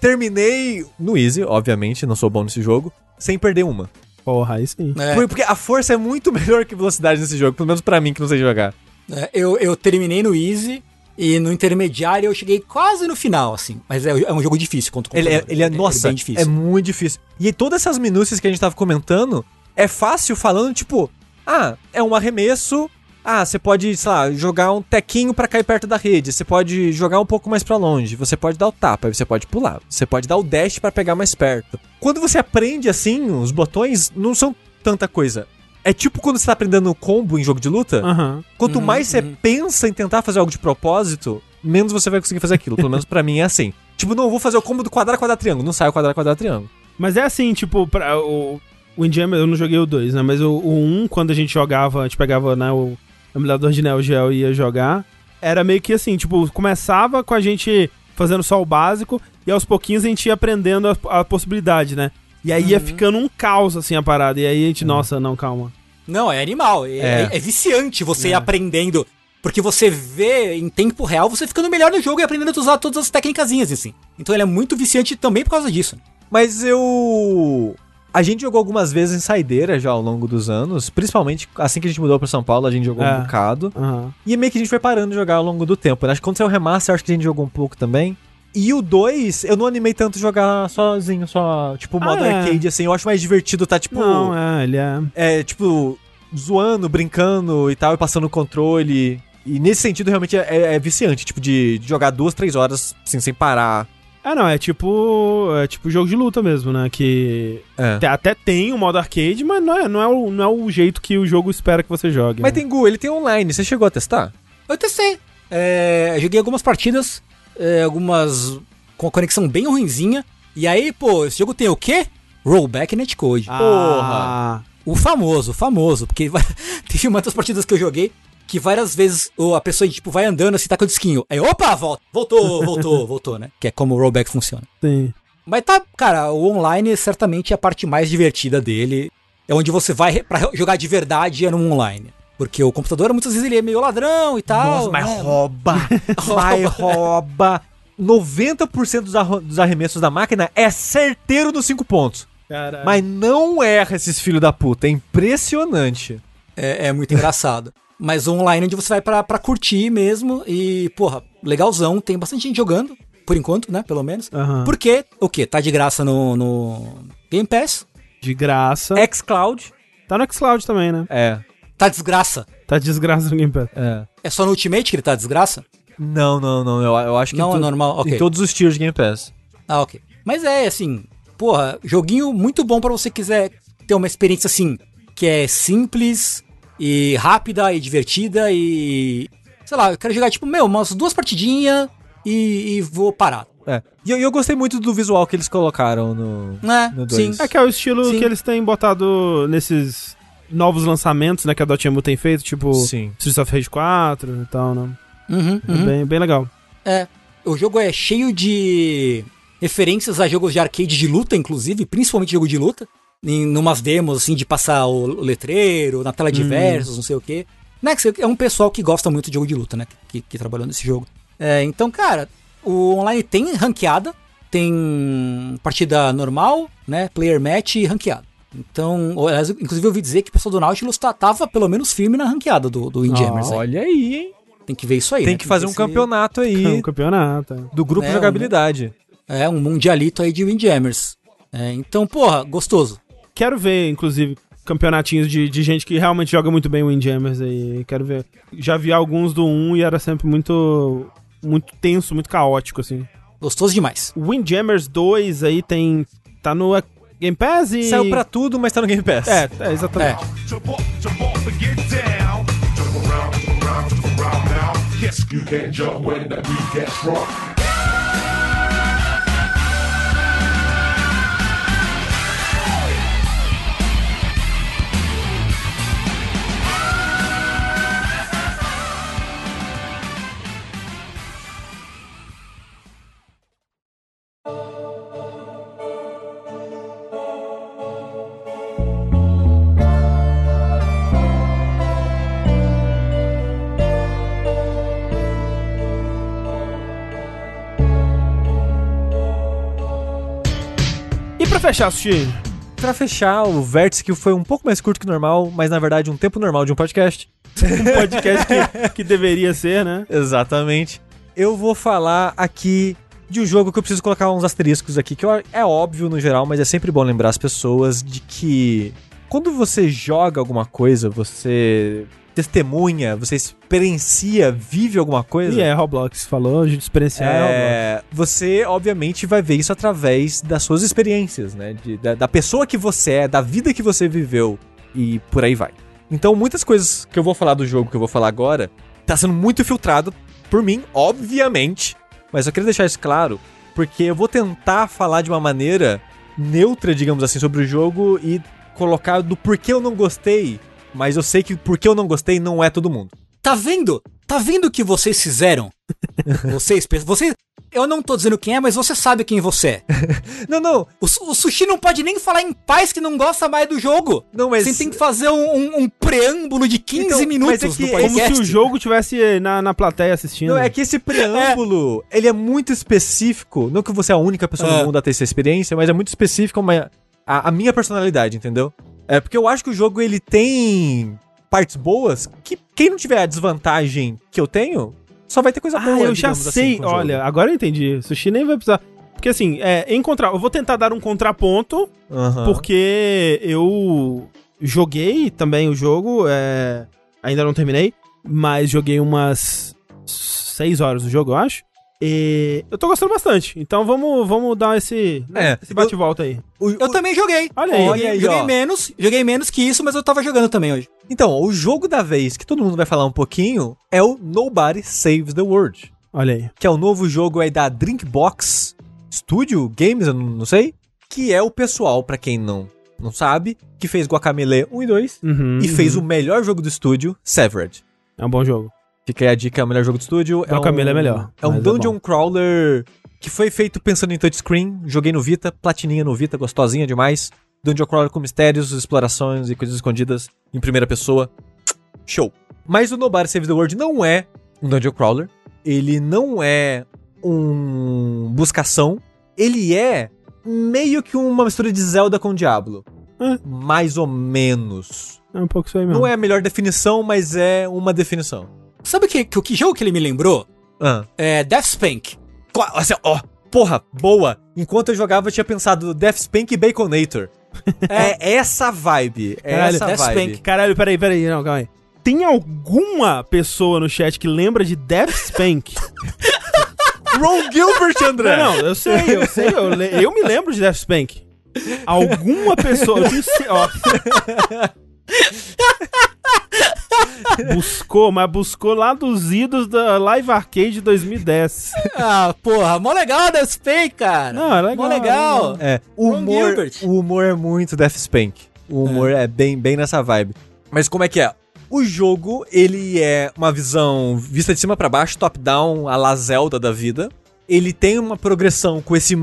Speaker 2: Terminei no Easy, obviamente, não sou bom nesse jogo, sem perder uma.
Speaker 1: Porra, aí sim.
Speaker 3: É,
Speaker 2: Porque a força é muito [LAUGHS] melhor que velocidade nesse jogo, pelo menos pra mim que não sei jogar.
Speaker 3: é, eu, eu terminei no Easy e no intermediário eu cheguei quase no final, assim. Mas é, é um jogo difícil contra o
Speaker 2: Ele é,
Speaker 3: computador.
Speaker 2: ele é, nossa,
Speaker 3: bem difícil.
Speaker 2: é muito difícil. E aí todas essas minúcias que a gente tava comentando, é fácil falando, tipo, ah, é um arremesso, ah, você pode, sei lá, jogar um tequinho pra cair perto da rede, você pode jogar um pouco mais pra longe, você pode dar o tapa, você pode pular, você pode dar o dash pra pegar mais perto. Quando você aprende assim, os botões não são tanta coisa. É tipo quando você tá aprendendo combo em jogo de luta,
Speaker 1: Aham.
Speaker 2: Quanto
Speaker 3: Uhum,
Speaker 2: mais você
Speaker 3: uhum.
Speaker 2: pensa em tentar fazer algo de propósito, menos você vai conseguir fazer aquilo. Pelo menos pra mim é assim. [LAUGHS] Tipo, não, eu vou fazer o combo do quadrado, quadrado, triângulo. Não sai o quadrado, quadrado, triângulo.
Speaker 1: Mas é assim, tipo, pra, o, o Windjammer, eu não joguei o 2, né? Mas o, o 1, quando a gente jogava, a gente pegava, né, o emulador de Neo Geo e ia jogar, era meio que assim, tipo, começava com a gente fazendo só o básico e aos pouquinhos a gente ia aprendendo a, a possibilidade, né? E aí ia
Speaker 3: Uhum.
Speaker 1: ficando um caos, assim, a parada. E aí a gente, nossa, não, calma.
Speaker 3: Não, é animal. É,
Speaker 2: É.
Speaker 3: é- é viciante você ir
Speaker 1: É.
Speaker 3: aprendendo. Porque você vê em tempo real, você ficando melhor no jogo e aprendendo a usar todas as técnicazinhas, assim. Então ele é muito viciante também por causa disso.
Speaker 2: Mas eu. A gente jogou algumas vezes em saideira já ao longo dos anos. Principalmente assim que a gente mudou pra São Paulo, a gente jogou
Speaker 1: É.
Speaker 2: um bocado.
Speaker 1: Aham.
Speaker 2: E meio que a gente foi parando de jogar ao longo do tempo. né? Acho que quando saiu o remaster, acho que a gente jogou um pouco também. E o 2, eu não animei tanto jogar sozinho, só, tipo, modo
Speaker 1: Ah, é.
Speaker 2: arcade, assim. Eu acho mais divertido tá, tipo.
Speaker 1: Não, é, ele é...
Speaker 2: é, tipo, zoando, brincando e tal, e passando o controle. E nesse sentido, realmente é, é- é viciante, tipo, de, de jogar duas, três horas assim, sem parar.
Speaker 1: É, não, é tipo. É tipo jogo de luta mesmo, né? Que.
Speaker 2: É.
Speaker 1: Até tem o modo arcade, mas não é, não, é o, não é o jeito que o jogo espera que você jogue.
Speaker 2: Mas
Speaker 1: né?
Speaker 2: tem Gu, ele tem online, você chegou a testar?
Speaker 3: Eu testei. É, joguei algumas partidas, é, algumas com a conexão bem ruinzinha. E aí, pô, esse jogo tem o quê? Rollback netcode.
Speaker 1: Ah,
Speaker 3: O famoso, o famoso. Porque [LAUGHS] teve uma das partidas que eu joguei que várias vezes ô, a pessoa, tipo, vai andando assim, tá com o disquinho. Aí, opa, volta. Voltou, [LAUGHS] voltou, voltou, né? Que é como o rollback funciona.
Speaker 1: sim.
Speaker 3: Mas tá, cara, o online certamente é a parte mais divertida dele. É onde você vai pra jogar de verdade é no online. Porque o computador, muitas vezes, ele é meio ladrão e tal.
Speaker 2: Nossa, mas
Speaker 3: né?
Speaker 2: rouba! mas [LAUGHS] rouba! 90% dos, dos arremessos da máquina é certeiro nos 5 pontos.
Speaker 1: Caralho.
Speaker 2: Mas não erra esses filhos da puta. É impressionante.
Speaker 3: É, é muito engraçado. Mas o online é onde você vai pra, pra curtir mesmo. E, porra, legalzão. Tem bastante gente jogando. Por enquanto, né? Pelo menos.
Speaker 1: Aham.
Speaker 3: Porque, o quê? Tá de graça no, no Game Pass.
Speaker 1: De graça.
Speaker 2: xCloud.
Speaker 1: Tá no Xcloud também, né?
Speaker 2: É.
Speaker 3: Tá desgraça.
Speaker 1: Tá desgraça no Game Pass.
Speaker 2: É.
Speaker 3: É só no Ultimate que ele tá desgraça?
Speaker 2: Não, não, não. Eu, eu acho que
Speaker 3: Não, é normal, ok.
Speaker 2: em todos os tiers de Game Pass.
Speaker 3: Ah, ok. Mas é, assim, porra, joguinho muito bom pra você quiser ter uma experiência assim, que é simples e rápida e divertida e. Sei lá, eu quero jogar, tipo, meu, umas duas partidinhas e, e vou parar.
Speaker 2: É. E eu, eu gostei muito do visual que eles colocaram no.
Speaker 3: Né?
Speaker 2: No
Speaker 3: Sim.
Speaker 1: É que é o estilo
Speaker 3: Sim.
Speaker 1: que eles têm botado nesses novos lançamentos, né? Que a Dotemu tem feito, tipo
Speaker 2: Sim.
Speaker 1: Streets of Rage 4 e tal, né?
Speaker 3: Uhum,
Speaker 1: É
Speaker 3: uhum.
Speaker 1: bem, bem legal.
Speaker 3: É. O jogo é cheio de referências a jogos de arcade de luta, inclusive, principalmente jogo de luta. Em numas demos, assim, de passar o letreiro, na tela de
Speaker 1: Hum.
Speaker 3: versos, não sei o quê. Né, que você- é um pessoal que gosta muito de jogo de luta, né? Que, que trabalhou nesse jogo. É, então, cara, o online tem ranqueada, tem partida normal, né? Player match e ranqueada. Então, inclusive eu ouvi dizer que o pessoal do Nautilus tá- tava pelo menos firme na ranqueada do, do Windjammers. aí.
Speaker 2: Olha aí, hein?
Speaker 3: Tem que ver isso aí.
Speaker 2: Tem
Speaker 3: né?
Speaker 2: que fazer um
Speaker 3: ver se-
Speaker 2: campeonato aí [LAUGHS]
Speaker 1: um campeonato. é.
Speaker 2: do grupo
Speaker 3: É,
Speaker 2: jogabilidade.
Speaker 3: É, um mundialito aí de Windjammers. É, então, porra, gostoso.
Speaker 1: Quero ver, inclusive, campeonatinhos de, de gente que realmente joga muito bem o Windjammers aí. Quero ver. Já vi alguns do 1 e era sempre muito. Muito tenso, muito caótico, assim.
Speaker 3: Gostoso demais.
Speaker 1: O Windjammers 2 aí tem. Tá no Game Pass e...
Speaker 2: Saiu pra tudo, mas tá no Game Pass.
Speaker 1: É, é exatamente.
Speaker 4: Jump
Speaker 1: pra fechar, Sushi?
Speaker 2: Pra fechar, o vértice que foi um pouco mais curto que normal, mas na verdade um tempo normal de um podcast. [LAUGHS]
Speaker 1: Um podcast que, que deveria ser, né?
Speaker 2: Exatamente. Eu vou falar aqui de um jogo que eu preciso colocar uns asteriscos aqui, que é óbvio no geral, mas é sempre bom lembrar as pessoas de que quando você joga alguma coisa, você testemunha, você experiencia, vive alguma coisa.
Speaker 1: E é, Roblox falou, a gente experienciar é, Roblox.
Speaker 2: Você obviamente vai ver isso através das suas experiências, né? De- da, da pessoa que você é, da vida que você viveu e por aí vai. Então, muitas coisas que eu vou falar do jogo que eu vou falar agora tá sendo muito filtrado por mim, obviamente. Mas eu queria deixar isso claro, porque eu vou tentar falar de uma maneira neutra, digamos assim, sobre o jogo e colocar do porquê eu não gostei. Mas eu sei que porque eu não gostei não é todo mundo.
Speaker 3: Tá vendo? Tá vendo o que vocês fizeram? [LAUGHS] vocês, pe- você, eu não tô dizendo quem é, mas você sabe quem você é. [LAUGHS]
Speaker 2: Não, não,
Speaker 3: O, o Sushi não pode nem falar em paz que não gosta mais do jogo.
Speaker 2: não, mas.
Speaker 3: Você tem que fazer um, um- um preâmbulo de 15
Speaker 2: Então, mas
Speaker 3: minutos
Speaker 2: é que-
Speaker 3: no
Speaker 2: é
Speaker 1: Como se o jogo tivesse na, na plateia assistindo.
Speaker 2: Não, é que esse preâmbulo, ele é muito específico. Não que você é a única pessoa
Speaker 3: É.
Speaker 2: no mundo a ter essa experiência, mas é muito específico a, a, a minha personalidade, entendeu? É porque eu acho que o jogo, ele tem partes boas que quem não tiver a desvantagem que eu tenho, só vai ter coisa boa,
Speaker 1: Ah, eu já
Speaker 2: assim,
Speaker 1: sei.
Speaker 2: jogo.
Speaker 1: Olha, agora eu entendi. Sushi nem vai precisar. Porque assim, é, encontrar. Eu vou tentar dar um contraponto, porque eu joguei também o jogo. é, ainda não terminei, mas joguei umas 6 horas do jogo, eu acho. E eu tô gostando bastante. Então vamos, vamos dar esse,
Speaker 2: É,
Speaker 1: esse bate-volta aí.
Speaker 2: O-
Speaker 3: Eu
Speaker 2: o-
Speaker 3: também joguei.
Speaker 1: Olha aí.
Speaker 3: Joguei,
Speaker 2: Olha aí,
Speaker 3: joguei
Speaker 2: ó.
Speaker 3: menos, joguei menos que isso, mas eu tava jogando também hoje.
Speaker 2: Então, o jogo da vez que todo mundo vai falar um pouquinho é o Nobody Saves the World.
Speaker 1: Olha aí.
Speaker 2: que é o novo jogo aí da Drinkbox Studio Games, eu não sei, que é o pessoal, pra quem não não sabe, que fez Guacamelee 1 e 2
Speaker 1: Uhum,
Speaker 2: e fez
Speaker 1: uhum.
Speaker 2: o melhor jogo do estúdio, Severed.
Speaker 1: É um bom jogo.
Speaker 2: Fica aí a dica, é o melhor jogo do estúdio.
Speaker 1: Guacamelee
Speaker 2: um,
Speaker 1: é melhor,
Speaker 2: É um
Speaker 1: é
Speaker 2: dungeon
Speaker 1: bom.
Speaker 2: crawler que foi feito pensando em touchscreen, joguei no Vita, platininha no Vita, gostosinha demais. Dungeon crawler com mistérios, explorações e coisas escondidas em primeira pessoa. Show. Mas o Nobody Saves the World não é um dungeon crawler, ele não é um buscação, ele é meio que uma mistura de Zelda com Diablo.
Speaker 1: É.
Speaker 2: Mais ou menos.
Speaker 1: É um pouco isso aí mesmo.
Speaker 2: Não é a melhor definição, mas é uma definição.
Speaker 3: Sabe o que, que, que jogo que ele me lembrou?
Speaker 2: Ah.
Speaker 3: É Death Spank.
Speaker 2: Assim, ó, porra, boa. Enquanto eu jogava, eu tinha pensado Death Spank e Baconator. [LAUGHS] é essa vibe. É
Speaker 1: Caralho,
Speaker 2: essa
Speaker 3: Death
Speaker 2: vibe.
Speaker 3: Spank.
Speaker 1: Caralho, peraí, peraí, não, calma aí. Tem alguma pessoa no chat que lembra de Death Spank? [LAUGHS]
Speaker 2: Ron Gilbert, André.
Speaker 1: Não, não, eu sei, eu sei, eu, eu me lembro de Death Spank. Alguma pessoa, eu tenho ó. [LAUGHS] [LAUGHS] Buscou, mas buscou lá dos idos da Live Arcade 2010. [LAUGHS]
Speaker 3: Ah, porra, mó legal Death Spank, cara.
Speaker 1: Não, é legal,
Speaker 3: Mó legal.
Speaker 2: É, o
Speaker 3: Ron
Speaker 2: humor, o humor é muito Death Spank. O humor é, bem, bem nessa vibe. Mas como é que é? O jogo, ele é uma visão vista de cima pra baixo, top-down, a la Zelda da vida. Ele tem uma progressão com esse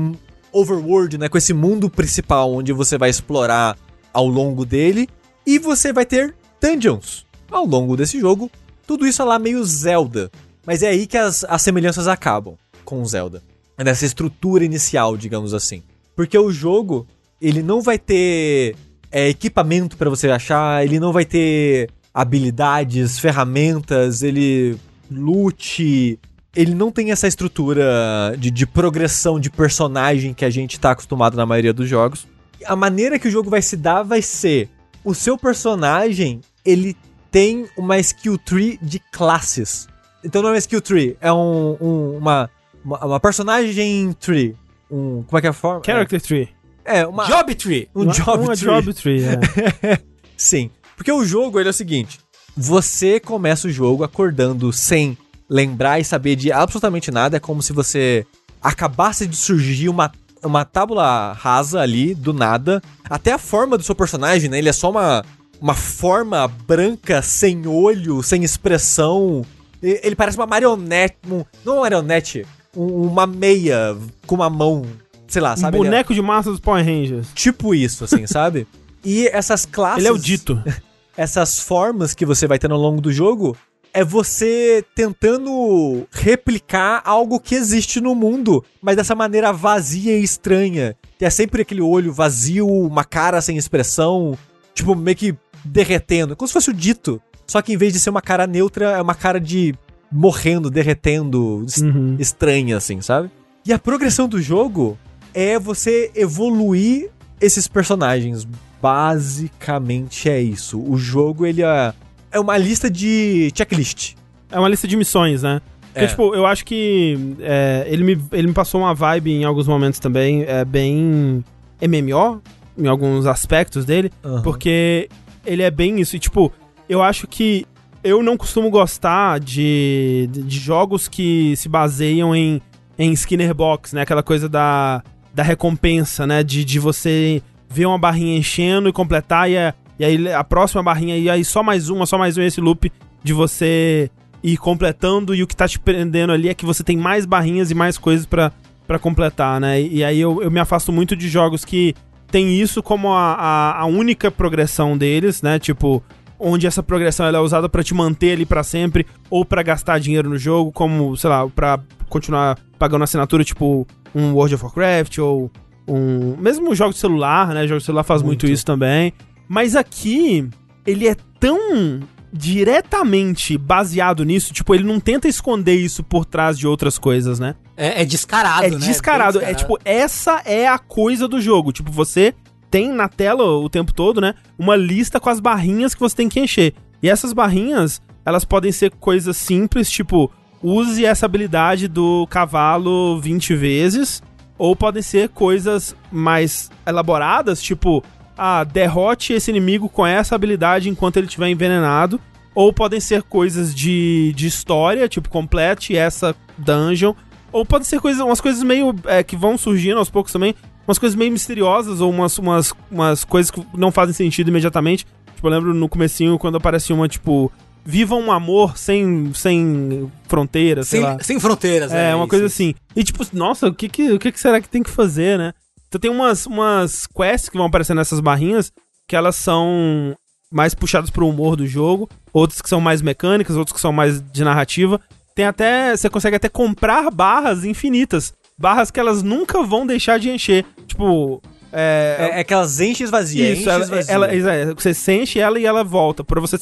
Speaker 2: overworld, né? Com esse mundo principal, onde você vai explorar ao longo dele. E você vai ter dungeons ao longo desse jogo. Tudo isso é lá meio Zelda. Mas é aí que as, as semelhanças acabam com Zelda. É nessa estrutura inicial, digamos assim. Porque o jogo, ele não vai ter é, equipamento pra você achar, ele não vai ter habilidades, ferramentas, ele loot. Ele não tem essa estrutura de, de progressão de personagem que a gente tá acostumado na maioria dos jogos. A maneira que o jogo vai se dar vai ser o seu personagem, ele tem uma skill tree de classes. Então não é uma skill tree, é um, um- uma, uma, uma personagem tree. Um, como é que é a forma?
Speaker 1: Character Tree.
Speaker 2: É, uma.
Speaker 3: Job Tree.
Speaker 2: Um
Speaker 1: Uma-
Speaker 2: job
Speaker 1: uma
Speaker 2: tree.
Speaker 1: job tree, é. [LAUGHS]
Speaker 2: Sim. Porque o jogo, ele é o seguinte: você começa o jogo acordando sem lembrar e saber de absolutamente nada. É como se você acabasse de surgir uma, uma tábula rasa ali, do nada. Até a forma do seu personagem, né? Ele é só uma, uma forma branca, sem olho, sem expressão. Ele parece uma marionete. um- não uma marionete, um- uma meia com uma mão. Sei lá,
Speaker 1: Um
Speaker 2: sabe? Ele é-
Speaker 1: boneco de massa dos Power Rangers.
Speaker 2: Tipo isso, assim, [LAUGHS] sabe? E essas classes
Speaker 1: Ele é o dito. [LAUGHS]
Speaker 2: essas formas que você vai ter ao longo do jogo é você tentando replicar algo que existe no mundo, mas dessa maneira vazia e estranha. É sempre aquele olho vazio, uma cara sem expressão, tipo, meio que derretendo. Como se fosse o dito. Só que em vez de ser uma cara neutra, é uma cara de morrendo, derretendo,
Speaker 1: Uhum.
Speaker 2: estranha, assim, sabe? E a progressão do jogo é você evoluir esses personagens. Basicamente é isso. O jogo, ele é, é uma lista de checklist.
Speaker 1: É uma lista de missões, né? Porque,
Speaker 2: É.
Speaker 1: tipo, eu acho que é, ele, me, ele me passou uma vibe em alguns momentos também, é bem MMO, em alguns aspectos dele, porque ele é bem isso. E, tipo, eu acho que eu não costumo gostar de, de, de jogos que se baseiam em, em Skinner Box, né? Aquela coisa da, da recompensa, né? De, de você ver uma barrinha enchendo e completar, e, a- e aí a próxima barrinha, e aí só mais uma, só mais um, esse loop de você ir completando, e o que tá te prendendo ali é que você tem mais barrinhas e mais coisas pra pra completar, né? E, e aí eu, eu me afasto muito de jogos que tem isso como a, a, a única progressão deles, né? Tipo, onde essa progressão ela é usada pra te manter ali pra sempre, ou pra gastar dinheiro no jogo, como, sei lá, pra continuar pagando assinatura, tipo um World of Warcraft, ou um. Mesmo jogo de celular, né? Jogo de celular faz muito,
Speaker 2: Muito.
Speaker 1: isso também. Mas aqui, ele é tão diretamente baseado nisso, tipo, ele não tenta esconder isso por trás de outras coisas, né?
Speaker 3: É, é descarado,
Speaker 1: É
Speaker 3: né?
Speaker 1: descarado.
Speaker 3: Bem
Speaker 1: É tipo, essa é a coisa do jogo. Tipo, você tem na tela o tempo todo, né? Uma lista com as barrinhas que você tem que encher. E essas barrinhas, elas podem ser coisas simples, tipo, use essa habilidade do cavalo 20 vezes. Ou podem ser coisas mais elaboradas, tipo, ah, derrote esse inimigo com essa habilidade enquanto ele estiver envenenado. Ou podem ser coisas de, de história, tipo, complete essa dungeon. Ou podem ser coisas, umas coisas meio é, que vão surgindo aos poucos também. Umas coisas meio misteriosas ou umas, umas, umas coisas que não fazem sentido imediatamente. Tipo, eu lembro no comecinho quando aparecia uma, tipo... Viva um amor sem, sem fronteiras.
Speaker 3: Sem, sem fronteiras,
Speaker 1: É, uma
Speaker 3: isso,
Speaker 1: coisa assim. E tipo, nossa, o que, que, o que será que tem que fazer, né? Então tem umas, umas quests que vão aparecendo nessas barrinhas que elas são mais puxadas pro humor do jogo, outras que são mais mecânicas, outras que são mais de narrativa. Tem até. Você consegue até comprar barras infinitas. Barras que elas nunca vão deixar de encher. Tipo. É,
Speaker 2: É, é aquelas enches vazias.
Speaker 1: isso,
Speaker 2: enches
Speaker 1: ela,
Speaker 2: vazias.
Speaker 1: ela, você enche ela e ela volta. Pra você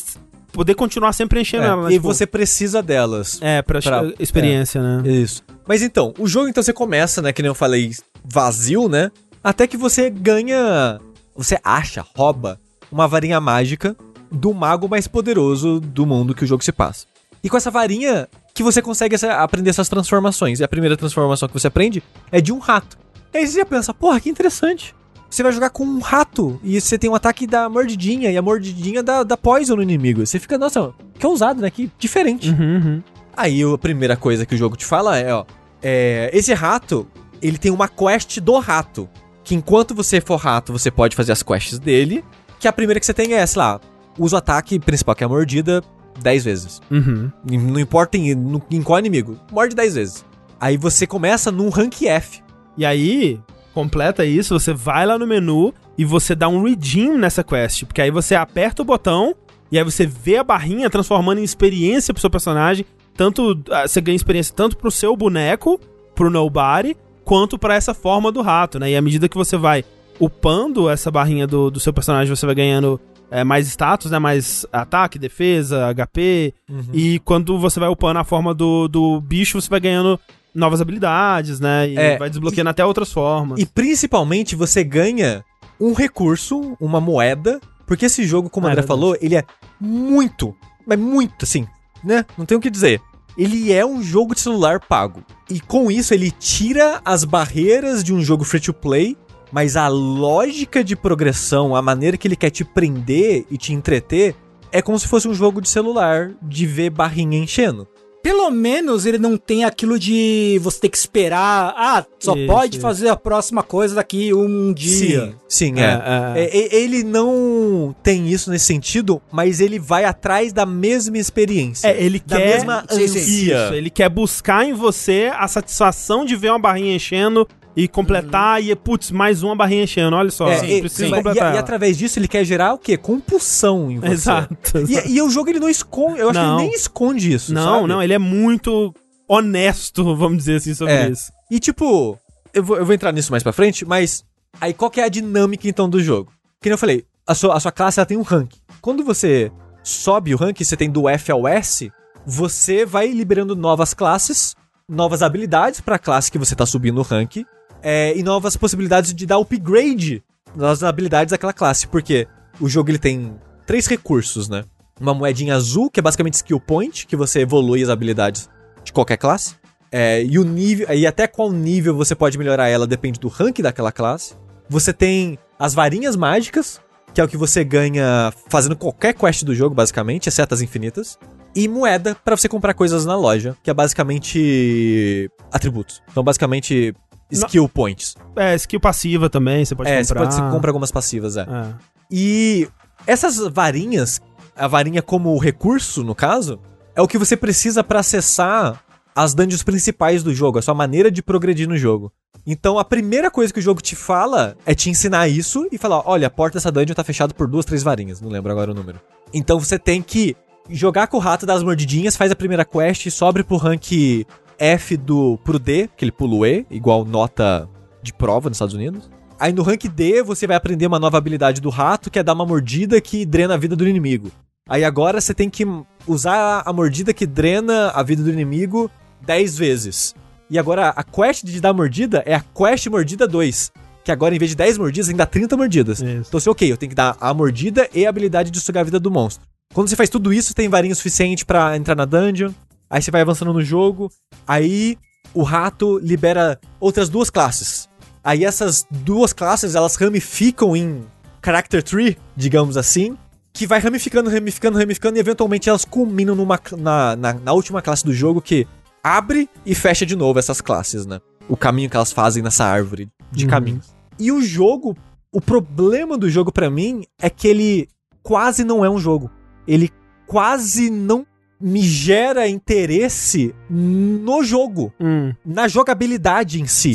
Speaker 1: poder continuar sempre enchendo
Speaker 2: É,
Speaker 1: ela. né?
Speaker 2: e
Speaker 1: Tipo,
Speaker 2: você precisa delas.
Speaker 1: É, pra,
Speaker 2: pra-
Speaker 1: experiência, né?
Speaker 2: Isso. Mas então, o jogo então você começa, né, que nem eu falei, vazio, né? Até que você ganha, você acha, rouba uma varinha mágica do mago mais poderoso do mundo que o jogo se passa. E com essa varinha que você consegue essa- aprender essas transformações. E a primeira transformação que você aprende é de um rato. E aí você já pensa, porra, que interessante. Você vai jogar com um rato e você tem um ataque da mordidinha e a mordidinha dá, dá poison no inimigo. Você fica, nossa, que ousado, né? Que diferente.
Speaker 1: Uhum, uhum.
Speaker 2: Aí a primeira coisa que o jogo te fala é, ó, é, esse rato, ele tem uma quest do rato, que enquanto você for rato, você pode fazer as quests dele, que a primeira que você tem é, sei lá, usa o ataque principal, que é a mordida, 10 vezes.
Speaker 1: Uhum.
Speaker 2: Não importa em, em qual inimigo, morde 10 vezes. Aí você começa num rank F.
Speaker 1: E aí, completa isso, você vai lá no menu e você dá um redeem nessa quest. Porque aí você aperta o botão e aí você vê a barrinha transformando em experiência pro seu personagem. Tanto ah, você ganha experiência tanto pro seu boneco, pro nobody, quanto pra essa forma do rato, né? E à medida que você vai upando essa barrinha do, do seu personagem, você vai ganhando é, mais status, né? Mais ataque, defesa, HP. E quando você vai upando a forma do, do bicho, você vai ganhando novas habilidades, né? E
Speaker 2: É,
Speaker 1: vai desbloqueando até outras formas.
Speaker 2: E principalmente você ganha um recurso, uma moeda, porque esse jogo, como o
Speaker 1: Ah,
Speaker 2: André falou, ele é muito, mas muito assim, né? Não tem o que dizer. Ele é um jogo de celular pago. E com isso ele tira as barreiras de um jogo free to play, Mas a lógica de progressão, a maneira que ele quer te prender e te entreter, é como se fosse um jogo de celular de ver barrinha enchendo.
Speaker 3: Pelo menos ele não tem aquilo de você ter que esperar. Ah, só
Speaker 1: Isso,
Speaker 3: pode
Speaker 1: isso.
Speaker 3: fazer a próxima coisa daqui um dia.
Speaker 2: Sim, sim, é.
Speaker 1: É, é.
Speaker 2: É, e- Ele não tem isso nesse sentido, mas ele vai atrás da mesma experiência.
Speaker 1: É, ele
Speaker 2: da
Speaker 1: quer.
Speaker 2: mesma
Speaker 3: Sim, sim.
Speaker 2: ansia.
Speaker 1: Isso, ele quer buscar em você a satisfação de ver uma barrinha enchendo e completar e, putz, mais uma barrinha enchendo. Olha só,
Speaker 2: É, e-
Speaker 1: preciso
Speaker 2: sim.
Speaker 1: completar.
Speaker 2: E, e através disso ele quer gerar o quê? Compulsão em você.
Speaker 1: Exato.
Speaker 2: E, e o jogo ele não esconde, eu acho
Speaker 1: Não.
Speaker 2: que ele nem esconde isso,
Speaker 1: não,
Speaker 2: sabe?
Speaker 1: não, ele é muito honesto, [LAUGHS] vamos dizer assim, sobre
Speaker 2: É.
Speaker 1: isso.
Speaker 2: E tipo, eu vou, eu vou entrar nisso mais pra frente, mas aí qual que é a dinâmica então do jogo? Que nem eu falei, a sua, a sua classe ela tem um rank. Quando você sobe o rank, você tem do F ao S, você vai liberando novas classes, novas habilidades pra classe que você tá subindo o rank, é, e novas possibilidades de dar upgrade nas habilidades daquela classe, porque o jogo ele tem três recursos, né? Uma moedinha azul, que é basicamente skill point, que você evolui as habilidades de qualquer classe. É, e o nível. E até qual nível você pode melhorar ela depende do rank daquela classe. Você tem as varinhas mágicas, que é o que você ganha fazendo qualquer quest do jogo, basicamente, exceto as infinitas. E moeda pra você comprar coisas na loja, que é basicamente atributos. Então, basicamente, skill points.
Speaker 1: É, skill passiva também, você pode
Speaker 2: é, você,
Speaker 1: comprar.
Speaker 2: pode, você compra algumas passivas, é.
Speaker 1: É.
Speaker 2: E essas varinhas, a varinha como recurso, no caso, é o que você precisa pra acessar as dungeons principais do jogo, a sua maneira de progredir no jogo. Então a primeira coisa que o jogo te fala é te ensinar isso e falar: olha, a porta dessa dungeon tá fechada por duas, três varinhas, não lembro agora o número. Então você tem que jogar com o rato das mordidinhas, faz a primeira quest, sobe pro rank F do pro D, que ele pula o E, igual nota de prova nos Estados Unidos. Aí no rank D você vai aprender uma nova habilidade do rato, que é dar uma mordida que drena a vida do inimigo. Aí agora você tem que usar a mordida que drena a vida do inimigo 10 vezes. E agora a quest de dar mordida é a quest mordida 2. Que agora em vez de 10 mordidas, ainda dá 30 mordidas.
Speaker 1: Isso.
Speaker 2: Então se ok, eu tenho que dar a mordida e a habilidade de sugar a vida do monstro. Quando você faz tudo isso, tem varinha suficiente pra entrar na dungeon. Aí você vai avançando no jogo. Aí o rato libera outras duas classes. Aí essas duas classes, elas ramificam em character tree, digamos assim, que vai ramificando, ramificando, ramificando e eventualmente elas culminam numa, na, na, na última classe do jogo que abre e fecha de novo essas classes, né? O caminho que elas fazem nessa árvore de
Speaker 1: Uhum.
Speaker 2: caminhos. E o jogo, o problema do jogo pra mim é que ele quase não é um jogo. Ele quase não me gera interesse no jogo,
Speaker 1: Hum,
Speaker 2: na jogabilidade em si.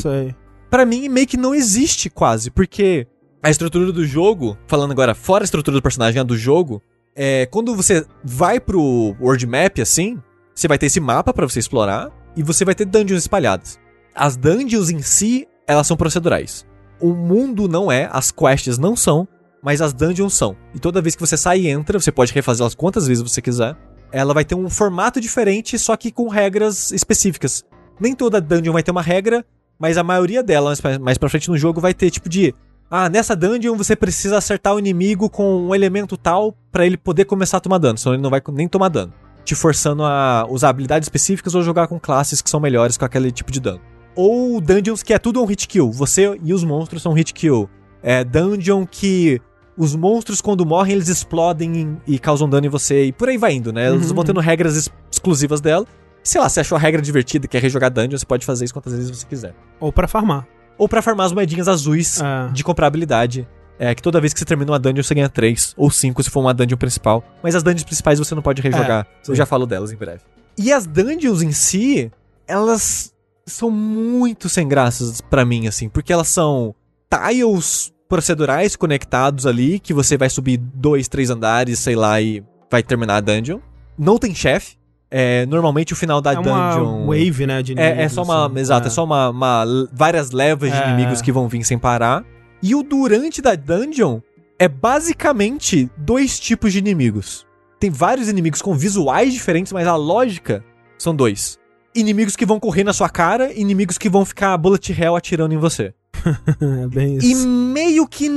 Speaker 2: Pra mim meio que não existe quase, porque a estrutura do jogo, falando agora fora a estrutura do personagem, a do jogo, é quando você vai pro world map assim, você vai ter esse mapa pra você explorar e você vai ter dungeons espalhadas. As dungeons em si, elas são procedurais. O mundo não é, as quests não são, mas as dungeons são. E toda vez que você sai e entra, você pode refazê-las quantas vezes você quiser. Ela vai ter um formato diferente, só que com regras específicas. Nem toda dungeon vai ter uma regra, mas a maioria delas, mais pra- frente no jogo, vai ter tipo de. Ah, nessa dungeon você precisa acertar o inimigo com um elemento tal pra ele poder começar a tomar dano, senão ele não vai nem tomar dano. Te forçando a usar habilidades específicas ou jogar com classes que são melhores com aquele tipo de dano. Ou dungeons que é tudo um hit kill. Você e os monstros são hit kill. É dungeon que os monstros, quando morrem, eles explodem em- e causam dano em você. E por aí vai indo, né? Eles
Speaker 1: Uhum.
Speaker 2: vão tendo regras ex- exclusivas dela. Sei lá, você achou a regra divertida, quer rejogar dungeon, você pode fazer isso quantas vezes você quiser.
Speaker 1: Ou pra farmar.
Speaker 2: Ou pra farmar as moedinhas azuis
Speaker 1: É.
Speaker 2: de comprar habilidade. É que toda vez que você termina uma dungeon, você ganha 3 ou 5 se for uma dungeon principal. Mas as dungeons principais você não pode rejogar.
Speaker 1: sim.
Speaker 2: Eu já falo delas em breve. E as dungeons em si, elas são muito sem graças pra mim, assim, porque elas são tiles procedurais conectados ali, que você vai subir dois, três andares, sei lá, e vai terminar a dungeon. Não tem chefe. É, normalmente o final da
Speaker 1: é uma
Speaker 2: dungeon.
Speaker 1: wave, né? De
Speaker 2: É, é
Speaker 1: inimigos,
Speaker 2: só uma.
Speaker 1: assim.
Speaker 2: Exato, é, só uma, uma- várias levas de
Speaker 1: É.
Speaker 2: inimigos que vão vir sem parar. E o durante da dungeon é basicamente dois tipos de inimigos. Tem vários inimigos com visuais diferentes, mas a lógica são dois. Inimigos que vão correr na sua cara, inimigos que vão ficar bullet hell atirando em você. [LAUGHS]
Speaker 1: é bem
Speaker 2: E
Speaker 1: isso.
Speaker 2: meio que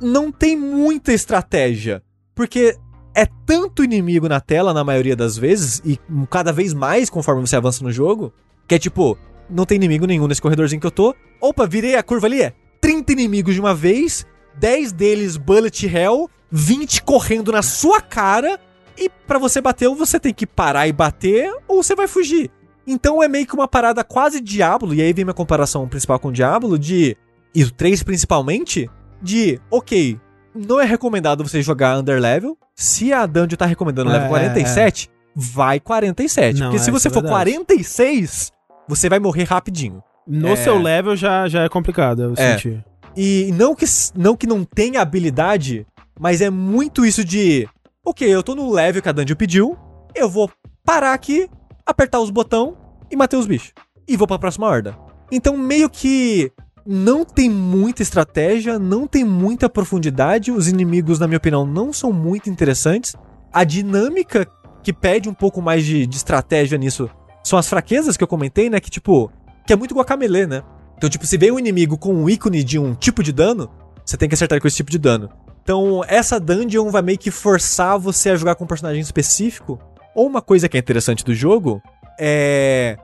Speaker 2: não tem muita estratégia. Porque é tanto inimigo na tela, na maioria das vezes, e cada vez mais conforme você avança no jogo, que é tipo, não tem inimigo nenhum nesse corredorzinho que eu tô. Opa, virei a curva ali, é 30 inimigos de uma vez, 10 deles bullet hell, 20 correndo na sua cara, e pra você bater, ou você tem que parar e bater, ou você vai fugir. Então é meio que uma parada quase Diablo, e aí vem minha comparação principal com Diablo, de. E o 3 principalmente, de, ok, não é recomendado você jogar underlevel. Se a dungeon tá recomendando level
Speaker 1: É,
Speaker 2: 47, vai 47.
Speaker 1: Não,
Speaker 2: porque se
Speaker 1: é,
Speaker 2: você
Speaker 1: isso é
Speaker 2: for
Speaker 1: verdade.
Speaker 2: 46, você vai morrer rapidinho.
Speaker 1: No
Speaker 2: É.
Speaker 1: seu level já, já é complicado, eu
Speaker 2: É.
Speaker 1: senti.
Speaker 2: E não que, não que não tenha habilidade, mas é muito isso de. Ok, eu tô no level que a dungeon pediu, eu vou parar aqui, apertar os botão e matar os bichos. E vou pra próxima horda. Então, meio que não tem muita estratégia, não tem muita profundidade, os inimigos, na minha opinião, não são muito interessantes. A dinâmica que pede um pouco mais de, de estratégia nisso são as fraquezas que eu comentei, né? Que tipo, que é muito guacamele, né? Então, tipo, se vem um inimigo com um ícone de um tipo de dano, você tem que acertar com esse tipo de dano. Então, essa dungeon vai meio que forçar você a jogar com um personagem específico. Ou uma coisa que é interessante do jogo é.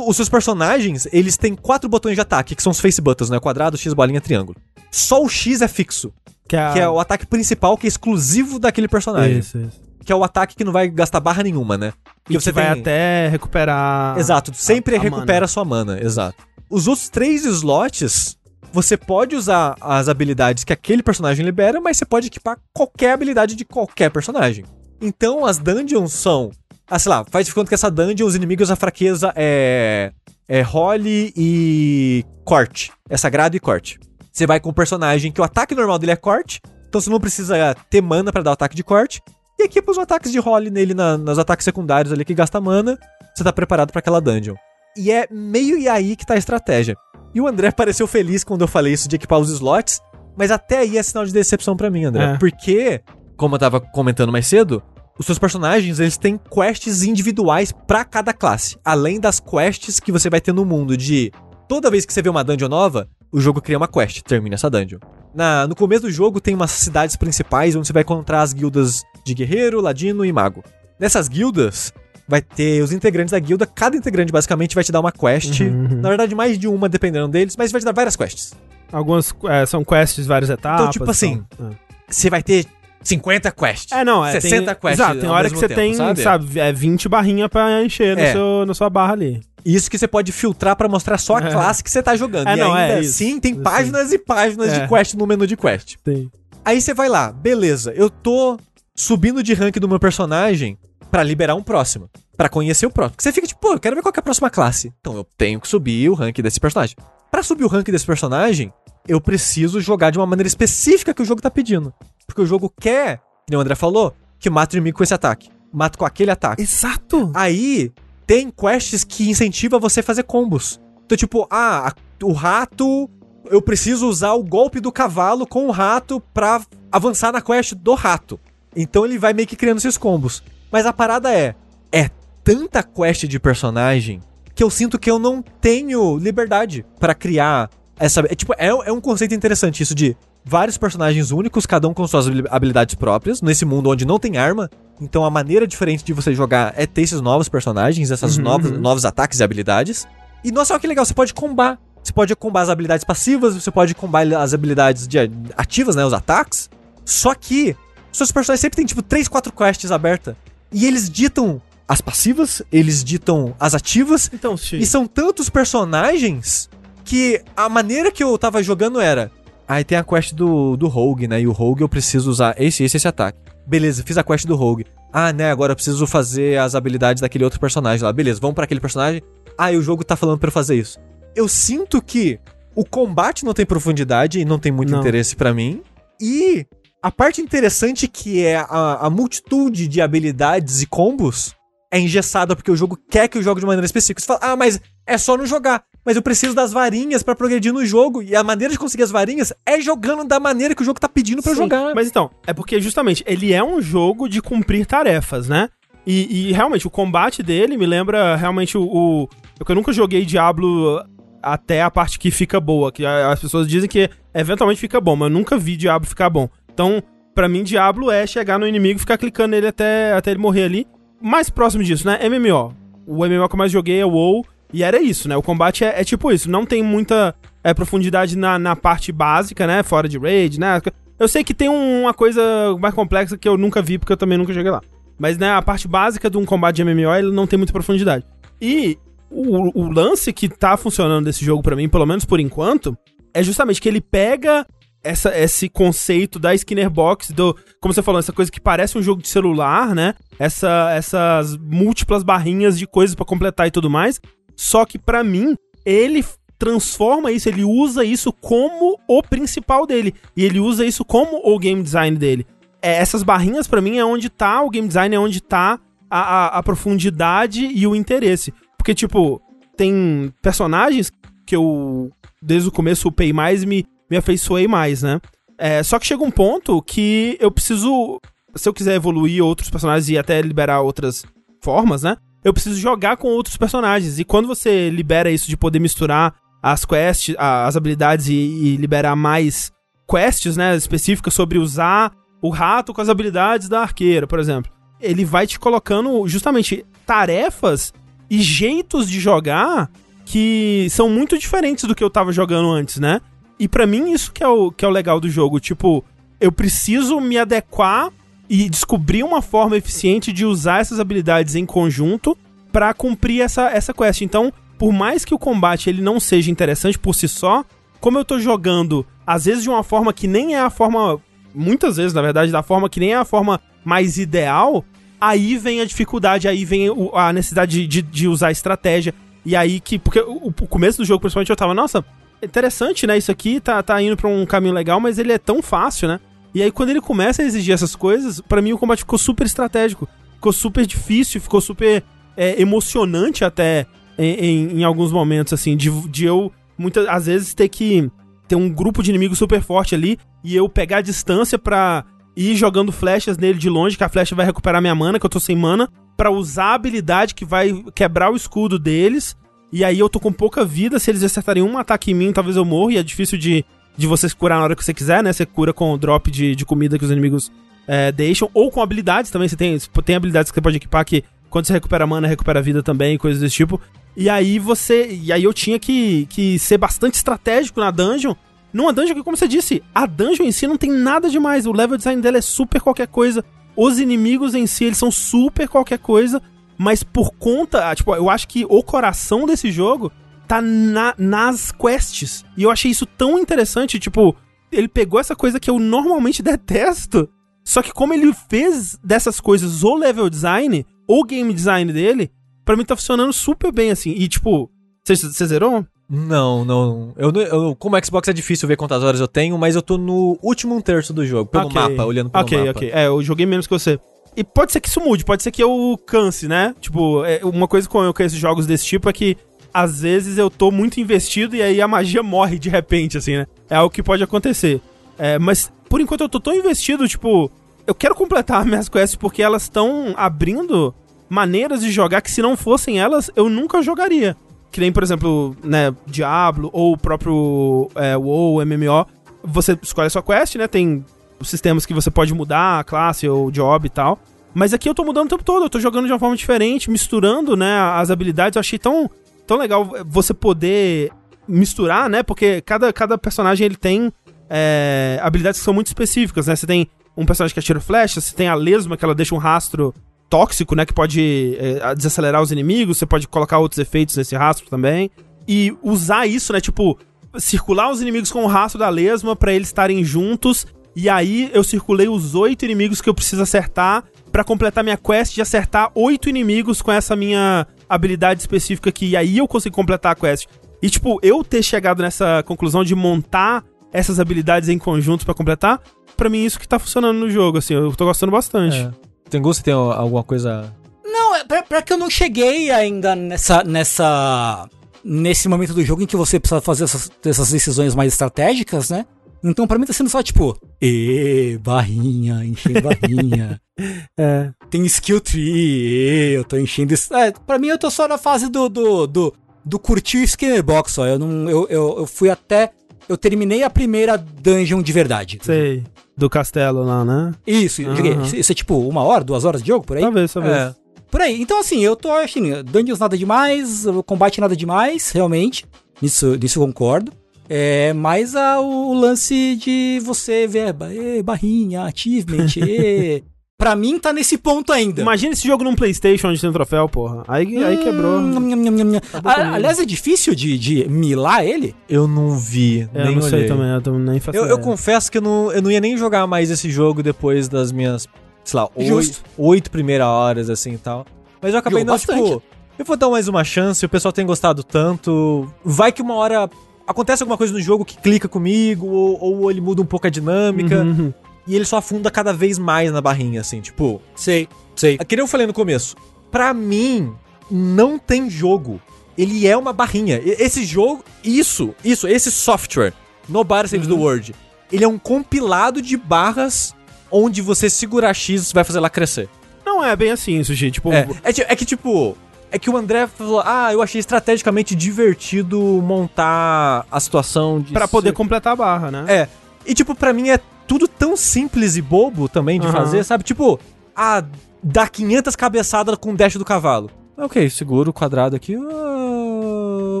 Speaker 2: Tu- os seus personagens, eles têm quatro botões de ataque, que são os face buttons, né? Quadrado, X, bolinha, triângulo. Só o X é fixo,
Speaker 1: Que é,
Speaker 2: que é o ataque principal, que é exclusivo daquele personagem.
Speaker 1: Isso, isso.
Speaker 2: Que é o ataque que não vai gastar barra nenhuma, né?
Speaker 1: E você vai até recuperar.
Speaker 2: Exato, sempre
Speaker 1: a
Speaker 2: recupera
Speaker 1: mana.
Speaker 2: sua mana, exato. Os outros três slots, você pode usar as habilidades que aquele personagem libera, mas você pode equipar qualquer habilidade de qualquer personagem. Então as dungeons são. Ah, sei lá, faz de conta que essa dungeon, os inimigos, a fraqueza é. É role e corte. É sagrado e corte. Você vai com o personagem que o ataque normal dele é corte, então você não precisa ter mana pra dar o ataque de corte. E equipa os ataques de role nele na, nos ataques secundários ali que gasta mana. Você tá preparado pra aquela dungeon. E é meio e aí que tá a estratégia. E o André [LAUGHS] pareceu feliz quando eu falei isso de equipar os slots, mas até aí é sinal de decepção pra mim, André.
Speaker 1: É.
Speaker 2: Porque, como eu tava comentando mais cedo, os seus personagens, eles têm quests individuais pra cada classe, além das quests que você vai ter no mundo de toda vez que você vê uma dungeon nova, o jogo cria uma quest, termina essa dungeon. Na, no começo do jogo tem umas cidades principais onde você vai encontrar as guildas de guerreiro, ladino e mago. Nessas guildas vai ter os integrantes da guilda, cada integrante basicamente vai te dar uma quest,
Speaker 1: Uhum, uhum.
Speaker 2: na verdade mais de uma dependendo deles, mas vai te dar várias quests.
Speaker 1: Algumas é, são quests, várias etapas.
Speaker 2: tipo assim,
Speaker 1: é.
Speaker 2: Você vai ter 50 quests.
Speaker 1: É, não, é.
Speaker 2: 60
Speaker 1: tem,
Speaker 2: quests
Speaker 1: Exato, tem hora que você
Speaker 2: tempo,
Speaker 1: tem,
Speaker 2: sabe?
Speaker 1: sabe? é 20 barrinha pra encher no
Speaker 2: É.
Speaker 1: seu, na sua barra ali.
Speaker 2: Isso que você pode filtrar pra mostrar só a
Speaker 1: É.
Speaker 2: classe que você tá jogando.
Speaker 1: É,
Speaker 2: e
Speaker 1: não,
Speaker 2: ainda
Speaker 1: é isso.
Speaker 2: assim tem
Speaker 1: Isso.
Speaker 2: páginas e páginas
Speaker 1: É.
Speaker 2: de quest no menu de quest.
Speaker 1: Tem.
Speaker 2: Aí você vai lá, beleza, eu tô subindo de rank do meu personagem pra liberar um próximo, Pra conhecer o próximo. Porque você fica tipo, pô, eu quero ver qual é a próxima classe. Então eu tenho que subir o rank desse personagem. Pra subir o rank desse personagem, eu preciso jogar de uma maneira específica que o jogo tá pedindo. Porque o jogo quer, como o André falou, que mata o inimigo com esse ataque. Mata com aquele ataque.
Speaker 1: Exato!
Speaker 2: Aí tem quests que incentivam você a fazer combos. Então, tipo, ah, a- o rato. Eu preciso usar o golpe do cavalo com o rato pra avançar na quest do rato. Então ele vai meio que criando esses combos. Mas a parada é: é tanta quest de personagem que eu sinto que eu não tenho liberdade pra criar essa. É, tipo, é, é um conceito interessante isso de vários personagens únicos, cada um com suas habili- habilidades próprias, nesse mundo onde não tem arma. Então a maneira diferente de você jogar é ter esses novos personagens, essas
Speaker 1: Uhum,
Speaker 2: novos,
Speaker 1: uhum.
Speaker 2: novos ataques e habilidades. E nossa, olha que legal, você pode combar. Você pode combar as habilidades passivas, você pode combar as habilidades de- ativas, né? Os ataques. Só que seus personagens sempre tem, tipo, 3, 4 quests abertas. E eles ditam as passivas, eles ditam as ativas.
Speaker 1: Então, Xi,
Speaker 2: E são tantos personagens que a maneira que eu tava jogando era. Aí tem a quest do, do Rogue, né? E o Rogue eu preciso usar esse, esse, esse ataque. Beleza, fiz a quest do Rogue. Ah, né? Agora eu preciso fazer as habilidades daquele outro personagem lá. Beleza, vamos pra aquele personagem. Ah, e o jogo tá falando pra eu fazer isso. Eu sinto que o combate não tem profundidade e não tem muito
Speaker 1: Não.
Speaker 2: interesse pra mim. E a parte interessante que é a, a multitude de habilidades e combos é engessada porque o jogo quer que eu jogue de maneira específica. Você fala, ah, mas é só não jogar. Mas eu preciso das varinhas pra progredir no jogo. E a maneira de conseguir as varinhas é jogando da maneira que o jogo tá pedindo
Speaker 1: Sim,
Speaker 2: jogar.
Speaker 1: Mas então, é porque justamente ele é um jogo de cumprir tarefas, né? E, e realmente o combate dele me lembra realmente o. o eu nunca joguei Diablo até a parte que fica boa, que as pessoas dizem que eventualmente fica bom, mas eu nunca vi Diablo ficar bom. Então, pra mim, Diablo é chegar no inimigo e ficar clicando nele até, até ele morrer ali. Mais próximo disso, né? MMO. O MMO que eu mais joguei é o WoW. E era isso, né? O combate é, é tipo isso. Não tem muita é, profundidade na, na parte básica, né? Fora de raid, né? Eu sei que tem um- uma coisa mais complexa que eu nunca vi, porque eu também nunca joguei lá. Mas, né, a parte básica de um combate de MMO, ele não tem muita profundidade. E o, o lance que tá funcionando desse jogo pra mim, pelo menos por enquanto, é justamente que ele pega essa, esse conceito da Skinner Box, do, como você falou, essa coisa que parece um jogo de celular, né? Essa, essas múltiplas barrinhas de coisas pra completar e tudo mais. Só que pra mim, ele transforma isso, ele usa isso como o principal dele. E ele usa isso como o game design dele. É, essas barrinhas, pra mim, é onde tá o game design, é onde tá a, a, a profundidade e o interesse. Porque, tipo, tem personagens que eu, desde o começo, upei mais me, me afeiçoei mais, né? É, só que chega um ponto que eu preciso. Se eu quiser evoluir outros personagens e até liberar outras formas, né? Eu preciso jogar com outros personagens. E quando você libera isso de poder misturar as quests, as habilidades e, e liberar mais quests, né? Específicas sobre usar o rato com as habilidades da arqueira, por exemplo. Ele vai te colocando justamente tarefas e jeitos de jogar que são muito diferentes do que eu tava jogando antes, né? E pra mim isso que é o, que é o legal do jogo. Tipo, eu preciso me adequar e descobrir uma forma eficiente de usar essas habilidades em conjunto pra cumprir essa, essa quest. Então, por mais que o combate ele não seja interessante por si só, como eu tô jogando, às vezes de uma forma que nem é a forma. Muitas vezes, na verdade, da forma que nem é a forma mais ideal, aí vem a dificuldade, aí vem a necessidade de, de, de usar estratégia. E aí que. Porque o, o começo do jogo, principalmente, eu tava, nossa, interessante, né? Isso aqui tá, tá indo pra um caminho legal, mas ele é tão fácil, né? E aí, quando ele começa a exigir essas coisas, pra mim o combate ficou super estratégico. Ficou super difícil, ficou super é, emocionante até em, em, em alguns momentos, assim, de, de eu, muitas às vezes, ter que ter um grupo de inimigos super forte ali e eu pegar a distância pra ir jogando flechas nele de longe, que a flecha vai recuperar minha mana, que eu tô sem mana, pra usar a habilidade que vai quebrar o escudo deles. E aí eu tô com pouca vida, se eles acertarem um ataque em mim, talvez eu morra, e é difícil de, de você curar na hora que você quiser, né? Você cura com o drop de, de comida que os inimigos é, deixam, ou com habilidades também, você tem, tem habilidades que você pode equipar que quando você recupera mana, recupera vida também, coisas desse tipo. E aí você. E aí eu tinha que, que ser bastante estratégico na dungeon. Numa dungeon que, como você disse, a dungeon em si não tem nada demais. O level design dela é super qualquer coisa. Os inimigos em si, eles são super qualquer coisa. Mas por conta. ah, Tipo, eu acho que o coração desse jogo tá na- nas quests. E eu achei isso tão interessante. Tipo, ele pegou essa coisa que eu normalmente detesto. Só que como ele fez dessas coisas o level design, o game design dele, pra mim tá funcionando super bem, assim. E tipo, você zerou?
Speaker 2: Não, não. Eu, eu, como Xbox é difícil ver quantas horas eu tenho, mas eu tô no último um terço do jogo, pelo
Speaker 1: Ok.
Speaker 2: mapa, olhando pelo
Speaker 1: ok,
Speaker 2: mapa.
Speaker 1: ok. É, eu joguei menos que você. E pode ser que isso mude, pode ser que eu canse, né? Tipo, é, uma coisa com, com esses jogos desse tipo é que às vezes eu tô muito investido e aí a magia [LAUGHS] morre de repente, assim, né? É algo que pode acontecer. É, mas por enquanto eu tô tão investido, tipo, eu quero completar [LAUGHS] minhas quests porque elas estão abrindo maneiras de jogar que se não fossem elas, eu nunca jogaria. Que nem, por exemplo, né, Diablo ou o próprio é, WoW, MMO. Você escolhe a sua quest, né? Tem os sistemas que você pode mudar, a classe ou job e tal. Mas aqui eu tô mudando o tempo todo, eu tô jogando de uma forma diferente, misturando, né, as habilidades. Eu achei tão, tão legal você poder misturar, né? Porque cada, cada personagem ele tem é, habilidades que são muito específicas, né? Você tem um personagem que atira flecha, você tem a lesma que ela deixa um rastro tóxico, né? Que pode é, desacelerar os inimigos, você pode colocar outros efeitos nesse rastro também. E usar isso, né? Tipo, circular os inimigos com o rastro da lesma pra eles estarem juntos. E aí eu circulei os oito inimigos que eu preciso acertar pra completar minha quest de acertar oito inimigos com essa minha habilidade específica aqui. E aí eu consigo completar a quest. E, tipo, eu ter chegado nessa conclusão de montar essas habilidades em conjunto pra completar, pra mim isso que tá funcionando no jogo, assim, eu tô gostando bastante.
Speaker 2: É. Tem gosto? Tem alguma coisa...
Speaker 3: Não, é pra, pra que eu não cheguei ainda nessa, nessa. Nesse momento do jogo em que você precisa fazer essas, essas decisões mais estratégicas, né? Então pra mim tá sendo só tipo, e barrinha, enchendo barrinha. [LAUGHS]
Speaker 1: É.
Speaker 3: Tem skill tree, eu tô enchendo. isso- É, pra mim eu tô só na fase do. do, do, do curtir o Skinner Box, só. Eu, não, eu, eu, eu fui até. Eu terminei a primeira dungeon de verdade.
Speaker 1: Sei. Do castelo lá, né?
Speaker 3: Isso, eu joguei. Isso é tipo uma hora, duas horas de jogo por aí?
Speaker 1: Talvez, talvez.
Speaker 2: É.
Speaker 3: Por aí. Então, assim, eu tô achando. Dungeons nada demais, combate nada demais, realmente. Nisso, nisso eu concordo. É mais a, o lance de você ver, barrinha, achievement, ê. [LAUGHS] Pra mim tá nesse ponto ainda.
Speaker 1: Imagina esse jogo num Playstation onde tem troféu, porra. Aí, aí quebrou.
Speaker 3: Hum, nham, nham, nham, nham.
Speaker 1: Acabou
Speaker 3: A- aliás, é difícil de, de milar ele?
Speaker 2: Eu não vi,
Speaker 1: É, eu
Speaker 2: nem
Speaker 1: não sei
Speaker 2: olhei.
Speaker 1: também, eu também nem faço
Speaker 2: Eu, eu confesso que eu não, eu não ia nem jogar mais esse jogo depois das minhas, sei lá, oito, oito primeiras horas, assim e tal. Mas eu acabei
Speaker 3: Jogou
Speaker 2: não, tipo, eu vou dar mais uma chance, o pessoal tem gostado tanto. Vai que uma hora acontece alguma coisa no jogo que clica comigo, ou, ou ele muda um pouco a dinâmica,
Speaker 1: Uhum.
Speaker 2: e ele só afunda cada vez mais na barrinha, assim, tipo.
Speaker 3: Sei, sei.
Speaker 2: Que nem eu falei no começo. Pra mim, não tem jogo. Ele é uma barrinha. Esse jogo, isso, isso, esse software, Nobody Saves the World, ele é um compilado de barras onde você segurar X vai fazer lá crescer.
Speaker 1: Não é bem assim, Sushi. Tipo,
Speaker 2: É, é, é que tipo. É que o André falou, ah, eu achei estrategicamente divertido montar a situação de.
Speaker 1: pra poder
Speaker 2: ser-
Speaker 1: completar a barra, né?
Speaker 2: É. E, tipo, pra mim é tudo tão simples e bobo também de
Speaker 1: Aham.
Speaker 2: fazer, sabe? Tipo, ah, dá 500 cabeçadas com o dash do cavalo. Ok, seguro o quadrado aqui. ah,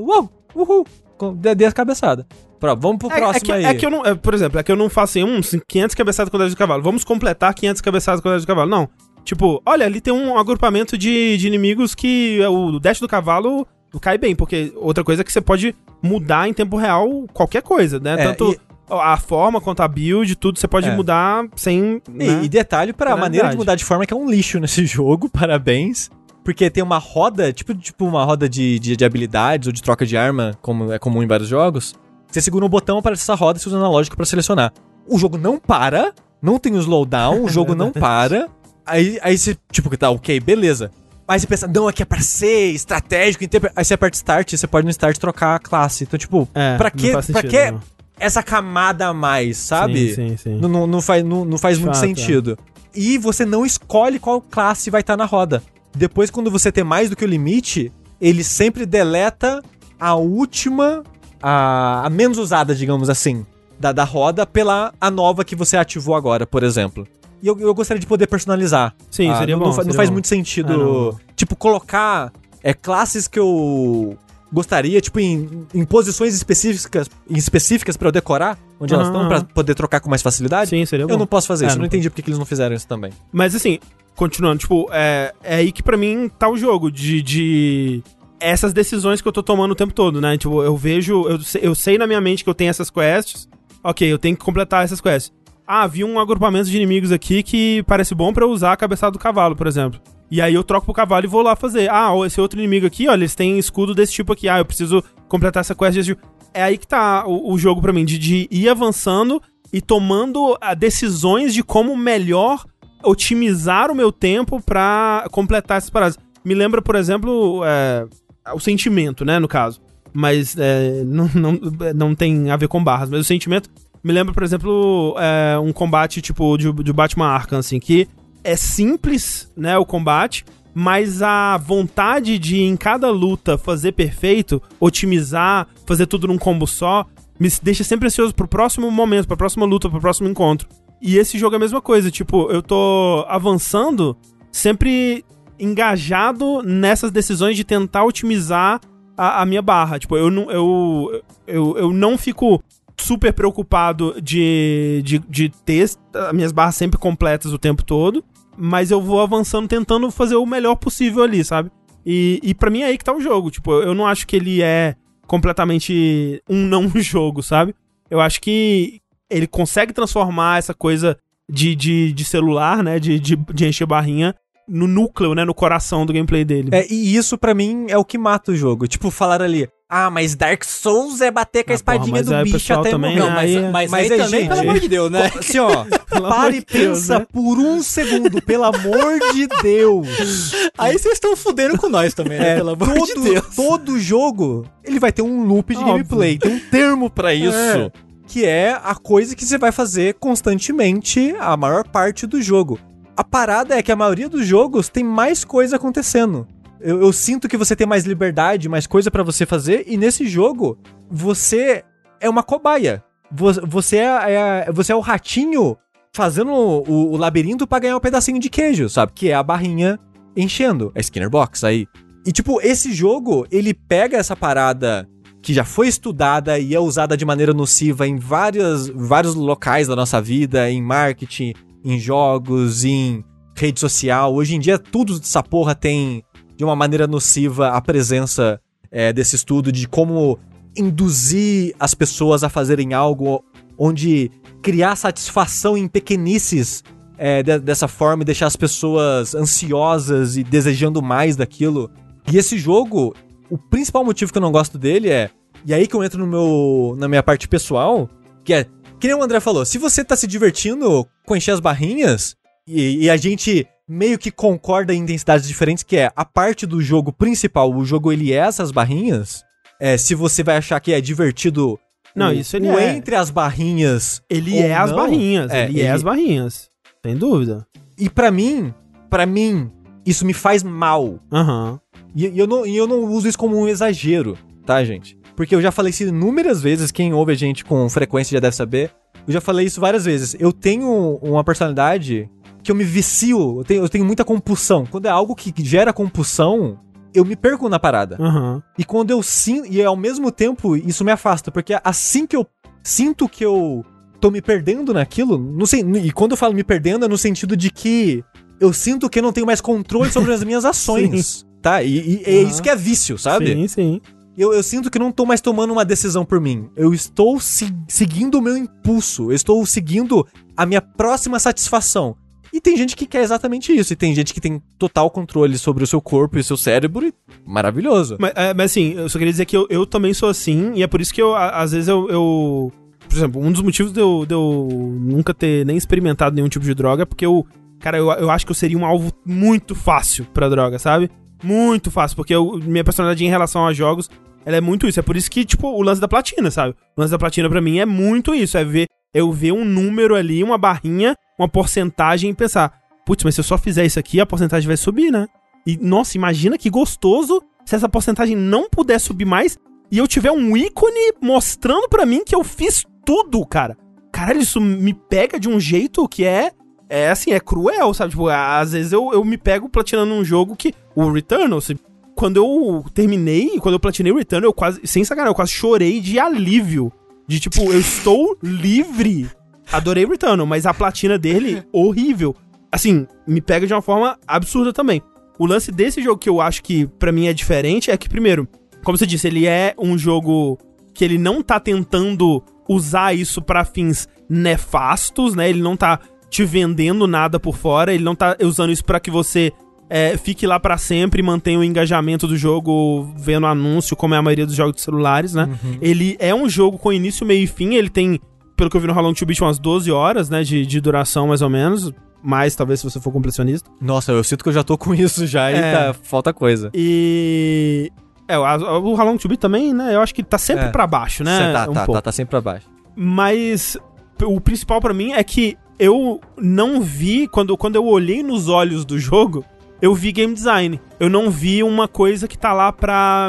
Speaker 2: Uau, uhul. Dê as cabeçadas. Pronto, vamos pro
Speaker 1: É, é
Speaker 2: próximo
Speaker 1: que,
Speaker 2: aí.
Speaker 1: é que eu não, é, por exemplo, é que eu não faço assim, uns 500 cabeçadas com 10 de cavalo. Vamos completar 500 cabeçadas com 10 de cavalo. Não. Tipo, olha, ali tem um agrupamento de, de inimigos que é, o dash do cavalo cai bem, porque outra coisa é que você pode mudar em tempo real qualquer coisa, né?
Speaker 2: É,
Speaker 1: Tanto
Speaker 2: e-
Speaker 1: a forma quanto a build, tudo você pode
Speaker 2: É.
Speaker 1: mudar sem.
Speaker 2: E,
Speaker 1: né?
Speaker 2: e detalhe pra
Speaker 1: Verdade.
Speaker 2: maneira de mudar de forma que é um lixo nesse [LAUGHS] jogo, parabéns. Porque tem uma roda, tipo, tipo uma roda de, de, de habilidades ou de troca de arma, como é comum em vários jogos. Você segura um botão, aparece essa roda e você usa o analógico pra selecionar. O jogo não para, não tem o slowdown, [LAUGHS] o jogo não para. Aí, aí você, tipo, tá, ok, beleza. Aí você pensa, não, aqui é pra ser estratégico, interpre- aí você aperta start você pode no start trocar a classe. Então, tipo,
Speaker 1: É,
Speaker 2: pra que,
Speaker 1: faz
Speaker 2: pra
Speaker 1: sentido,
Speaker 2: que
Speaker 1: não.
Speaker 2: essa camada a mais, sabe?
Speaker 1: Sim, sim, sim.
Speaker 2: Não, não, não faz, não, não faz
Speaker 1: De
Speaker 2: muito
Speaker 1: fato,
Speaker 2: sentido. E você não escolhe qual classe vai estar na roda. Depois, quando você tem mais do que o limite, ele sempre deleta a última, a, a menos usada, digamos assim, da, da roda pela a nova que você ativou agora, por exemplo. E eu, eu gostaria de poder personalizar.
Speaker 1: Sim,
Speaker 2: Ah,
Speaker 1: seria
Speaker 2: não,
Speaker 1: bom.
Speaker 2: Não, fa- não
Speaker 1: seria
Speaker 2: faz
Speaker 1: bom.
Speaker 2: muito sentido,
Speaker 1: Ah,
Speaker 2: tipo, colocar é, classes que eu gostaria, tipo, em, em posições específicas, específicas para eu decorar, onde elas
Speaker 1: Aham,
Speaker 2: estão, pra
Speaker 1: aham.
Speaker 2: poder trocar com mais facilidade.
Speaker 1: Sim, seria bom.
Speaker 2: Eu não posso fazer
Speaker 1: É,
Speaker 2: isso,
Speaker 1: não
Speaker 2: não entendi porque que eles não fizeram isso também.
Speaker 1: Mas assim, continuando, tipo, é, é aí que pra mim tá o jogo, de, de essas decisões que eu tô tomando o tempo todo, né? Tipo, eu vejo, eu, sei- eu sei na minha mente que eu tenho essas quests, ok, eu tenho que completar essas quests. Ah, vi um agrupamento de inimigos aqui que parece bom eu usar a cabeçada do cavalo, por exemplo. E aí eu troco pro cavalo e vou lá fazer. Ah, esse outro inimigo aqui, olha, eles têm escudo desse tipo aqui. Ah, eu preciso completar essa quest desse tipo. É aí que tá o, o jogo pra mim, de, de ir avançando e tomando ah, decisões de como melhor otimizar o meu tempo pra completar essas paradas. Me lembra, por exemplo, é, o sentimento, né, no caso. Mas é, [LAUGHS] não, não, não tem a ver com barras, mas o sentimento me lembra, por exemplo, é, um combate tipo de, de Batman Arkham, assim, que é simples, né, o combate, mas a vontade de em cada luta fazer perfeito, otimizar, fazer tudo num combo só, me deixa sempre ansioso pro próximo momento, pra próxima luta, pro próximo encontro. E esse jogo é a mesma coisa, tipo, eu tô avançando sempre engajado nessas decisões de tentar otimizar a, a minha barra. Tipo, eu não, eu, eu, eu não fico super preocupado de, de, de ter as minhas barras sempre completas o tempo todo, mas eu vou avançando tentando fazer o melhor possível ali, sabe? E, e para mim é aí que tá o jogo. Tipo, eu não acho que ele é completamente um não [LAUGHS] jogo, sabe? Eu acho que ele consegue transformar essa coisa de, de, de celular, né? De, de, de encher barrinha no núcleo, né? No coração do gameplay dele.
Speaker 2: É, e isso pra mim é o que mata o jogo. Tipo, falar ali, ah, mas Dark Souls é bater com a
Speaker 1: Ah, porra,
Speaker 2: espadinha
Speaker 1: mas
Speaker 2: do bicho até
Speaker 1: também,
Speaker 2: morrer.
Speaker 1: né?
Speaker 3: mas,
Speaker 1: aí-
Speaker 3: mas,
Speaker 2: mas
Speaker 3: aí
Speaker 2: aí,
Speaker 3: também,
Speaker 2: gente,
Speaker 3: pelo amor de Deus, né?
Speaker 2: Assim, ó, [LAUGHS] para e pensa
Speaker 1: né?
Speaker 2: por um segundo, pelo amor de Deus. [LAUGHS]
Speaker 3: Aí vocês estão fudendo com nós também, né?
Speaker 2: É,
Speaker 3: pelo amor
Speaker 2: todo,
Speaker 3: de Deus.
Speaker 2: todo jogo, ele vai ter um loop de
Speaker 1: Óbvio.
Speaker 2: gameplay, tem um termo pra isso.
Speaker 1: É.
Speaker 2: Que é a coisa que você vai fazer constantemente a maior parte do jogo. A parada é que a maioria dos jogos tem mais coisa acontecendo. Eu, eu sinto que você tem mais liberdade, mais coisa pra você fazer, e nesse jogo, você é uma cobaia. Vo- Você é, é- você é o ratinho fazendo o, o labirinto pra ganhar um pedacinho de queijo, sabe? Que é a barrinha enchendo. É Skinner Box aí. E, tipo, esse jogo, ele pega essa parada que já foi estudada e é usada de maneira nociva em várias, vários locais da nossa vida, em marketing, em jogos, em rede social. Hoje em dia, tudo dessa porra tem, de uma maneira nociva, a presença é, desse estudo de como induzir as pessoas a fazerem algo onde criar satisfação em pequenices é, de- dessa forma e deixar as pessoas ansiosas e desejando mais daquilo. E esse jogo, o principal motivo que eu não gosto dele é. E aí que eu entro no meu, na minha parte pessoal, que é. Que nem o André falou, se você tá se divertindo com encher as barrinhas, e, e a gente meio que concorda em intensidades diferentes, que é a parte do jogo principal, o jogo ele é essas barrinhas. É, se você vai achar que é divertido.
Speaker 1: Não,
Speaker 2: o-
Speaker 1: isso ele
Speaker 2: o
Speaker 1: é.
Speaker 2: entre as barrinhas.
Speaker 1: Ele é as
Speaker 2: não,
Speaker 1: barrinhas.
Speaker 2: é,
Speaker 1: ele, é
Speaker 2: ele-
Speaker 1: as barrinhas. Sem dúvida.
Speaker 2: E pra mim, pra mim, isso me faz mal.
Speaker 1: Aham.
Speaker 2: E, e eu não, e eu não uso isso como um exagero, tá, gente? Porque eu já falei isso inúmeras vezes, quem ouve a gente com frequência já deve saber. Eu já falei isso várias vezes. Eu tenho uma personalidade que eu me vicio, eu tenho, eu tenho muita compulsão. Quando é algo que gera compulsão, eu me perco na parada.
Speaker 1: Aham.
Speaker 2: E quando eu sinto. E ao mesmo tempo, isso me afasta. Porque assim que eu sinto que eu tô me perdendo naquilo. Não sei, e quando eu falo me perdendo, é no sentido de que eu sinto que eu não tenho mais controle sobre as minhas [LAUGHS] ações. Tá? E, e é
Speaker 1: Aham.
Speaker 2: isso que é vício, sabe?
Speaker 1: Sim, sim.
Speaker 2: Eu, eu sinto que não tô mais tomando uma decisão por mim. Eu estou se- seguindo o meu impulso. Eu estou seguindo a minha próxima satisfação. E tem gente que quer exatamente isso. E tem gente que tem total controle sobre o seu corpo e o seu cérebro. E maravilhoso.
Speaker 1: Mas, é, mas assim, eu só queria dizer que eu, eu também sou assim, e é por isso que eu, às vezes, eu. eu- por exemplo, um dos motivos de eu, de eu nunca ter nem experimentado nenhum tipo de droga é porque eu. Cara, eu, eu acho que eu seria um alvo muito fácil pra droga, sabe? Muito fácil, porque eu- minha personalidade em relação a jogos, ela é muito isso. É por isso que, tipo, o lance da platina, sabe? O lance da platina pra mim é muito isso. É ver, eu ver um número ali, uma barrinha, uma porcentagem e pensar, putz, mas se eu só fizer isso aqui, a porcentagem vai subir, né? E, nossa, imagina que gostoso se essa porcentagem não puder subir mais e eu tiver um ícone mostrando pra mim que eu fiz tudo, cara. Caralho, isso me pega de um jeito que é. É assim, é cruel, sabe? Tipo, às vezes eu, eu me pego platinando um jogo que. O Returnal, se- quando eu terminei, quando eu platinei o Returnal, eu quase. Sem sacanagem, eu quase chorei de alívio. De tipo, eu estou livre. Adorei o Returnal, mas a platina dele, horrível. Assim, me pega de uma forma absurda também. O lance desse jogo que eu acho que pra mim é diferente é que, primeiro, como você disse, ele é um jogo que ele não tá tentando usar isso pra fins nefastos, né? Ele não tá te vendendo nada por fora, ele não tá usando isso pra que você é, fique lá pra sempre e mantenha o engajamento do jogo vendo anúncio, como é a maioria dos jogos de celulares, né? Ele é um jogo com início, meio e fim, ele tem, pelo que eu vi no How Long to Beat, umas 12 horas, né, de, de duração mais ou menos, mais talvez se você for completionista.
Speaker 2: Nossa, eu sinto que eu já tô com [LAUGHS] isso já e
Speaker 1: É.
Speaker 2: tá, falta coisa.
Speaker 1: E. É, o, o How Long to Beat também, né? Eu acho que tá sempre
Speaker 2: É.
Speaker 1: pra baixo, né?
Speaker 2: tá,
Speaker 1: um
Speaker 2: tá,
Speaker 1: pouco.
Speaker 2: tá, tá sempre pra baixo.
Speaker 1: Mas o principal pra mim é que eu não vi, quando, quando eu olhei nos olhos do jogo, eu vi game design. Eu não vi uma coisa que tá lá pra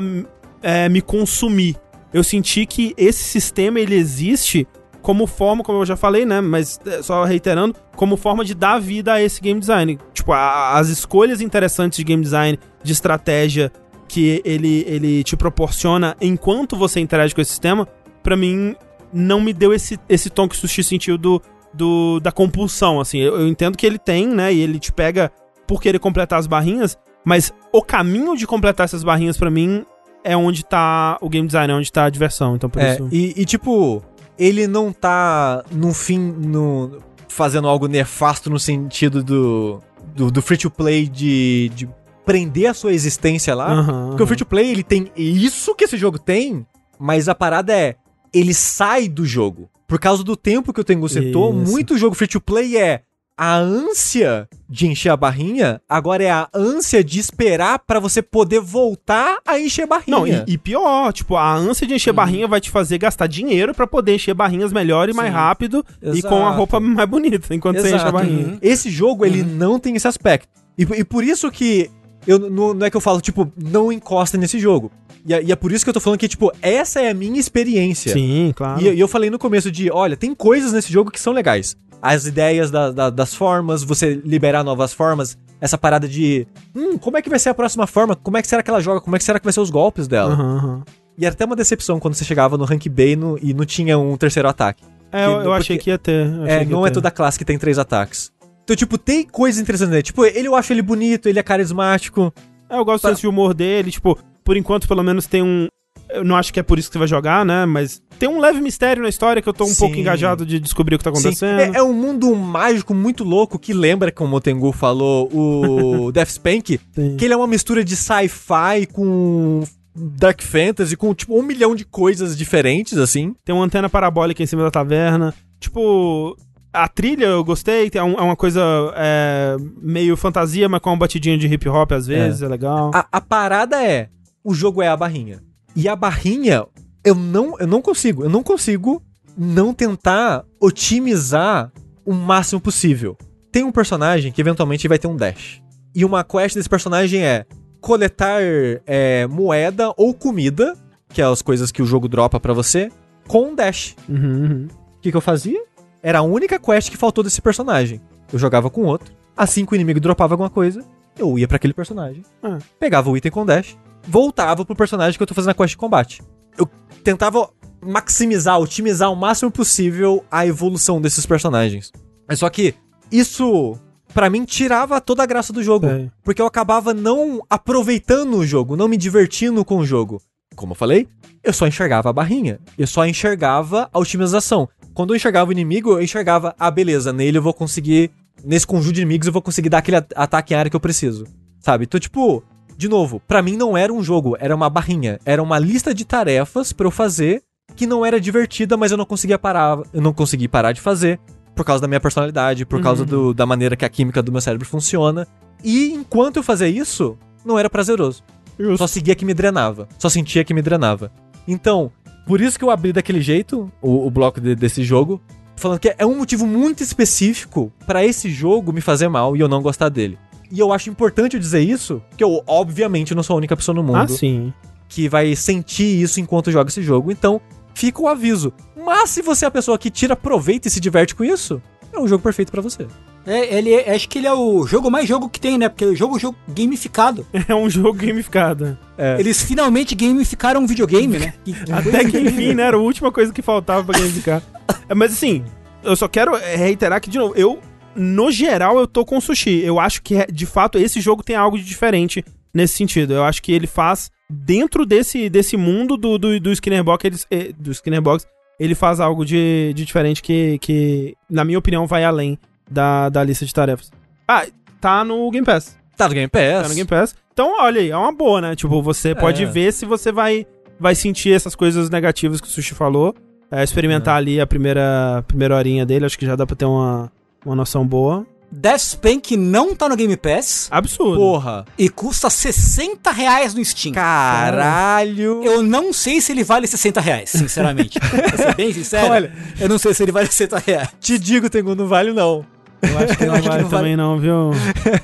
Speaker 1: é, me consumir. Eu senti que esse sistema ele existe como forma, como eu já falei, né? Mas é, só reiterando, como forma de dar vida a esse game design. Tipo, a- as escolhas interessantes de game design, de estratégia que ele, ele te proporciona enquanto você interage com esse sistema, pra mim não me deu esse, esse tom que o Sushi sentiu do, do, da compulsão, assim. Eu, eu entendo que ele tem, né? E ele te pega por querer completar as barrinhas, mas o caminho de completar essas barrinhas pra mim é onde tá o game design, é onde tá a diversão. Então por
Speaker 2: É,
Speaker 1: isso.
Speaker 2: e, e, tipo, ele não tá no fim no, fazendo algo nefasto no sentido do, do, do free to play de, de prender a sua existência lá.
Speaker 1: Aham,
Speaker 2: Porque o free to play ele tem isso que esse jogo tem, mas a parada é ele sai do jogo. Por causa do tempo que o Tengu citou, muito jogo free to play é a ânsia de encher a barrinha, agora é a ânsia de esperar pra você poder voltar a encher a barrinha.
Speaker 1: Não, e, e pior, tipo, a ânsia de encher barrinha vai te fazer gastar dinheiro pra poder encher barrinhas melhor e mais
Speaker 3: Sim.
Speaker 1: rápido e
Speaker 2: Exato.
Speaker 1: com a roupa mais bonita enquanto você enche a
Speaker 2: Exato.
Speaker 1: barrinha.
Speaker 3: Uhum.
Speaker 2: Esse jogo, ele não tem esse aspecto. E, e por isso que eu não, não é que eu falo, tipo, não encosta nesse jogo. E, é- e é por isso que eu tô falando que, tipo, essa é a minha experiência.
Speaker 1: Sim, claro.
Speaker 2: E, e eu falei no começo de, olha, tem coisas nesse jogo que são legais. As ideias da- da- das formas, você liberar novas formas, essa parada de, hum, como é que vai ser a próxima forma? Como é que será que ela joga? Como é que será que vai ser os golpes dela?
Speaker 1: Aham, aham.
Speaker 2: E era até uma decepção quando você chegava no rank B e não, e não tinha um terceiro ataque.
Speaker 1: É, eu, eu
Speaker 2: Porque-
Speaker 1: achei que ia ter. eu achei
Speaker 2: É,
Speaker 1: que
Speaker 2: não é
Speaker 1: ter.
Speaker 2: toda classe que tem três ataques. Então, tipo, tem coisas interessantes nele. Tipo, ele eu acho ele bonito, ele é carismático.
Speaker 1: É, eu gosto
Speaker 2: Pra-
Speaker 1: desse de humor dele, tipo, por enquanto pelo menos tem um. Eu não acho que é por isso que você vai jogar, né? Mas tem um leve mistério na história que eu tô um
Speaker 2: Sim.
Speaker 1: pouco engajado de descobrir o que tá acontecendo.
Speaker 2: é, é um mundo mágico muito louco que lembra, como o Tengu falou, o [LAUGHS] Death Spank, que ele é uma mistura de sci-fi com Dark Fantasy, com tipo um milhão de coisas diferentes, assim.
Speaker 1: Tem uma antena parabólica em cima da taverna. Tipo, a trilha eu gostei, tem um- é uma coisa é, meio fantasia, mas com uma batidinha de hip hop às vezes, é, legal.
Speaker 2: A, a parada é, o jogo é a barrinha. E a barrinha, eu não, eu não consigo, eu não consigo não tentar otimizar o máximo possível. Tem um personagem que eventualmente vai ter um dash. E uma quest desse personagem é coletar é, moeda ou comida, que é as coisas que o jogo dropa pra você, com um dash.
Speaker 1: Uhum, uhum.
Speaker 2: O que, que eu fazia? Era a única quest que faltou desse personagem. Eu jogava com outro. Assim que o inimigo dropava alguma coisa, eu ia pra aquele personagem.
Speaker 1: Ah.
Speaker 2: Pegava o item com dash, voltava pro personagem que eu tô fazendo a quest de combate. Eu tentava maximizar, otimizar o máximo possível a evolução desses personagens. Mas só que isso, pra mim, tirava toda a graça do jogo.
Speaker 1: Sei.
Speaker 2: Porque eu acabava não aproveitando o jogo, não me divertindo com o jogo. Como eu falei, eu só enxergava a barrinha. Eu só enxergava a otimização. Quando eu enxergava o inimigo, eu enxergava, ah, beleza, nele eu vou conseguir. Nesse conjunto de inimigos eu vou conseguir dar aquele ataque em área que eu preciso. Sabe? Então, tipo, de novo, pra mim não era um jogo, era uma barrinha. Era uma lista de tarefas pra eu fazer que não era divertida, mas eu não conseguia parar. Eu não consegui parar de fazer. Por causa da minha personalidade, por causa do- da maneira que a química do meu cérebro funciona. E enquanto eu fazia isso, não era prazeroso.
Speaker 1: Justo.
Speaker 2: Só seguia que me drenava. Só sentia que me drenava. Então, por isso que eu abri daquele jeito o, o bloco de- desse jogo, falando que é um motivo muito específico pra esse jogo me fazer mal e eu não gostar dele. E eu acho importante eu dizer isso, porque eu, obviamente, não sou a única pessoa no mundo
Speaker 1: Ah, sim.
Speaker 2: que vai sentir isso enquanto joga esse jogo. Então, fica o aviso. Mas se você é a pessoa que tira proveito e se diverte com isso, é um jogo perfeito pra você.
Speaker 3: É, ele é- acho que ele é o jogo mais jogo que tem, né? Porque o jogo é um jogo gamificado. [LAUGHS]
Speaker 1: É um jogo gamificado.
Speaker 2: É.
Speaker 3: Eles finalmente gamificaram um videogame, né? Que- [LAUGHS]
Speaker 1: Até que enfim, né? Era a última coisa que faltava pra gamificar. É, Mas assim, eu só quero reiterar que, de novo, eu, no geral, eu tô com o sushi. Eu acho que, de fato, esse jogo tem algo de diferente nesse sentido. Eu acho que ele faz, dentro desse, desse mundo do, do, do Skinner Box, eles, eh, do Skinner Box, ele faz algo de, de diferente que, que, na minha opinião, vai além da, da lista de tarefas. Ah, tá no Game Pass.
Speaker 2: Tá no Game Pass.
Speaker 1: Tá no Game Pass. Então, olha aí, é uma boa, né? Tipo, você pode ver se você vai, vai sentir essas coisas negativas que o Sushi falou. É, experimentar ali a primeira, primeira horinha dele, acho que já dá pra ter uma, uma noção boa.
Speaker 3: Death Spank não tá no Game Pass
Speaker 1: Absurdo.
Speaker 2: Porra.
Speaker 3: e custa 60 reais no Steam.
Speaker 2: Caralho.
Speaker 3: Eu não sei se ele vale 60 reais, sinceramente. [LAUGHS] pra ser bem sincero,
Speaker 2: Olha.
Speaker 3: eu não sei se ele vale 60 reais.
Speaker 2: Te digo, Tengu, não vale não.
Speaker 1: Eu acho que não [LAUGHS]
Speaker 3: acho que
Speaker 1: vale
Speaker 3: não vale.
Speaker 1: também não, viu?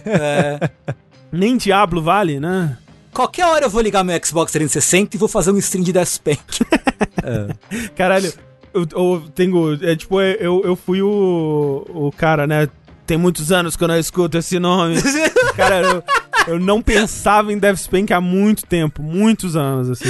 Speaker 3: É,
Speaker 1: Nem Diablo vale, né?
Speaker 3: qualquer hora eu vou ligar meu Xbox 360 e vou fazer um stream de Death Spank. [LAUGHS]
Speaker 1: Caralho, eu, eu tenho. É, tipo, eu, eu fui o, o cara, né? Tem muitos anos que eu não escuto esse nome. [LAUGHS] cara, eu, eu não pensava em Death Spank há muito tempo. Muitos anos, assim.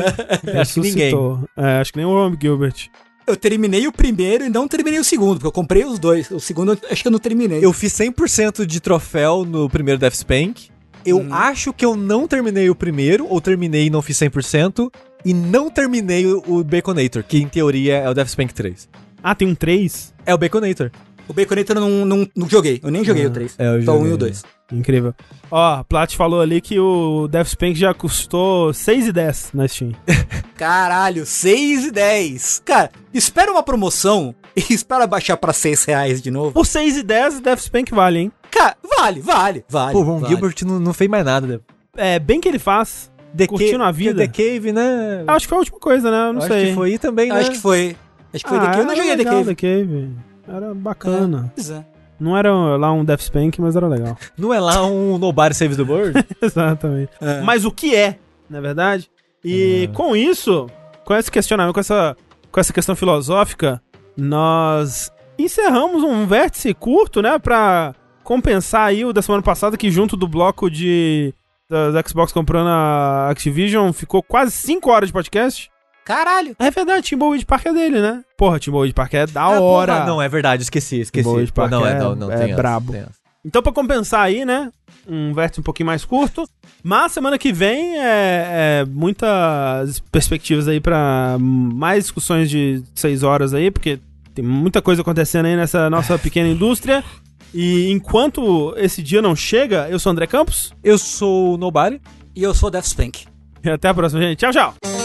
Speaker 1: [LAUGHS]
Speaker 2: Acho que ninguém.
Speaker 1: É, acho que nem o Ron Gilbert.
Speaker 3: Eu terminei o primeiro e não terminei o segundo, porque eu comprei os dois. O segundo eu acho que eu não terminei.
Speaker 2: Eu fiz 100% de troféu no primeiro Death Spank. Eu acho que eu não terminei o primeiro, ou terminei e não fiz 100%. E não terminei o, Baconator, que em teoria é o Death Spank 3.
Speaker 1: Ah, tem um 3?
Speaker 2: É o Baconator.
Speaker 3: O Baconator eu não, não, não joguei. Eu nem joguei o 3.
Speaker 2: é,
Speaker 3: Só o 1 e o 2.
Speaker 1: Incrível. Ó, Plat falou ali que o Death Spank já custou 6,10 na Steam. [LAUGHS]
Speaker 3: Caralho, 6 e 10. Cara, espera uma promoção e [LAUGHS] espera baixar pra 6 reais de novo.
Speaker 1: Por 6,10, Death Spank vale, hein?
Speaker 3: Cara, vale, vale, vale.
Speaker 2: Pô, o Ron
Speaker 3: vale.
Speaker 2: Gilbert não, não fez mais nada. Né?
Speaker 1: É, bem que ele faz.
Speaker 2: The
Speaker 1: Curtindo
Speaker 2: Ca-
Speaker 1: a vida.
Speaker 2: The Cave, né?
Speaker 1: Acho que foi a última coisa, né? Eu não
Speaker 2: Acho
Speaker 1: sei.
Speaker 2: que foi também, né?
Speaker 3: Acho que foi. Acho que foi
Speaker 1: ah,
Speaker 3: The Cave. Eu não
Speaker 1: era
Speaker 3: joguei The Cave.
Speaker 1: The Cave. Era bacana.
Speaker 3: Pois é.
Speaker 1: Não era lá um Death Spank, mas era legal. [LAUGHS]
Speaker 2: Não é lá um Nobody Saves the World? [LAUGHS]
Speaker 1: Exatamente. Mas o que é, na é verdade? E com isso, com esse questionamento, com essa, com essa questão filosófica, nós encerramos um vértice curto, né? Pra compensar aí o da semana passada, que junto do bloco de da, Xbox comprando a Activision, ficou quase 5 horas de podcast.
Speaker 3: Caralho.
Speaker 1: É verdade, Timbleweed Park é dele, né? Porra, Timbleweed Park é da
Speaker 2: Ah,
Speaker 1: hora.
Speaker 2: porra, não, é verdade, esqueci, esqueci.
Speaker 1: Park
Speaker 2: não,
Speaker 1: é-
Speaker 2: não, não,
Speaker 1: é
Speaker 2: tem essa,
Speaker 1: brabo.
Speaker 2: essa.
Speaker 1: Então, pra compensar aí, né? Um vértice um pouquinho mais curto. Mas semana que vem é, é muitas perspectivas aí pra mais discussões de seis horas aí, porque tem muita coisa acontecendo aí nessa nossa pequena indústria. E enquanto esse dia não chega, eu sou o André Campos.
Speaker 2: Eu sou o Nobody.
Speaker 3: E eu sou Death Spank.
Speaker 1: E até a próxima, gente. Tchau, tchau.